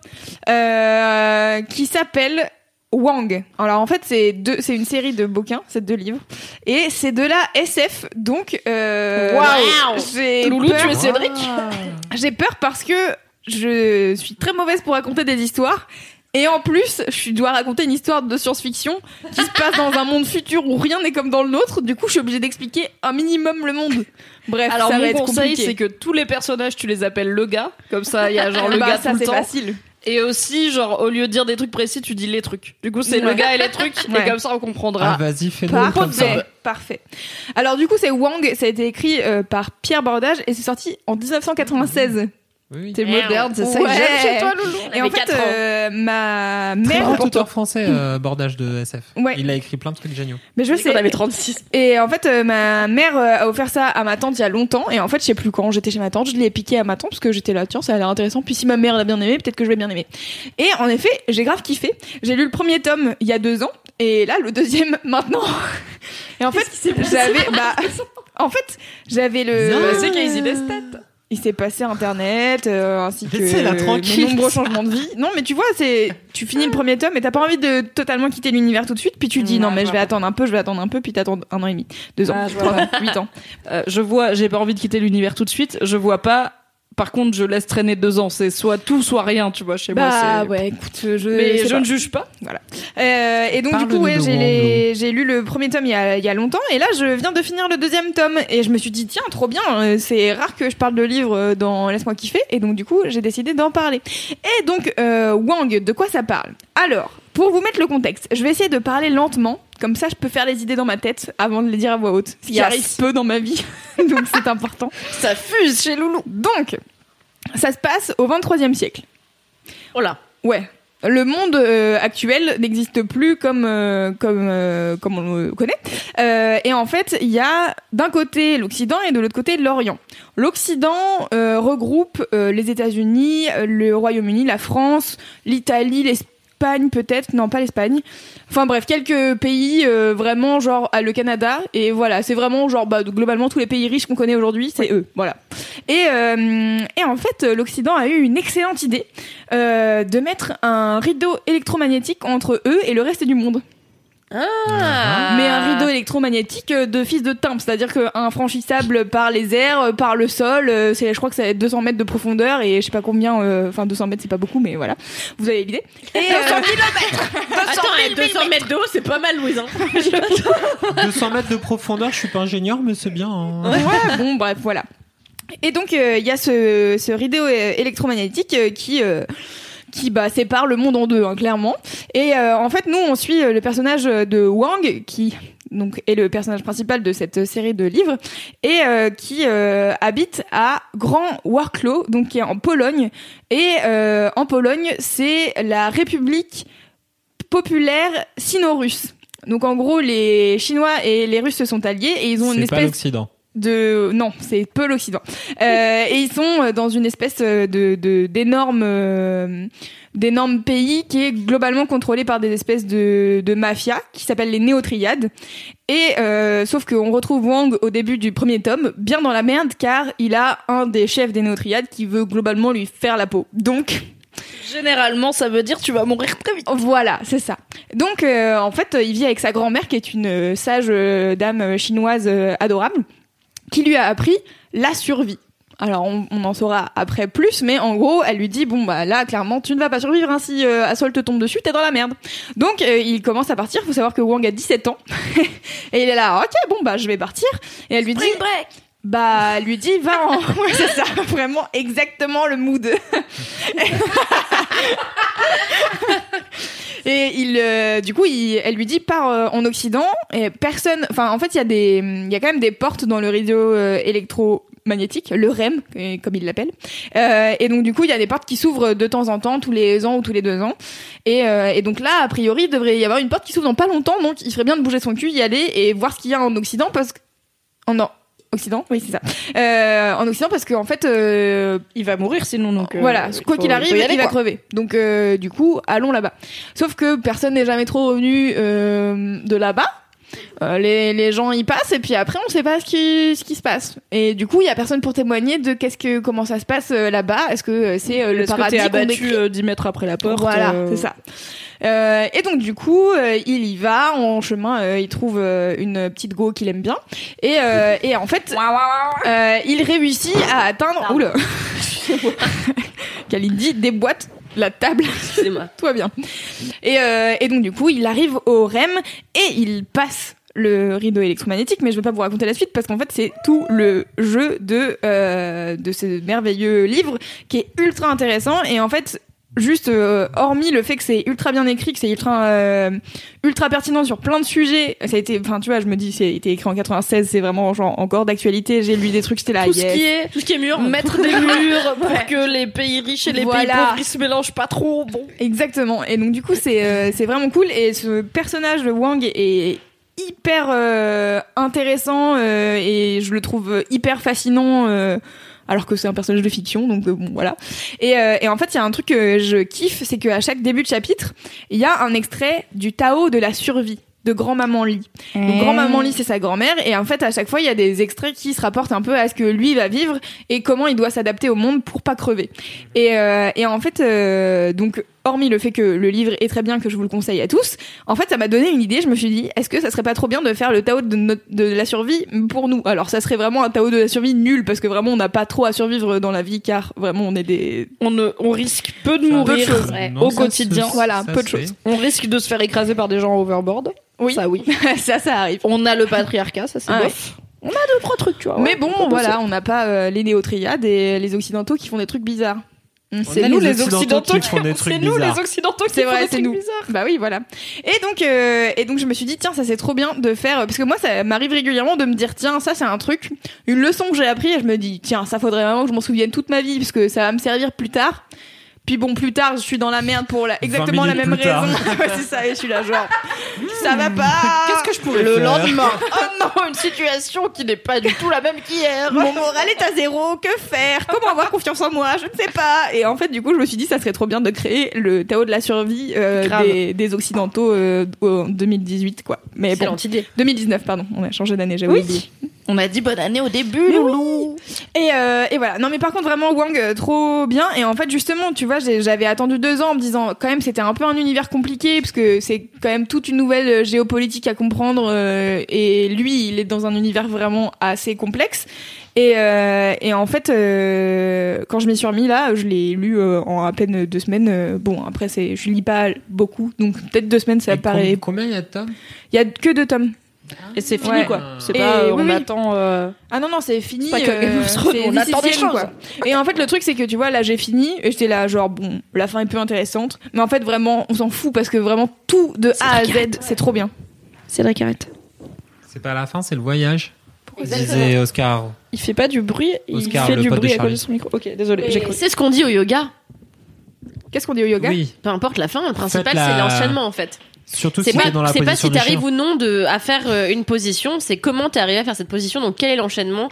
euh, qui s'appelle Wang. Alors en fait, c'est deux, c'est une série de bouquins, c'est deux livres, et c'est de la SF. Donc, euh, j'ai Loulou, peur- tu es Cédric J'ai peur parce que je suis très mauvaise pour raconter des histoires. Et en plus, je dois raconter une histoire de science-fiction qui se passe dans un monde futur où rien n'est comme dans le nôtre. Du coup, je suis obligée d'expliquer un minimum le monde. Bref, Alors ça va mon être conseil c'est que tous les personnages tu les appelles le gars comme ça il y a genre le Bah, gars ça tout le c'est temps facile. et aussi genre au lieu de dire des trucs précis tu dis les trucs du coup c'est le gars et les trucs Ouais. et comme ça on comprendra Ah, vas-y, fais-nous. Parfait, parfait. Alors du coup, c'est Wang, ça a été écrit euh, par Pierre Bordage et c'est sorti en 1996. Oui. T'es moderne, c'est ça Ouais. j'aime chez toi, Loulou. Et en fait, euh, ma Très mère, grand auteur français, euh, bordage de SF. Ouais. Il a écrit plein de trucs géniaux. mais je On sais. avait 36. Et en fait, euh, ma mère euh, a offert ça à ma tante il y a longtemps. Et en fait, je sais plus quand j'étais chez ma tante, je l'ai piqué à ma tante parce que j'étais là, tiens, ça a l'air intéressant. Puis si ma mère l'a bien aimé, peut-être que je vais bien aimer. Et en effet, j'ai grave kiffé. J'ai lu le premier tome il y a deux ans. Et là, le deuxième maintenant. Et en fait, j'avais, bah, en fait, j'avais le. Bah, c'est Casey Lestat. Il s'est passé Internet, euh, ainsi que Laissez-la mes nombreux changements de vie. Non, mais tu vois, c'est, tu finis le premier tome et t'as pas envie de totalement quitter l'univers tout de suite. Puis tu dis Ouais, non, mais je vais attendre un peu, je vais attendre un peu, puis t'attends un an et demi, deux ans, Ah, je vois. trois ans, huit ans. Euh, je vois j'ai pas envie de quitter l'univers tout de suite je vois pas par contre je laisse traîner deux ans. C'est soit tout soit rien tu vois chez moi Bah c'est ouais, écoute, je, mais je pas. ne juge pas. Voilà. Euh, et donc du coup, ouais, j'ai Wang, les- j'ai lu le premier tome il y, a, il y a longtemps, et là je viens de finir le deuxième tome, et je me suis dit tiens, trop bien, euh, c'est rare que je parle de livres euh, dans Laisse-moi kiffer, et donc du coup j'ai décidé d'en parler. Et donc euh, Wang, de quoi ça parle? Alors, pour vous mettre le contexte, je vais essayer de parler lentement, comme ça je peux faire les idées dans ma tête avant de les dire à voix haute, ce qui Yes. arrive peu dans ma vie, donc c'est important. ça fuse chez Loulou Donc, ça se passe au 23e siècle. Oh là. Ouais. Le monde euh, actuel n'existe plus comme euh, comme euh, comme on le connaît. Et en fait, il y a d'un côté l'Occident et de l'autre côté l'Orient. L'Occident regroupe les États-Unis, le Royaume-Uni, la France, l'Italie, l'Espagne peut-être, non pas l'Espagne. Enfin bref, quelques pays euh, vraiment genre ah, le Canada et voilà, c'est vraiment genre bah, globalement tous les pays riches qu'on connaît aujourd'hui, c'est eux, voilà. Et euh, et en fait, l'Occident a eu une excellente idée euh, de mettre un rideau électromagnétique entre eux et le reste du monde. Ah. Mais un rideau électromagnétique euh, de fils de timbre, c'est-à-dire qu'un franchissable par les airs, euh, par le sol, euh, c'est, je crois que ça va être 200 mètres de profondeur et je sais pas combien, euh, enfin 200 mètres c'est pas beaucoup, mais voilà, vous avez l'idée. Et, euh, Attends, eh, 200 mètres d'eau, c'est pas mal, Louise. hein. 200 mètres de profondeur, je suis pas ingénieur, mais c'est bien. hein. Ouais, bon, bref, voilà. Et donc, euh, il y a ce, ce rideau euh, électromagnétique euh, qui, euh, qui bah, sépare le monde en deux, hein, clairement. Et euh, en fait, nous, on suit euh, le personnage de Wang, qui donc est le personnage principal de cette série de livres, et euh, qui euh, habite à Grand Warklo, donc qui est en Pologne. Et euh, en Pologne, c'est la République populaire sino-russe. Donc en gros, les Chinois et les Russes se sont alliés et ils ont une C'est pas espèce l'Occident. De non c'est peu l'Occident euh, et ils sont dans une espèce de de- d'énorme euh, d'énormes pays qui est globalement contrôlé par des espèces de de mafia qui s'appellent les néotriades et euh, sauf qu'on retrouve Wang au début du premier tome bien dans la merde car il a un des chefs des néotriades qui veut globalement lui faire la peau donc Généralement, ça veut dire tu vas mourir très vite. Voilà, c'est ça. Donc, euh, en fait, il vit avec sa grand-mère, qui est une euh, sage euh, dame euh, chinoise euh, adorable, qui lui a appris la survie. Alors, on, on en saura après plus, mais en gros, elle lui dit bon bah là, clairement, tu ne vas pas survivre. Hein, si euh, Assol te tombe dessus, t'es dans la merde. Donc, euh, il commence à partir. Faut savoir que Wang a 17 ans et il est là. Ok, bon bah je vais partir. Et elle lui dit break. bah, elle lui dit, va en. Ouais, c'est ça, vraiment exactement le mood. et il, euh, du coup, il, elle lui dit, pars euh, en Occident. Et personne. Enfin, en fait, il y a des, il y a quand même des portes dans le rideau euh, électromagnétique, le REM, euh, comme il l'appelle. Euh, et donc, du coup, il y a des portes qui s'ouvrent de temps en temps, tous les ans ou tous les deux ans. Et, euh, et donc là, a priori, il devrait y avoir une porte qui s'ouvre dans pas longtemps. Donc, il ferait bien de bouger son cul, y aller et voir ce qu'il y a en Occident parce que. En non. Occident, oui c'est ça. Euh, en Occident parce qu'en fait, euh, Il va mourir sinon, donc. euh, voilà, il quoi qu'il arrive, il, va quoi. crever. Donc du coup, allons là-bas. Sauf que personne n'est jamais trop revenu de là-bas. Les, les gens y passent et puis après on sait pas ce qui ce qui se passe et du coup il y a personne pour témoigner de qu'est-ce que comment ça se passe là-bas est-ce que c'est le Est-ce que paradis qu'on abattu décrit euh, 10 mètres après la porte voilà, c'est ça. Euh, et donc du coup, euh, il y va en chemin. euh, il trouve une petite go qu'il aime bien. Et, et en fait, il réussit à atteindre. Oula. Kalindi déboîte la table. Excusez-moi. Tout va bien. Et, et donc du coup, il arrive au REM et il passe le rideau électromagnétique, mais je vais pas vous raconter la suite parce qu'en fait c'est tout le jeu de euh, de ce merveilleux livre qui est ultra intéressant et en fait juste euh, hormis le fait que c'est ultra bien écrit, que c'est ultra euh, ultra pertinent sur plein de sujets, ça a été, enfin tu vois, je me dis c'est été écrit en 96, c'est vraiment genre encore d'actualité. J'ai lu des trucs, j'étais là. tout ce yes. qui est Tout ce qui est mûr. mettre des murs pour que les pays riches et les pays pauvres ils se mélangent pas trop. Bon. Exactement. Et donc du coup c'est euh, c'est vraiment cool et ce personnage de Wang est hyper euh, intéressant euh, et je le trouve hyper fascinant euh, alors que c'est un personnage de fiction donc euh, bon voilà. Et, euh, et en fait il y a un truc que je kiffe c'est qu'à chaque début de chapitre il y a un extrait du Tao de la survie de grand-maman Lee. Donc grand-maman Lee c'est sa grand-mère et en fait à chaque fois il y a des extraits qui se rapportent un peu à ce que lui va vivre et comment il doit s'adapter au monde pour pas crever. Et, euh, et en fait euh, donc hormis le fait que le livre est très bien que je vous le conseille à tous, en fait ça m'a donné une idée, je me suis dit est-ce que ça serait pas trop bien de faire le Tao de, notre- de la survie pour nous? Alors ça serait vraiment un Tao de la survie nul parce que vraiment on n'a pas trop à survivre dans la vie car vraiment on est des On, ne- on risque peu de mourir peu de choses. Ouais. Non, au ça quotidien. se- Voilà, peu de choses. On risque de se faire écraser par des gens overboard. oui Ça oui. ça ça arrive. On a le patriarcat, ça c'est Ah ouais. bof. On a deux trois trucs, tu vois. Mais ouais, bon, on voilà, on n'a pas euh, les néo-triades et les occidentaux qui font des trucs bizarres. C'est nous les Occidentaux occidentaux qui font des trucs C'est nous bizarres. les occidentaux qui font des c'est trucs nous. bizarres. Bah oui, voilà. Et donc, euh, et donc je me suis dit tiens, ça c'est trop bien de faire parce que moi ça m'arrive régulièrement de me dire tiens, ça c'est un truc, une leçon que j'ai appris et je me dis tiens, ça faudrait vraiment que je m'en souvienne toute ma vie parce que ça va me servir plus tard. Puis bon, plus tard, je suis dans la merde pour la, exactement la même raison. Ouais, c'est ça, et je suis là genre ça va pas. Qu'est-ce que je pourrais Le faire lendemain. Oh non, une situation qui n'est pas du tout la même qu'hier. Mon moral est à zéro, que faire? Comment avoir confiance en moi? Je ne sais pas. Et en fait, du coup, je me suis dit, ça serait trop bien de créer le Tao de la survie euh, des, des Occidentaux euh, en 2018, quoi. Mais bon, Excellente idée. 2019, pardon. On a changé d'année, j'avais Oui. oublié. On a dit bonne année au début, Loulou. Et, euh, et voilà. Non, mais par contre, vraiment, Wang, euh, trop bien. Et en fait, justement, tu vois, j'avais attendu deux ans en me disant, quand même, c'était un peu un univers compliqué, parce que c'est quand même toute une nouvelle euh, géopolitique à comprendre. euh, et lui, il est dans un univers vraiment assez complexe. Et, euh, et en fait, euh, quand je m'y suis remis là, je l'ai lu euh, en à peine deux semaines. Bon, après, c'est, je lis pas beaucoup, donc peut-être deux semaines, ça Et paraît. com- Combien il y a de tomes? Il y a que deux tomes. Et c'est fini Ouais. quoi. C'est Et pas euh, oui, on oui. attend. euh, Ah non non c'est fini. C'est pas que c'est on attend des choses. quoi. Et en fait le truc c'est que tu vois là j'ai fini et j'étais là genre bon la fin est peu intéressante mais en fait vraiment on s'en fout parce que vraiment tout de A à Z c'est trop bien. C'est la carrette. C'est pas la fin, c'est le voyage. Disait Oscar. Il fait pas du bruit, il Oscar, fait le du bruit à cause de son micro. Ok, désolé. C'est ce qu'on dit au yoga. Qu'est-ce qu'on dit au yoga? Oui, Peu importe la fin, le principal la- c'est l'enchaînement en fait. Surtout C'est si pas, dans la c'est pas si t'arrives ou non de, à faire euh, une position, c'est comment t'es arrivé à faire cette position, donc quel est l'enchaînement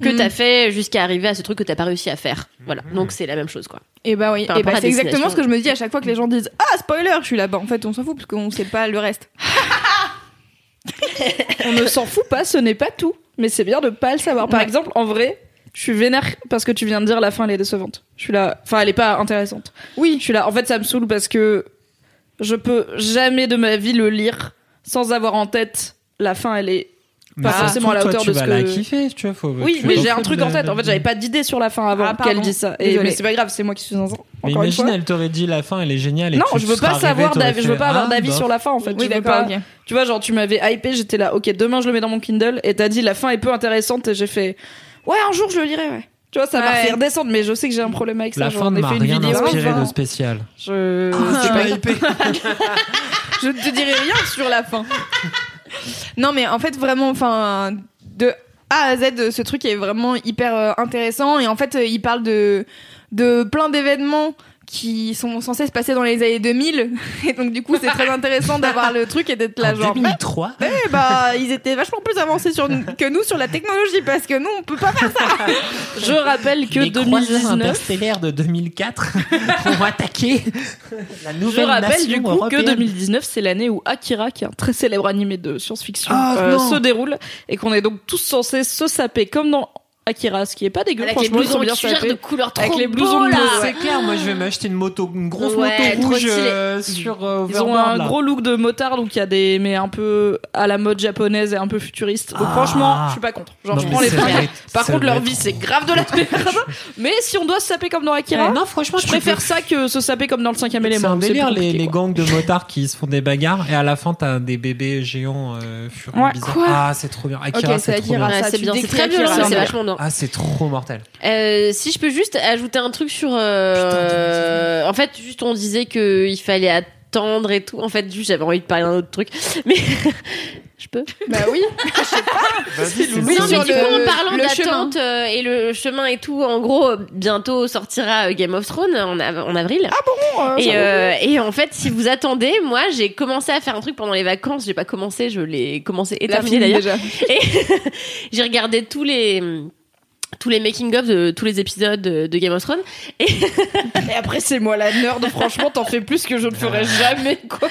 que Mm. t'as fait jusqu'à arriver à ce truc que t'as pas réussi à faire. Voilà, donc c'est la même chose quoi. Et bah oui Par et rapport bah à c'est exactement ce que je me dis à chaque fois que les gens disent ah spoiler je suis là bas en fait on s'en fout parce qu'on sait pas le reste. On ne s'en fout pas, ce n'est pas tout. Mais c'est bien de pas le savoir. Par Ouais. exemple, en vrai, je suis vénère parce que tu viens de dire la fin elle est décevante. Je suis là, enfin elle est pas intéressante. Oui, je suis là. En fait, ça me saoule parce que je peux jamais de ma vie le lire sans avoir en tête la fin. Elle est pas surtout, forcément à la hauteur tu de ce vas que. la kiffer, tu vois. Faut, Oui, tu mais vas j'ai un truc de- en tête. En fait, j'avais pas d'idée sur la fin avant Ah, qu'elle dise ça. Et, mais c'est pas grave, c'est moi qui suis zinzin. Mais Encore imagine, fois. elle t'aurait dit la fin, elle est géniale. Et Non, tu je veux pas savoir d'avis, je veux pas avoir ah, d'avis bah. sur la fin en fait. Oui, d'accord, pas-. Tu vois, genre tu m'avais hypé, j'étais là, ok, demain je le mets dans mon Kindle et t'as dit la fin est peu intéressante et j'ai fait, ouais, un jour je le lirai, ouais. Tu vois, ça m'a fait redescendre, mais je sais que j'ai un problème avec ça. La fin ne a m'a rien vidéo. inspiré enfin, de spécial. Je, Ah. pas. Je ne te dirai rien sur la fin. Non, mais en fait, vraiment, enfin, de A à Z, ce truc est vraiment hyper euh, intéressant. Et en fait, euh, il parle de, de plein d'événements qui sont censés se passer dans les années 2000. Et donc, du coup, c'est très intéressant d'avoir le truc et d'être là, En genre. 2003 Eh bah, ils étaient vachement plus avancés sur, que nous sur la technologie parce que nous, on peut pas faire ça. Je rappelle que Les croiseurs 2019. interstellaires de 2004 vont attaquer la Je nouvelle rappelle nation du coup européenne. que 2019 c'est l'année où Akira, qui est un très célèbre animé de science-fiction, Ah, euh, se déroule et qu'on est donc tous censés se saper comme dans Akira, ce qui est pas dégueu. Avec les franchement, sont blousons bien de couleur trop Avec les beaux, blousons là. bleus, C'est clair, moi je vais m'acheter une moto, une grosse Ouais, moto rouge euh, sur euh, Ils ont un là. gros look de motard, donc il y a des mais un peu à la mode japonaise et un peu futuriste. Donc Ah. franchement, je suis pas contre. Genre Non, je prends les Par contre, leur vie c'est grave de la merde. mais si on doit se saper comme dans Akira, Ouais, non, franchement, je préfère ça que se saper comme dans le cinquième C'est élément. un délire, les, les gangs de motards qui se font des bagarres et à la fin t'as des bébés géants euh, furieux ah, c'est trop bien. Akira, c'est c'est trop Akira. bien. C'est c'est très violent, c'est c'est vachement bien. Ah, c'est trop mortel. Euh, si je peux juste ajouter un truc sur. euh, en fait, juste on disait qu'il fallait attendre et tout. En fait, juste j'avais envie de parler d'un autre truc. Mais. je peux? Bah oui. Vas-y, Oui, non, mais du coup, en parlant d'attente euh, et le chemin et tout, en gros, euh, bientôt sortira euh, Game of Thrones en, av- en avril. Bon, euh, et, euh, et en fait, si vous attendez, moi, j'ai commencé à faire un truc pendant les vacances. J'ai pas commencé, je l'ai commencé et terminé d'ailleurs. déjà. Et j'ai regardé tous les tous les making of de tous les épisodes de, de Game of Thrones. Et après, c'est moi la nerd. Franchement, t'en fais plus que je ne ferai jamais, quoi.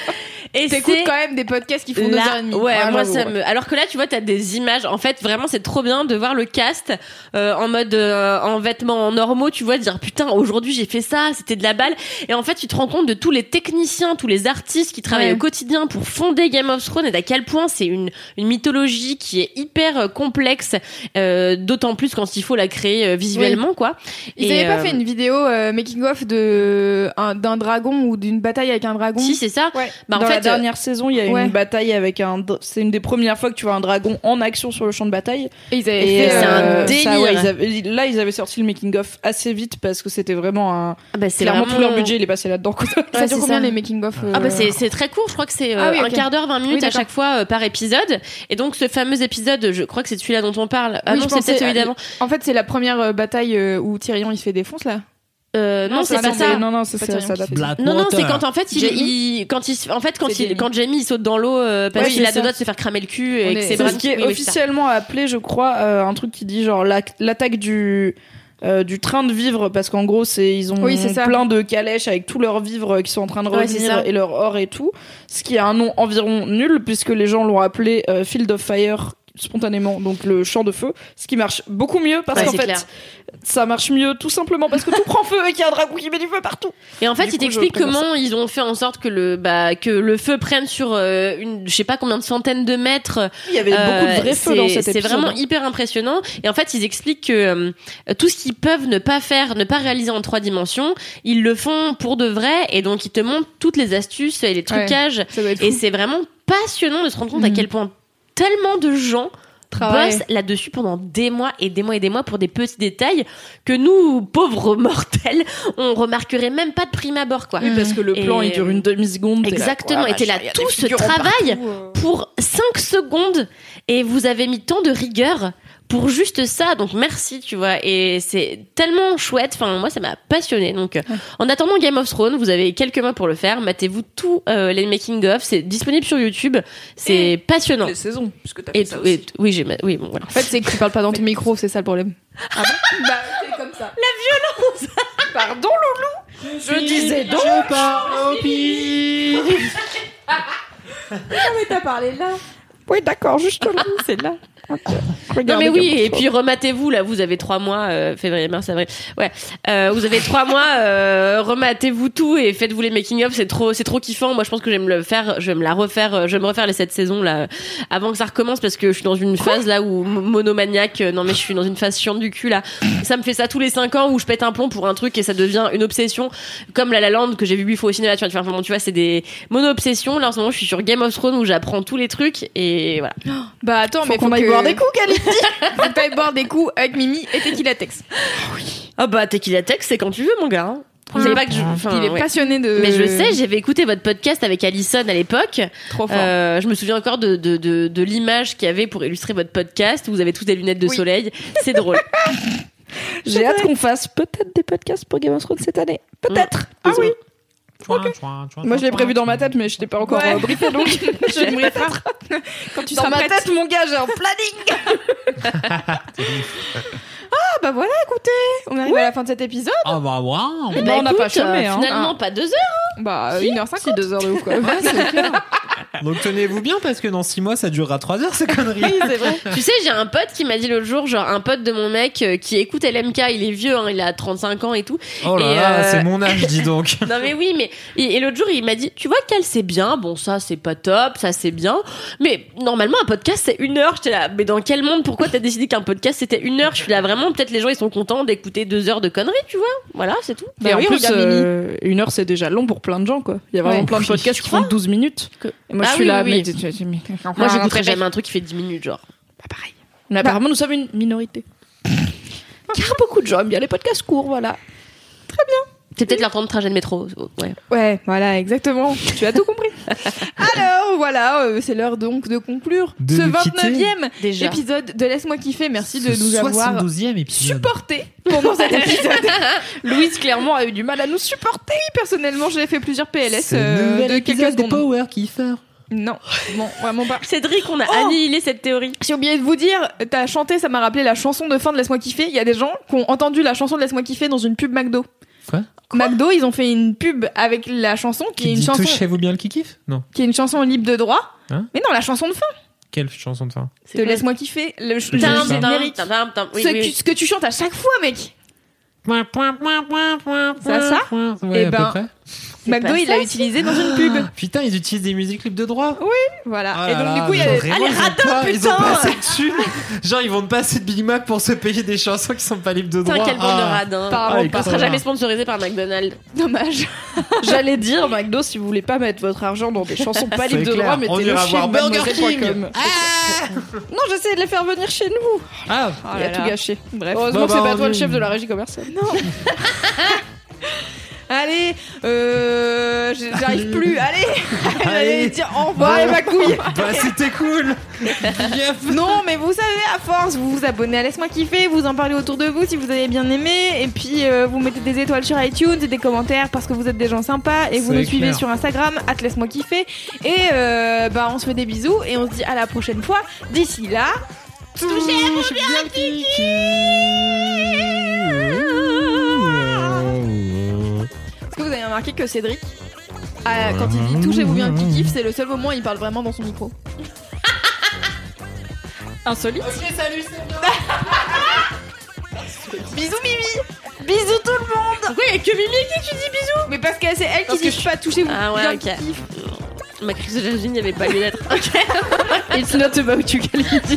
Et T'écoutes quand même des podcasts qui font deux là- heures et demie. Ouais, Ouais, moi ça me. Alors que là, tu vois, t'as des images. En fait, vraiment, c'est trop bien de voir le cast euh, en mode euh, en vêtements normaux. Tu vois, dire putain, aujourd'hui j'ai fait ça, c'était de la balle. Et en fait, tu te rends compte de tous les techniciens, tous les artistes qui travaillent Ouais. au quotidien pour fonder Game of Thrones et d'à quel point c'est une une mythologie qui est hyper euh, complexe. euh, D'autant plus quand il faut la créer euh, visuellement, quoi. Ils Et, avaient pas euh, fait une vidéo euh, making of de un- d'un dragon ou d'une bataille avec un dragon? Si, c'est ça. Ouais. Bah, en Dans fait, la dernière saison, il y a ouais. une bataille avec un. C'est une des premières fois que tu vois un dragon en action sur le champ de bataille. Et ils avaient Et fait c'est un délire. ça, ouais, ils avaient- là, ils avaient sorti le making of assez vite parce que c'était vraiment un. ah bah, c'est Clairement, vraiment- tout leur budget, il est passé là-dedans. quoi. Ça Ouais, dure c'est combien ça. les making of Ah bah c'est c'est très court, je crois que c'est euh, Ah oui, un quart d'heure, 20 minutes Oui, à chaque fois euh, par épisode. Et donc ce fameux épisode, je crois que c'est celui-là dont on parle. Ah Oui, non, c'est peut-être celui d'avant. En fait, c'est la première euh, bataille euh, où Tyrion il se fait défonce là. Euh, non, c'est ça, pas ça. Non, non, c'est ça, Non, non, c'est quand en fait il, Jamie il- quand il, en fait quand il, Jamie. quand Jamie il saute dans l'eau euh, parce qu'il a deux doigts de se faire cramer le cul On et que est- c'est ce qui est oui, officiellement appelé, je crois, euh, un truc qui dit genre l'attaque du euh, du train de vivre parce qu'en gros c'est ils ont Oui, c'est ça. plein de calèches avec tous leurs vivres qui sont en train de revenir et leur or et tout ce qui a un nom environ nul puisque les gens l'ont appelé euh, Field of Fire spontanément donc le champ de feu ce qui marche beaucoup mieux parce Ouais, qu'en c'est fait clair. ça marche mieux tout simplement parce que tout prend feu et qu'il y a un dragon qui met du feu partout Et en fait, il t'explique comment ils ont fait en sorte que le bah que le feu prenne sur euh, une je sais pas combien de centaines de mètres il y avait beaucoup de Euh, vrais feux dans c'est- cet C'est épisode vraiment hein. hyper impressionnant. Et en fait, ils expliquent que euh, tout ce qu'ils peuvent ne pas faire, ne pas réaliser en trois dimensions, ils le font pour de vrai. Et donc, ils te montrent toutes les astuces et les trucages. Et c'est vraiment passionnant de se rendre compte à Mhm. quel point tellement de gens Travail. bossent là-dessus pendant des mois et des mois et des mois pour des petits détails que nous, pauvres mortels, on remarquerait même pas de prime abord, quoi. oui parce que le plan Et- il dure une demi seconde Exactement, et t'es là, tout ce travail pour 5 secondes et vous avez mis tant de rigueur pour juste ça donc merci tu vois et c'est tellement chouette enfin moi ça m'a passionné donc euh, en attendant Game of Thrones vous avez quelques mois pour le faire matez-vous tous euh, les making of c'est disponible sur YouTube c'est passionnant les saisons puisque t'as fait ça et- aussi. oui j'ai oui bon voilà En fait, c'est que tu parles pas dans ton micro, c'est ça le problème. Ah bon Bah, c'est comme ça. pardon Loulou je disais donc Je pars au pire. mais t'as parlé là. oui d'accord juste là C'est là. Non mais oui, et puis rematez-vous là, vous avez trois mois, euh, février, mars, avril. Ouais, euh, vous avez trois mois, euh, rematez-vous tout et faites-vous les making of. C'est trop, c'est trop kiffant. Moi, je pense que je vais me le faire, je vais me la refaire, euh, je vais me refaire les sept saisons là avant que ça recommence parce que je suis dans une phase là où monomaniaque. euh, Non mais je suis dans une phase chiante du cul là. Ça me fait ça tous les cinq ans où je pète un plomb pour un truc et ça devient une obsession, comme La La Land que j'ai vu huit fois au cinéma. Tu vois, tu vois, enfin, tu vois, c'est des mono-obsessions. Là en ce moment, je suis sur Game of Thrones où j'apprends tous les trucs et voilà. Bah attends, mais qu'on faut aille que... boire des coups, Kalindi Faut t'ailles boire des coups avec Mimi et Tequila Tex. Ah bah Tequila Tech, c'est quand tu veux mon gars. hein. Vous savez pas que je, enfin, Il est ouais. passionné de... Mais je sais, j'avais écouté votre podcast avec Alison à l'époque. Trop fort. Euh, je me souviens encore de, de, de, de l'image qu'il y avait pour illustrer votre podcast. Vous avez tous des lunettes de Oui. soleil. C'est drôle. J'ai hâte qu'on fasse peut-être des podcasts pour Game of Thrones cette année. Peut-être. Ah oui. Moi, je l'ai prévu dans ma tête, mais je t'ai pas encore Ouais. euh, briefé, donc je ne brief pas. Quand tu Dans seras ma prête. tête, mon gars, j'ai un planning. Ah bah voilà, écoutez, on arrive à la fin de cet épisode. Ah bah waouh Eh ben, on n'a pas écoute, chômé, euh, hein. Finalement, pas deux heures. Bah, Si. 1h50. C'est deux heures de ouf, quoi. Donc tenez-vous bien parce que dans 6 mois ça durera 3 heures ces conneries. c'est vrai. tu sais, j'ai un pote qui m'a dit l'autre jour, genre un pote de mon mec euh, qui écoute LMK, il est vieux, hein, il a 35 ans et tout. Oh là Et, là, euh, c'est mon âge dis donc. Non mais oui, mais et, et l'autre jour il m'a dit, tu vois qu'elle c'est bien, bon ça c'est pas top, ça c'est bien, mais normalement un podcast c'est une heure. J'étais là, mais dans quel monde? Pourquoi t'as décidé qu'un podcast c'était une heure? Je suis là vraiment, peut-être les gens ils sont contents d'écouter deux heures de conneries, tu vois Voilà, c'est tout. Et Bah en plus, euh, une heure, c'est déjà long pour plein de gens, quoi. Il y a vraiment Ouais. plein de podcasts tu qui font 12 minutes. Que- Et moi, Ah je suis oui, là, oui, mais, mais- Moi Ah, j'écouterai après, jamais un truc qui fait 10 minutes, genre. Mais apparemment, nous sommes une minorité. Car beaucoup de gens aiment bien les podcasts courts, voilà. C'est peut-être leur temps de trajet de métro. Ouais. Ouais, voilà, exactement. Tu as tout compris. Alors, voilà, euh, c'est l'heure donc de conclure De ce nous quitter. 29e Déjà. épisode de Laisse-moi kiffer. Merci de nous avoir 72e épisode. supportés pendant cet épisode. Louise, clairement, a eu du mal à nous supporter. Personnellement, j'ai fait plusieurs PLS Ce euh, de quelques secondes. Power Kiffer. Non, bon, vraiment pas. Cédric, on a Oh annihilé cette théorie. J'ai oublié de vous dire, t'as chanté, ça m'a rappelé la chanson de fin de Laisse-moi kiffer. Il y a des gens qui ont entendu la chanson de Laisse-moi kiffer dans une pub McDo. Quoi McDo, ils ont fait une pub avec la chanson qui, Qui est une dit chanson touchez-vous bien le kikif Non. qui est une chanson libre de droit. Hein mais non, la chanson de fin Quelle chanson de fin de Laisse-moi kiffer. Le. Oui, ce, que- tu chantes à chaque fois, mec. C'est ça Ouais, Eh à ben, peu près. McDo, il l'a utilisé dans une pub. Putain, ils utilisent des musiques libres de droit. Voilà. Ah Et là donc, du coup, il y a des- vraiment, Allez, ils ont radin, pas- Ils ont putain pas assez de thunes. Genre, ils vont pas assez de Big Mac pour se payer des chansons qui sont pas libres de droit. Putain, de Ah. radins. Par- Ah, On sera jamais sponsorisé par McDonald's. Dommage. J'allais dire, McDo, si vous voulez pas mettre votre argent dans des chansons pas libres de droit, mettez-le chez Burger mademoiselle.com. Non, j'essaie de les faire venir chez nous. Ah, Oh Il a là tout gâché. Bref. Heureusement Bah, que c'est bah, pas toi le chef de la régie commerciale. Allez, euh, j'arrive plus. Allez, Allez. dire au revoir et ma couille. bah c'était cool. Non, mais vous savez, à force, vous vous abonnez à Laisse-moi kiffer, vous en parlez autour de vous si vous avez bien aimé, et puis euh, vous mettez des étoiles sur iTunes et des commentaires parce que vous êtes des gens sympas, et vous nous suivez sur Instagram, at Laisse-moi kiffer, et euh, bah on se fait des bisous et on se dit à la prochaine fois. D'ici là, touchez-vous bien kiki. Que vous avez remarqué que Cédric, ah, quand il dit touchez-vous bien le kiki, c'est le seul moment où il parle vraiment dans son micro. Insolite. Bisous Mimi Bisous tout le monde Pourquoi il y a que Mimi qui tu dis bisous Mais parce que c'est elle qui dit que pas touchez-vous Ah ouais, bien ok. le kiki. Ma crise de jalousie n'y avait pas lieu d'être. Ok. It's not about you, Kalindi.